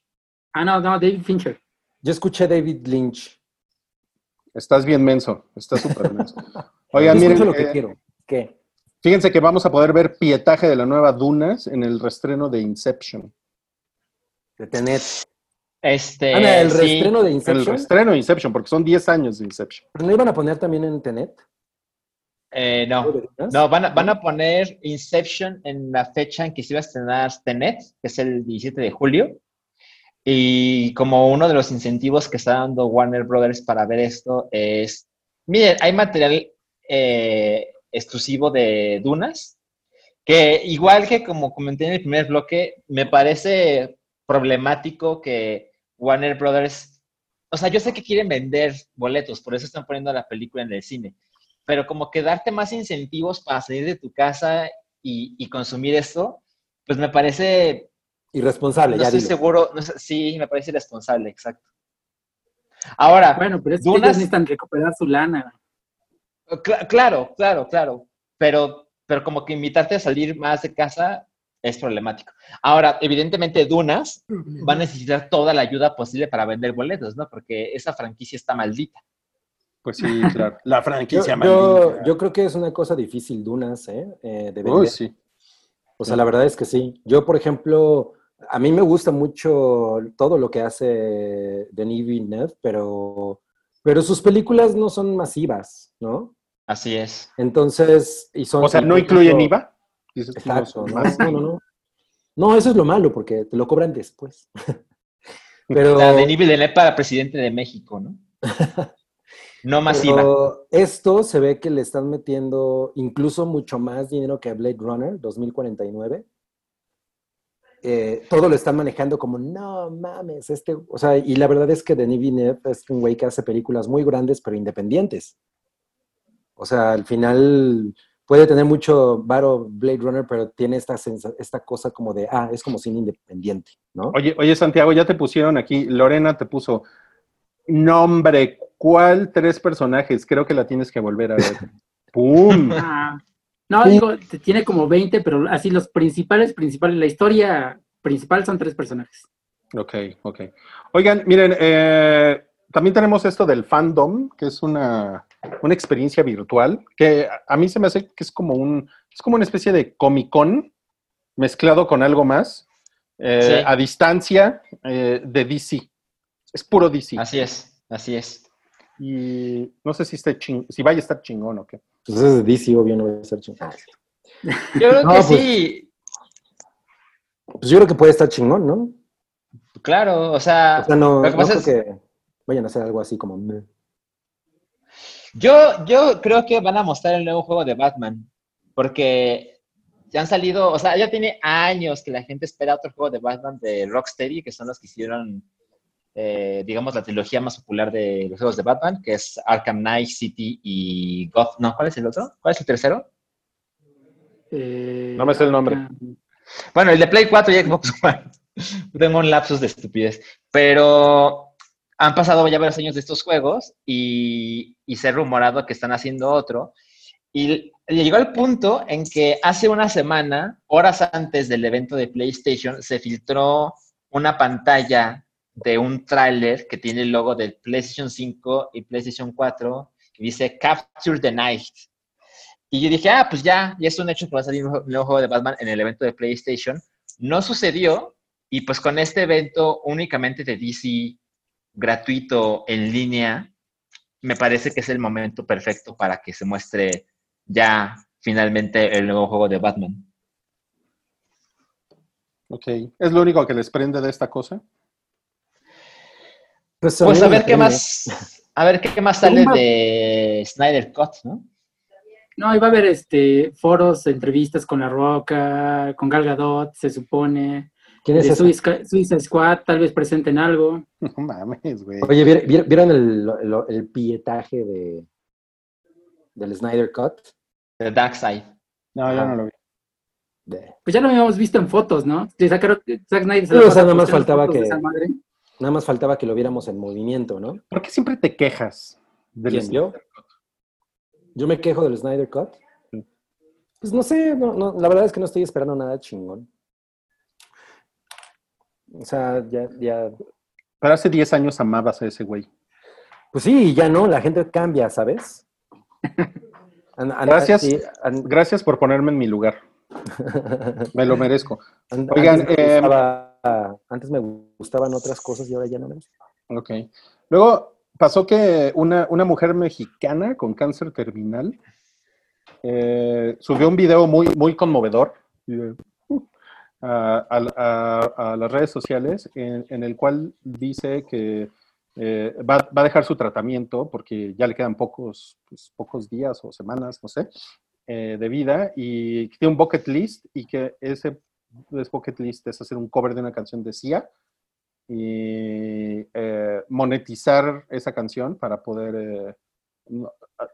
Ah, no, no, David Fincher. Yo escuché David Lynch. Estás bien menso. Estás súper menso. Oigan, miren, lo que eh, quiero. ¿Qué? fíjense que vamos a poder ver pietaje de la nueva Dunas en el restreno de Inception. De Tenet. Este, Ana, el sí. reestreno de El Inception. restreno de Inception, porque son 10 años de Inception. ¿Pero no iban a poner también en Tenet? Eh, no, no van, a, van a poner Inception en la fecha en que se iba a estrenar Tenet, que es el 17 de julio. Y como uno de los incentivos que está dando Warner Brothers para ver esto es, miren, hay material eh, exclusivo de Dunas, que igual que como comenté en el primer bloque, me parece problemático que Warner Brothers, o sea, yo sé que quieren vender boletos, por eso están poniendo la película en el cine, pero como que darte más incentivos para salir de tu casa y, y consumir esto, pues me parece Irresponsable, no ya estoy dilo. seguro, no sí, me parece irresponsable, exacto. Ahora, Bueno, pero es que Dunas- ellos necesitan recuperar su lana. cl- claro, claro, claro, pero, pero como que invitarte a salir más de casa es problemático. Ahora, evidentemente Dunas va a necesitar toda la ayuda posible para vender boletos, ¿no? Porque esa franquicia está maldita. Pues sí, claro. La franquicia yo- maldita. yo creo que es una cosa difícil, Dunas, ¿eh? Eh, de Uy, vender. sí. O sea, la verdad es que sí. Yo, por ejemplo, a mí me gusta mucho todo lo que hace Denis Villeneuve, pero, pero sus películas no son masivas, ¿no? Así es. Entonces, y son... O sea, ¿no incluyen IVA? Exacto, no, no, más. no, no, no. No, eso es lo malo, porque te lo cobran después. Pero, La de nivel de para presidente de México, ¿no? No masiva. pero esto se ve que le están metiendo incluso mucho más dinero que a Blade Runner 2049. Eh, todo lo están manejando como, no mames, este, o sea, y la verdad es que Denis Villeneuve es un güey que hace películas muy grandes pero independientes. O sea, al final, puede tener mucho varo Blade Runner, pero tiene esta, sensa- esta cosa como de, ah, es como cine independiente, ¿no? Oye, oye, Santiago, ya te pusieron aquí, Lorena te puso nombre, ¿cuál tres personajes? Creo que la tienes que volver a ver. ¡Pum! No, Sí. digo, tiene como 20, pero así los principales, principales, la historia principal son tres personajes. Ok, ok. Oigan, miren, eh, también tenemos esto del fandom, que es una, una experiencia virtual, que a- a mí se me hace que es como un, es como una especie de Comic Con mezclado con algo más, eh, Sí. a distancia eh, de DC. Es puro DC. Así es, así es. Y no sé si, esté ching- si vaya a estar chingón o qué. Pues es de DC, obvio, no va a ser chingón. Yo creo No, que pues- sí, Pues yo creo que puede estar chingón, ¿no? claro, o sea, O sea, no, lo que no creo es- que vayan a hacer algo así como... Yo, yo creo que van a mostrar el nuevo juego de Batman, porque ya han salido, o sea, ya tiene años que la gente espera otro juego de Batman de Rocksteady, que son los que hicieron, eh, digamos, la trilogía más popular de los juegos de Batman, que es Arkham Knight, City y Goth. No, ¿cuál es el otro? ¿Cuál es el tercero? Eh, No me sé el nombre. Bueno, el de Play 4 y Xbox One. Tengo un lapsus de estupidez. Pero han pasado ya varios años de estos juegos y, y se ha rumorado que están haciendo otro. Y llegó al punto en que hace una semana, horas antes del evento de PlayStation, se filtró una pantalla de un tráiler que tiene el logo del PlayStation 5 y PlayStation 4 y dice Capture the Night. Y yo dije, ah, pues ya, ya es un hecho que va a salir un nuevo- juego de Batman en el evento de PlayStation. No sucedió y pues con este evento únicamente de DC gratuito en línea, me parece que es el momento perfecto para que se muestre ya finalmente el nuevo juego de Batman. Ok. ¿Es lo único que les prende de esta cosa? Pues, Pues a ver qué más, a ver qué más sale de Snyder Cut, ¿no? No, iba a haber este, foros, entrevistas con La Roca, con Gal Gadot, se supone. ¿Quién es de? Suiza, Suiza Squad, tal vez presenten algo. No mames, güey. Oye, ¿vier- vier- ¿vieron el, el, el pietaje de, del Snyder Cut? The Dark Side. No, yo no lo vi. De- Pues ya lo habíamos visto en fotos, ¿no? De Zack, Snyder se la o sea, nada más faltaba de que- esa madre. Nada más faltaba que lo viéramos en movimiento, ¿no? ¿Por qué siempre te quejas? del ¿Quién, yo? Yo me quejo del Snyder Cut. Pues no sé, no, no, la verdad es que no estoy esperando nada chingón. O sea, ya, ya, Pero hace 10 años amabas a ese güey. pues sí, ya no, la gente cambia, ¿sabes? Gracias. Gracias por ponerme en mi lugar. Me lo merezco. an- Oigan, eh, gustaba- antes me gustaban otras cosas y ahora ya no me gustan. Ok. Luego pasó que una, una mujer mexicana con cáncer terminal eh, subió un video muy, muy conmovedor eh, a, a- a- las redes sociales en, en el cual dice que eh, va, va a dejar su tratamiento porque ya le quedan pocos, pues, pocos días o semanas, no sé, eh, de vida y tiene un bucket list y que ese, ese bucket list es hacer un cover de una canción de Sia y eh, monetizar esa canción para poder eh,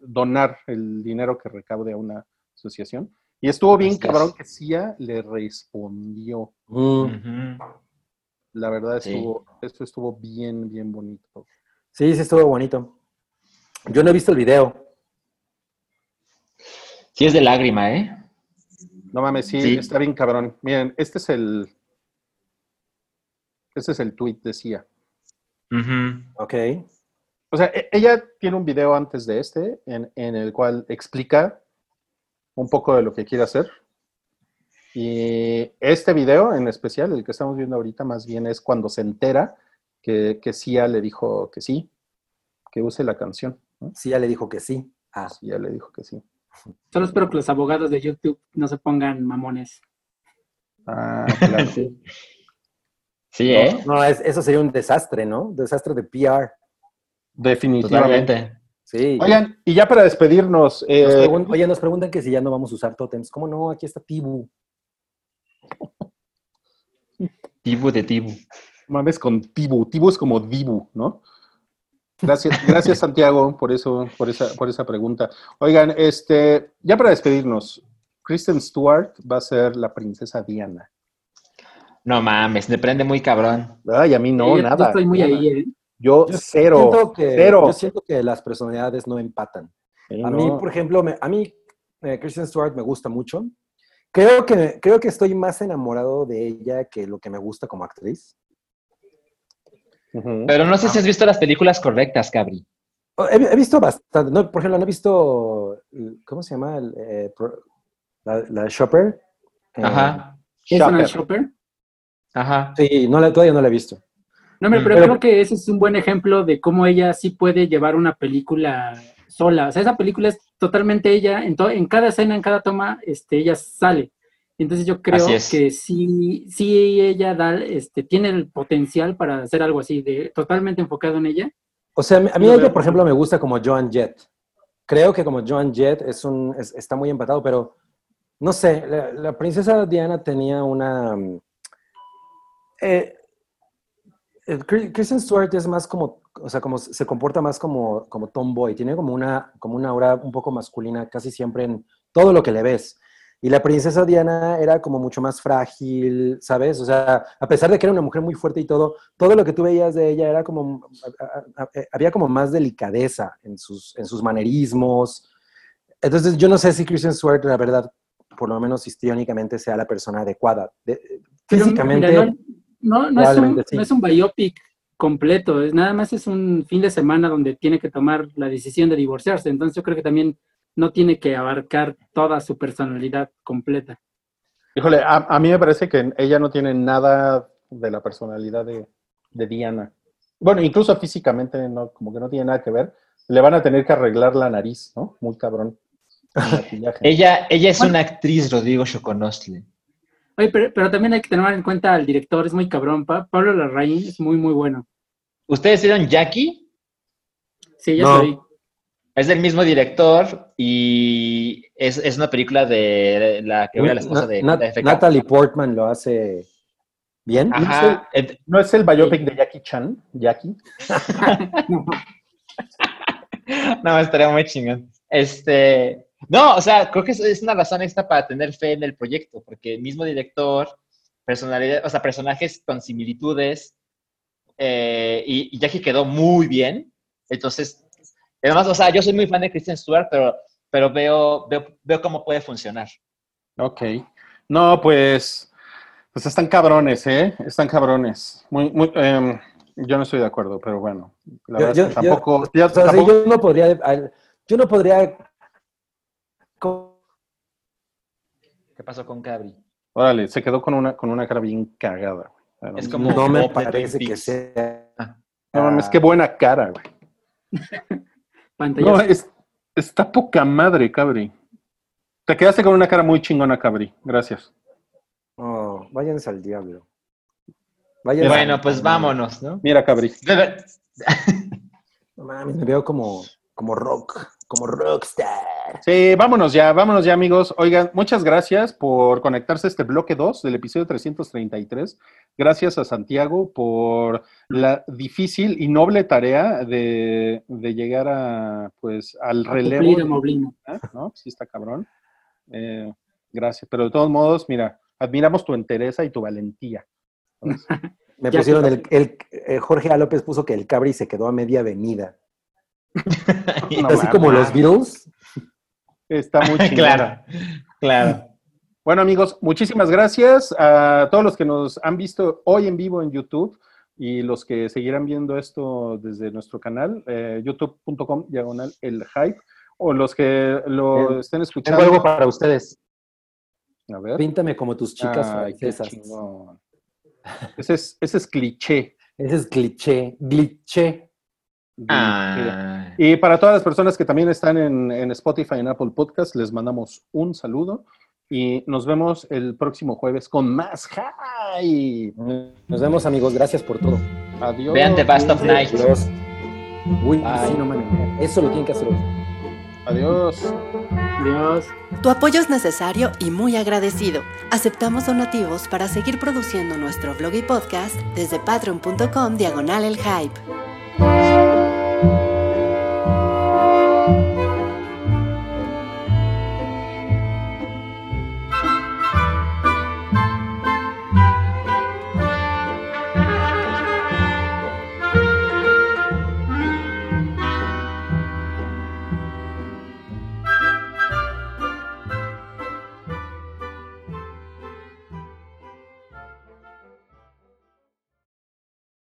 donar el dinero que recaude a una asociación. Y estuvo bien es. cabrón que Cia le respondió. Mm. La verdad Sí. estuvo, esto estuvo bien, bien bonito. Sí, sí, estuvo bonito. Yo no he visto el video. Sí es de lágrima, ¿eh? No mames, sí, Sí. está bien cabrón. Miren, este es el, este es el tweet de Cia. Ujú. Ok. O sea, e- ella tiene un video antes de este en, en el cual explica un poco de lo que quiere hacer. Y este video en especial, el que estamos viendo ahorita, más bien es cuando se entera que, que Sia le dijo que sí, que use la canción. ¿no? Le dijo que sí. Ah, Sia le dijo que sí. Solo espero que los abogados de YouTube no se pongan mamones. Ah, claro. Sí, Sí, ¿eh? no, es- eso sería un desastre, ¿no? Desastre de PR. Definitivamente. Totalmente. Sí. Oigan, y ya para despedirnos, Nos eh, pregun- oye, nos preguntan que si ya no vamos a usar totems. ¿Cómo no? Aquí está Tibu. Tibu de Tibu. mames con Tibu. Tibu es como Dibu, ¿no? Gracias, gracias Santiago por eso, por esa, por esa pregunta. Oigan, este, ya para despedirnos, Kristen Stewart va a ser la princesa Diana. No mames, me prende muy cabrón. Ay, a mí no, Yo- nada. Yo estoy muy ahí, ¿eh? Yo cero, Siento que, cero. Yo siento que las personalidades no empatan. Sí, A mí, por ejemplo, me- a mí eh, Kristen Stewart me gusta mucho. Creo que, creo que estoy más enamorado de ella que lo que me gusta como actriz. Pero no sé si has visto las películas correctas, Cabri. Oh, He, he visto bastante. No, por ejemplo, no he visto. ¿Cómo se llama? El, eh, pro- la, la Shopper. Eh, Ajá, ¿Es una Shopper. ajá. Sí, no la, todavía no la he visto. No, hombre, pero Pero- creo que ese es un buen ejemplo de cómo ella sí puede llevar una película sola. O sea, esa película es totalmente ella, en, to- en cada escena, en cada toma, este, ella sale. Entonces yo creo es. que sí, sí ella da, este, tiene el potencial para hacer algo así, de totalmente enfocado en ella. O sea, a mí a mí ella, veo. por ejemplo, me gusta como Joan Jett. Creo que como Joan Jett es un, es- está muy empatado, pero no sé, la, la princesa Diana tenía una... mm, eh, Cri- Kristen Stewart es más como, o sea, como se comporta más como, como tomboy, tiene como una, como una aura un poco masculina casi siempre en todo lo que le ves. Y la princesa Diana era como mucho más frágil, ¿sabes? O sea, a pesar de que era una mujer muy fuerte y todo, todo lo que tú veías de ella era como, a- a- a- había como más delicadeza en sus, en sus manerismos. Entonces, yo no sé si Kristen Stewart, la verdad, por lo menos histriónicamente, sea la persona adecuada. De- físicamente, mira, no, no, no es un, sí. no es un biopic completo, es, nada más es un fin de semana donde tiene que tomar la decisión de divorciarse. Entonces yo creo que también no tiene que abarcar toda su personalidad completa. Híjole, a, a mí me parece que ella no tiene nada de la personalidad de, de Diana. Bueno, incluso físicamente, no, como que no tiene nada que ver. Le van a tener que arreglar la nariz, ¿no? Muy cabrón. Ella, ella es Bueno. una actriz, Rodrigo Choconostle. Oye, pero, pero también hay que tener en cuenta al director, es muy cabrón. Pa- Pablo Larraín es muy, muy bueno. ¿Ustedes vieron Jackie? Sí, ya No. soy. Es del mismo director y es, es una película de la que era la esposa de de. Natalie Portman lo hace bien. Ajá. ¿No es el biopic de Jackie Chan? Jackie. No, estaría muy chingón. Este, no, o sea, creo que es, es una razón extra para tener fe en el proyecto, porque el mismo director, personalidad, o sea, personajes con similitudes, eh, y, y Jackie quedó muy bien. Entonces, además, o sea, yo soy muy fan de Kristen Stewart, pero, pero veo, veo, veo cómo puede funcionar. Ok. No, pues, pues están cabrones, ¿eh? Están cabrones. Muy, muy, em, yo no estoy de acuerdo, pero bueno. La Yo- verdad yo- es que tampoco. yo- ya o sea, sí, tampoco- yo no podría, yo no podría ¿Qué pasó con Cabri? Órale, se quedó con una, con una cara bien cagada. güey. Es no- como- no me parece que sea. No mames, qué buena cara, güey. Pantallazo. No, es, está poca madre, Cabri. Te quedaste con una cara muy chingona, Cabri. Gracias. Oh, váyanse al diablo. Váyanse Bueno, al- pues vámonos, ¿no? Mira, Cabri. No mames, me veo como, como rock, como rockstar. Sí, vámonos ya, vámonos ya, amigos. Oigan, muchas gracias por conectarse a este bloque 2 del episodio 333. Gracias a Santiago por la difícil y noble tarea de, de llegar a, pues, al A relevo. de- moblino. ¿eh? ¿no? Sí, está cabrón. Eh, gracias. Pero de todos modos, mira, admiramos tu entereza y tu valentía. Me pusieron el, el- eh, Jorge A. López puso que el Cabri se quedó a media avenida. No Así como los Beatles. Está muy chingón. claro, claro. Bueno, amigos, muchísimas gracias a todos los que nos han visto hoy en vivo en YouTube y los que seguirán viendo esto desde nuestro canal, eh, youtube.com diagonal el hype, o los que lo Bien. estén Tengo escuchando. algo para ustedes. A ver. Píntame como tus chicas Ay, francesas. Ese es, ese es cliché. Ese es cliché, glitché. Ah. Y para todas las personas que también están en, en Spotify y en Apple Podcast, les mandamos un saludo y nos vemos el próximo jueves con más hype. Nos vemos, amigos. Gracias por todo. Adiós. Vean The Best of Night. Uy, sí, no mames. Eso lo tienen que hacer hoy. Adiós. Adiós. Tu apoyo es necesario y muy agradecido. Aceptamos donativos para seguir produciendo nuestro blog y podcast desde patreon.com diagonal el hype.